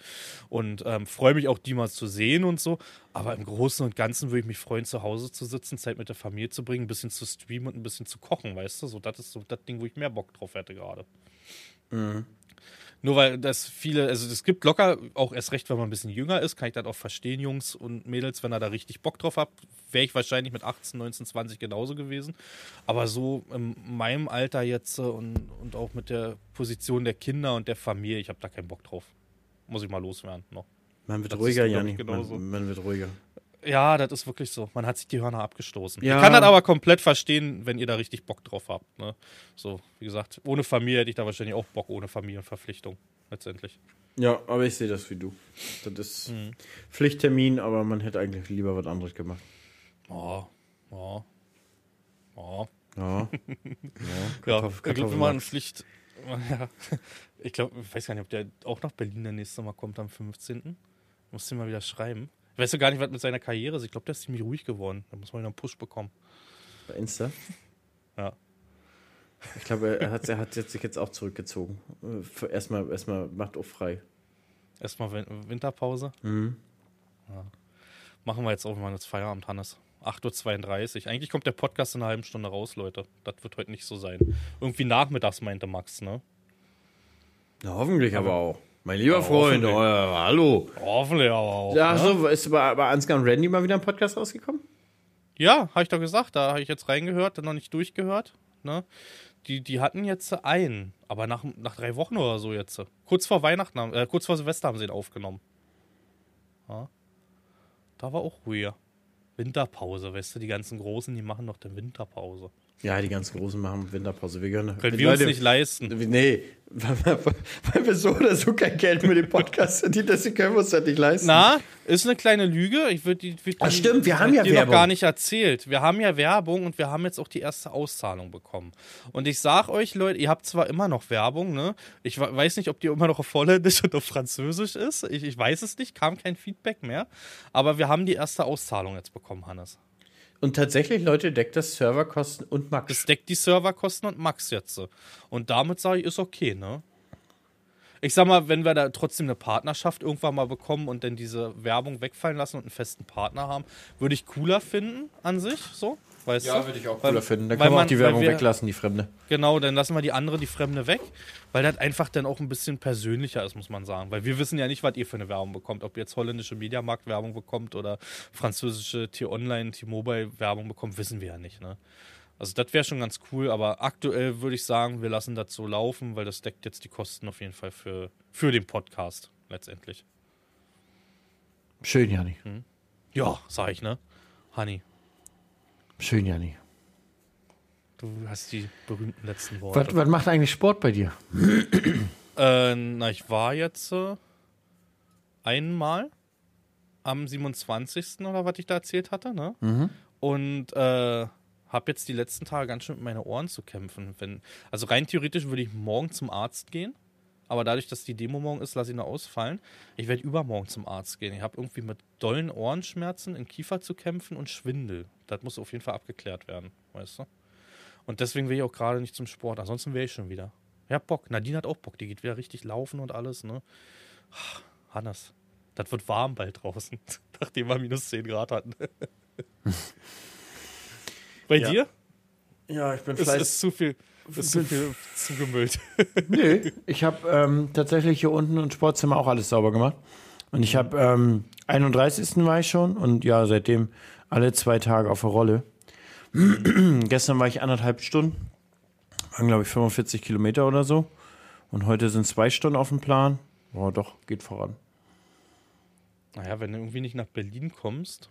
Speaker 4: und ähm, freue mich auch, die mal zu sehen und so. Aber im Großen und Ganzen würde ich mich freuen, zu Hause zu sitzen, Zeit mit der Familie zu bringen, ein bisschen zu streamen und ein bisschen zu kochen, weißt du? So, das ist so das Ding, wo ich mehr Bock drauf hätte gerade. Nur weil das viele, also es gibt locker, auch erst recht, wenn man ein bisschen jünger ist, kann ich das auch verstehen, Jungs und Mädels, wenn ihr da richtig Bock drauf habt, wäre ich wahrscheinlich mit 18, 19, 20 genauso gewesen. Aber so in meinem Alter jetzt äh, und, und auch mit der Position der Kinder und der Familie, ich habe da keinen Bock drauf. Muss ich mal loswerden noch.
Speaker 3: Man wird
Speaker 4: Das
Speaker 3: ruhiger,
Speaker 4: genauso.
Speaker 3: Man, man wird ruhiger.
Speaker 4: Ja, das ist wirklich so. Man hat sich die Hörner abgestoßen.
Speaker 3: Ja.
Speaker 4: Ich kann das aber komplett verstehen, wenn ihr da richtig Bock drauf habt. Ne? So, wie gesagt, ohne Familie hätte ich da wahrscheinlich auch Bock, ohne Familienverpflichtung letztendlich.
Speaker 3: Ja, aber ich sehe das wie du. Das ist
Speaker 4: Mhm.
Speaker 3: Pflichttermin, aber man hätte eigentlich lieber was anderes gemacht.
Speaker 4: Oh, oh, oh.
Speaker 3: Ja.
Speaker 4: Ja,
Speaker 3: Kartoffel-
Speaker 4: ich glaube,
Speaker 3: Kartoffel-
Speaker 4: wir machen Pflicht. Ja. Ich glaube, ich weiß gar nicht, ob der auch nach Berlin der nächste Mal kommt am 15. Muss den mal wieder schreiben. Ich weiß ja gar nicht, was mit seiner Karriere ist. Ich glaube, der ist ziemlich ruhig geworden. Da muss man wieder einen Push bekommen.
Speaker 3: Bei Insta.
Speaker 4: Ja.
Speaker 3: Ich glaube, er hat, er hat sich jetzt auch zurückgezogen. Äh, Erstmal, erstmal macht auch frei.
Speaker 4: Erstmal Win- Winterpause.
Speaker 3: Mhm.
Speaker 4: Ja. Machen wir jetzt auch mal jetzt Feierabend, Hannes. 8.32 Uhr. Eigentlich kommt der Podcast in einer halben Stunde raus, Leute. Das wird heute nicht so sein. Irgendwie nachmittags meinte Max, ne?
Speaker 3: Na, hoffentlich aber auch. Mein lieber
Speaker 4: Ja,
Speaker 3: Freund, oh, hallo.
Speaker 4: Hoffentlich aber auch.
Speaker 3: Ja,
Speaker 4: ne?
Speaker 3: so, ist bei, bei Ansgar und Randy mal wieder ein Podcast rausgekommen?
Speaker 4: Ja, habe ich doch gesagt. Da habe ich jetzt reingehört, dann noch nicht durchgehört. Ne? Die, die hatten jetzt einen, aber nach, nach drei Wochen oder so jetzt. Kurz vor Weihnachten, haben- äh, kurz vor Silvester haben sie ihn aufgenommen. Ja. Da war auch ruhiger. Winterpause, weißt du, die ganzen Großen, die machen noch eine Winterpause.
Speaker 3: Ja, die ganzen Großen machen Winterpause. Wir gönnen.
Speaker 4: Können wir uns nicht leisten.
Speaker 3: Nee, weil wir, weil wir so oder so kein Geld mit dem Podcast verdienen, deswegen können wir uns das nicht leisten.
Speaker 4: Na, ist eine kleine Lüge. Ich würde die, würd
Speaker 3: Ach,
Speaker 4: die-
Speaker 3: stimmt, wir haben
Speaker 4: hab
Speaker 3: ja
Speaker 4: dir noch
Speaker 3: Werbung.
Speaker 4: gar nicht erzählt. Wir haben ja Werbung und wir haben jetzt auch die erste Auszahlung bekommen. Und ich sag euch, Leute, ihr habt zwar immer noch Werbung, ne? Ich we- weiß nicht, ob die immer noch auf Holländisch und auf Französisch ist. Ich, ich weiß es nicht, kam kein Feedback mehr. Aber wir haben die erste Auszahlung jetzt bekommen, Hannes.
Speaker 3: Und tatsächlich, Leute, deckt das Serverkosten und Max.
Speaker 4: Das deckt die Serverkosten und Max jetzt. Und damit sage ich, ist okay, ne? Ich sag mal, wenn wir da trotzdem eine Partnerschaft irgendwann mal bekommen und dann diese Werbung wegfallen lassen und einen festen Partner haben, würde ich cooler finden an sich, so. Weißt du?
Speaker 3: würde ich auch
Speaker 4: Weil-
Speaker 3: cooler finden. Da
Speaker 4: weil
Speaker 3: können wir auch
Speaker 4: man-
Speaker 3: die Werbung
Speaker 4: wir-
Speaker 3: weglassen, die Fremde.
Speaker 4: Genau, dann lassen wir die andere, die Fremde weg, weil das einfach dann auch ein bisschen persönlicher ist, muss man sagen. Weil wir wissen ja nicht, was ihr für eine Werbung bekommt. Ob ihr jetzt holländische Mediamarkt-Werbung bekommt oder französische T-Online, T-Mobile-Werbung bekommt, wissen wir ja nicht. Ne? Also das wäre schon ganz cool, aber aktuell würde ich sagen, wir lassen das so laufen, weil das deckt jetzt die Kosten auf jeden Fall für, für den Podcast letztendlich.
Speaker 3: Schön, Janni.
Speaker 4: Ja, sag ich, ne? Honey,
Speaker 3: Schön, Janni.
Speaker 4: du hast die berühmten letzten Worte.
Speaker 3: Was, was macht eigentlich Sport bei dir?
Speaker 4: Äh, na, ich war jetzt äh, einmal am 27. oder was ich da erzählt hatte, ne? Und äh, habe jetzt die letzten Tage ganz schön mit meinen Ohren zu kämpfen. Wenn, also rein theoretisch würde ich morgen zum Arzt gehen, aber dadurch, dass die Demo morgen ist, lasse ich nur ausfallen. Ich werde übermorgen zum Arzt gehen. Ich habe irgendwie mit dollen Ohrenschmerzen im Kiefer zu kämpfen und Schwindel. Das muss auf jeden Fall abgeklärt werden, weißt du? Und deswegen will ich auch gerade nicht zum Sport. Ansonsten wäre ich schon wieder. Ja, Bock. Nadine hat auch Bock. Die geht wieder richtig laufen und alles, ne? Ah, Hannes, das wird warm bald draußen, nachdem wir minus 10 Grad hatten. Bei
Speaker 3: Ja.
Speaker 4: dir?
Speaker 3: Ja, ich bin
Speaker 4: Es ist zu viel, ist zu viel zugemüllt.
Speaker 3: Nö, ich habe ähm, tatsächlich hier unten im Sportzimmer auch alles sauber gemacht. Und ich habe ähm, 31. war ich schon und ja, seitdem alle zwei Tage auf der Rolle. Gestern war ich anderthalb Stunden, waren glaube ich 45 Kilometer oder so. Und heute sind zwei Stunden auf dem Plan. Boah, doch, geht voran.
Speaker 4: Naja, wenn du irgendwie nicht nach Berlin kommst,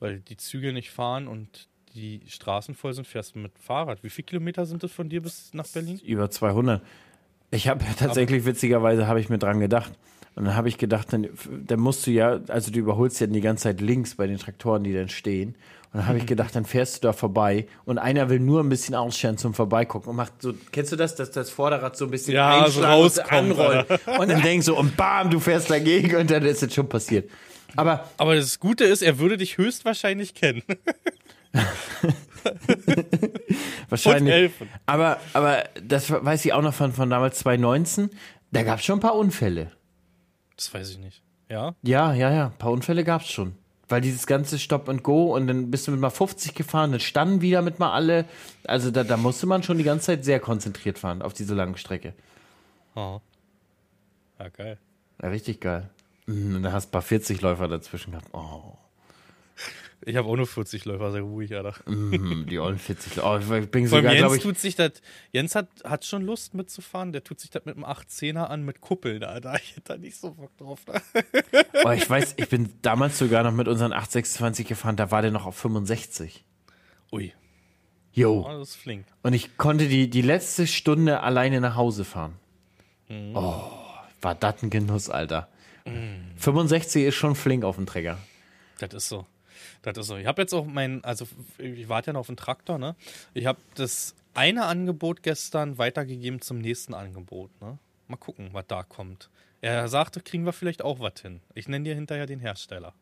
Speaker 4: weil die Züge nicht fahren und die Straßen voll sind, fährst du mit Fahrrad. Wie viele Kilometer sind das von dir bis nach Berlin?
Speaker 3: Über 200. Ich habe tatsächlich, witzigerweise, habe ich mir dran gedacht, Und dann habe ich gedacht, dann, dann musst du ja, also du überholst ja die ganze Zeit links bei den Traktoren, die dann stehen. Und dann habe ich gedacht, dann fährst du da vorbei und einer will nur ein bisschen ausscheren zum Vorbeigucken und macht so, kennst du das, dass das Vorderrad so ein bisschen
Speaker 4: Ja, so
Speaker 3: einschlagen und
Speaker 4: rauskommt,
Speaker 3: anrollt. Und dann denkst du, und bam, du fährst dagegen und dann ist es schon passiert. Aber
Speaker 4: Aber das Gute ist, er würde dich höchstwahrscheinlich kennen.
Speaker 3: wahrscheinlich. Aber, aber das weiß ich auch noch von, von damals 2019. Da gab es schon ein paar Unfälle.
Speaker 4: Das weiß ich nicht. Ja?
Speaker 3: Ja, ja, ja, ein paar Unfälle gab es schon. Weil dieses ganze Stop and Go und dann bist du mit mal 50 gefahren, dann standen wieder mit mal alle. Also da, da musste man schon die ganze Zeit sehr konzentriert fahren auf diese lange Strecke.
Speaker 4: Oh. Ja, geil.
Speaker 3: Ja, richtig geil. Mhm, Und da hast du ein paar 40-Läufer dazwischen gehabt. Oh,
Speaker 4: Ich habe auch nur 40 Läufer, sehr ruhig, Alter.
Speaker 3: mhm, die ollen 40 Läufer. Oh, ich bin sogar,
Speaker 4: Jens
Speaker 3: ich.
Speaker 4: tut sich das. Jens hat, hat schon Lust mitzufahren. Der tut sich das mit einem 18er an mit Kuppeln, Alter. Ich hätte da nicht so Bock drauf. Ne?
Speaker 3: Oh, ich weiß, ich bin damals sogar noch mit unseren 826 gefahren, da war der noch auf 65.
Speaker 4: Ui,
Speaker 3: Jo.
Speaker 4: oh, das ist flink.
Speaker 3: Und ich konnte die, die letzte Stunde alleine nach Hause fahren. Oh, war das ein Genuss, Alter. 65 ist schon flink auf dem Träger.
Speaker 4: Das ist so. Das ist so. Ich habe jetzt auch mein, also ich warte ja noch auf den Traktor, ne? Ich habe das eine Angebot gestern weitergegeben zum nächsten Angebot, ne? Mal gucken, was da kommt. Er sagte, kriegen wir vielleicht auch was hin. Ich nenne dir hinterher den Hersteller.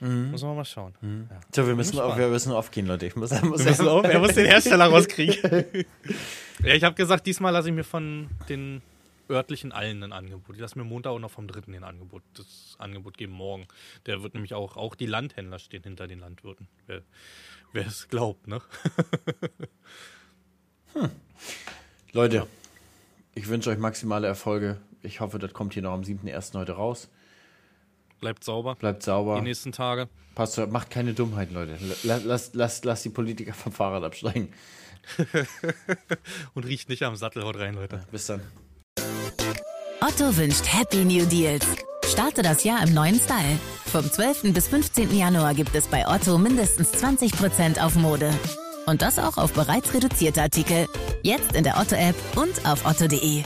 Speaker 4: Muss man mal schauen. Ja.
Speaker 3: So, wir müssen, auf, wir müssen aufgehen, Leute. Ich muss, muss
Speaker 4: Wir müssen auf, er muss den Hersteller rauskriegen. ja, ich habe gesagt, diesmal lasse ich mir von den örtlichen allen ein Angebot. Ich lasse mir Montag auch noch vom dritten den Angebot, das Angebot geben morgen. Der wird nämlich auch, auch die Landhändler stehen hinter den Landwirten. Wer, wer es glaubt, ne?
Speaker 3: Leute, ich wünsche euch maximale Erfolge. Ich hoffe, das kommt hier noch am 7.1. heute raus.
Speaker 4: Bleibt sauber.
Speaker 3: Bleibt
Speaker 4: Die
Speaker 3: sauber.
Speaker 4: nächsten Tage.
Speaker 3: Passt, macht keine Dummheiten, Leute. Lasst lass, lass, lass die Politiker vom Fahrrad absteigen.
Speaker 4: Und riecht nicht am Sattel. Haut rein, Leute.
Speaker 3: Bis dann.
Speaker 2: Otto wünscht Happy New Deals. Starte das Jahr im neuen Style. Vom 12. bis 15. Januar gibt es bei Otto mindestens 20% auf Mode. Und das auch auf bereits reduzierte Artikel. Jetzt in der Otto-App und auf otto.de.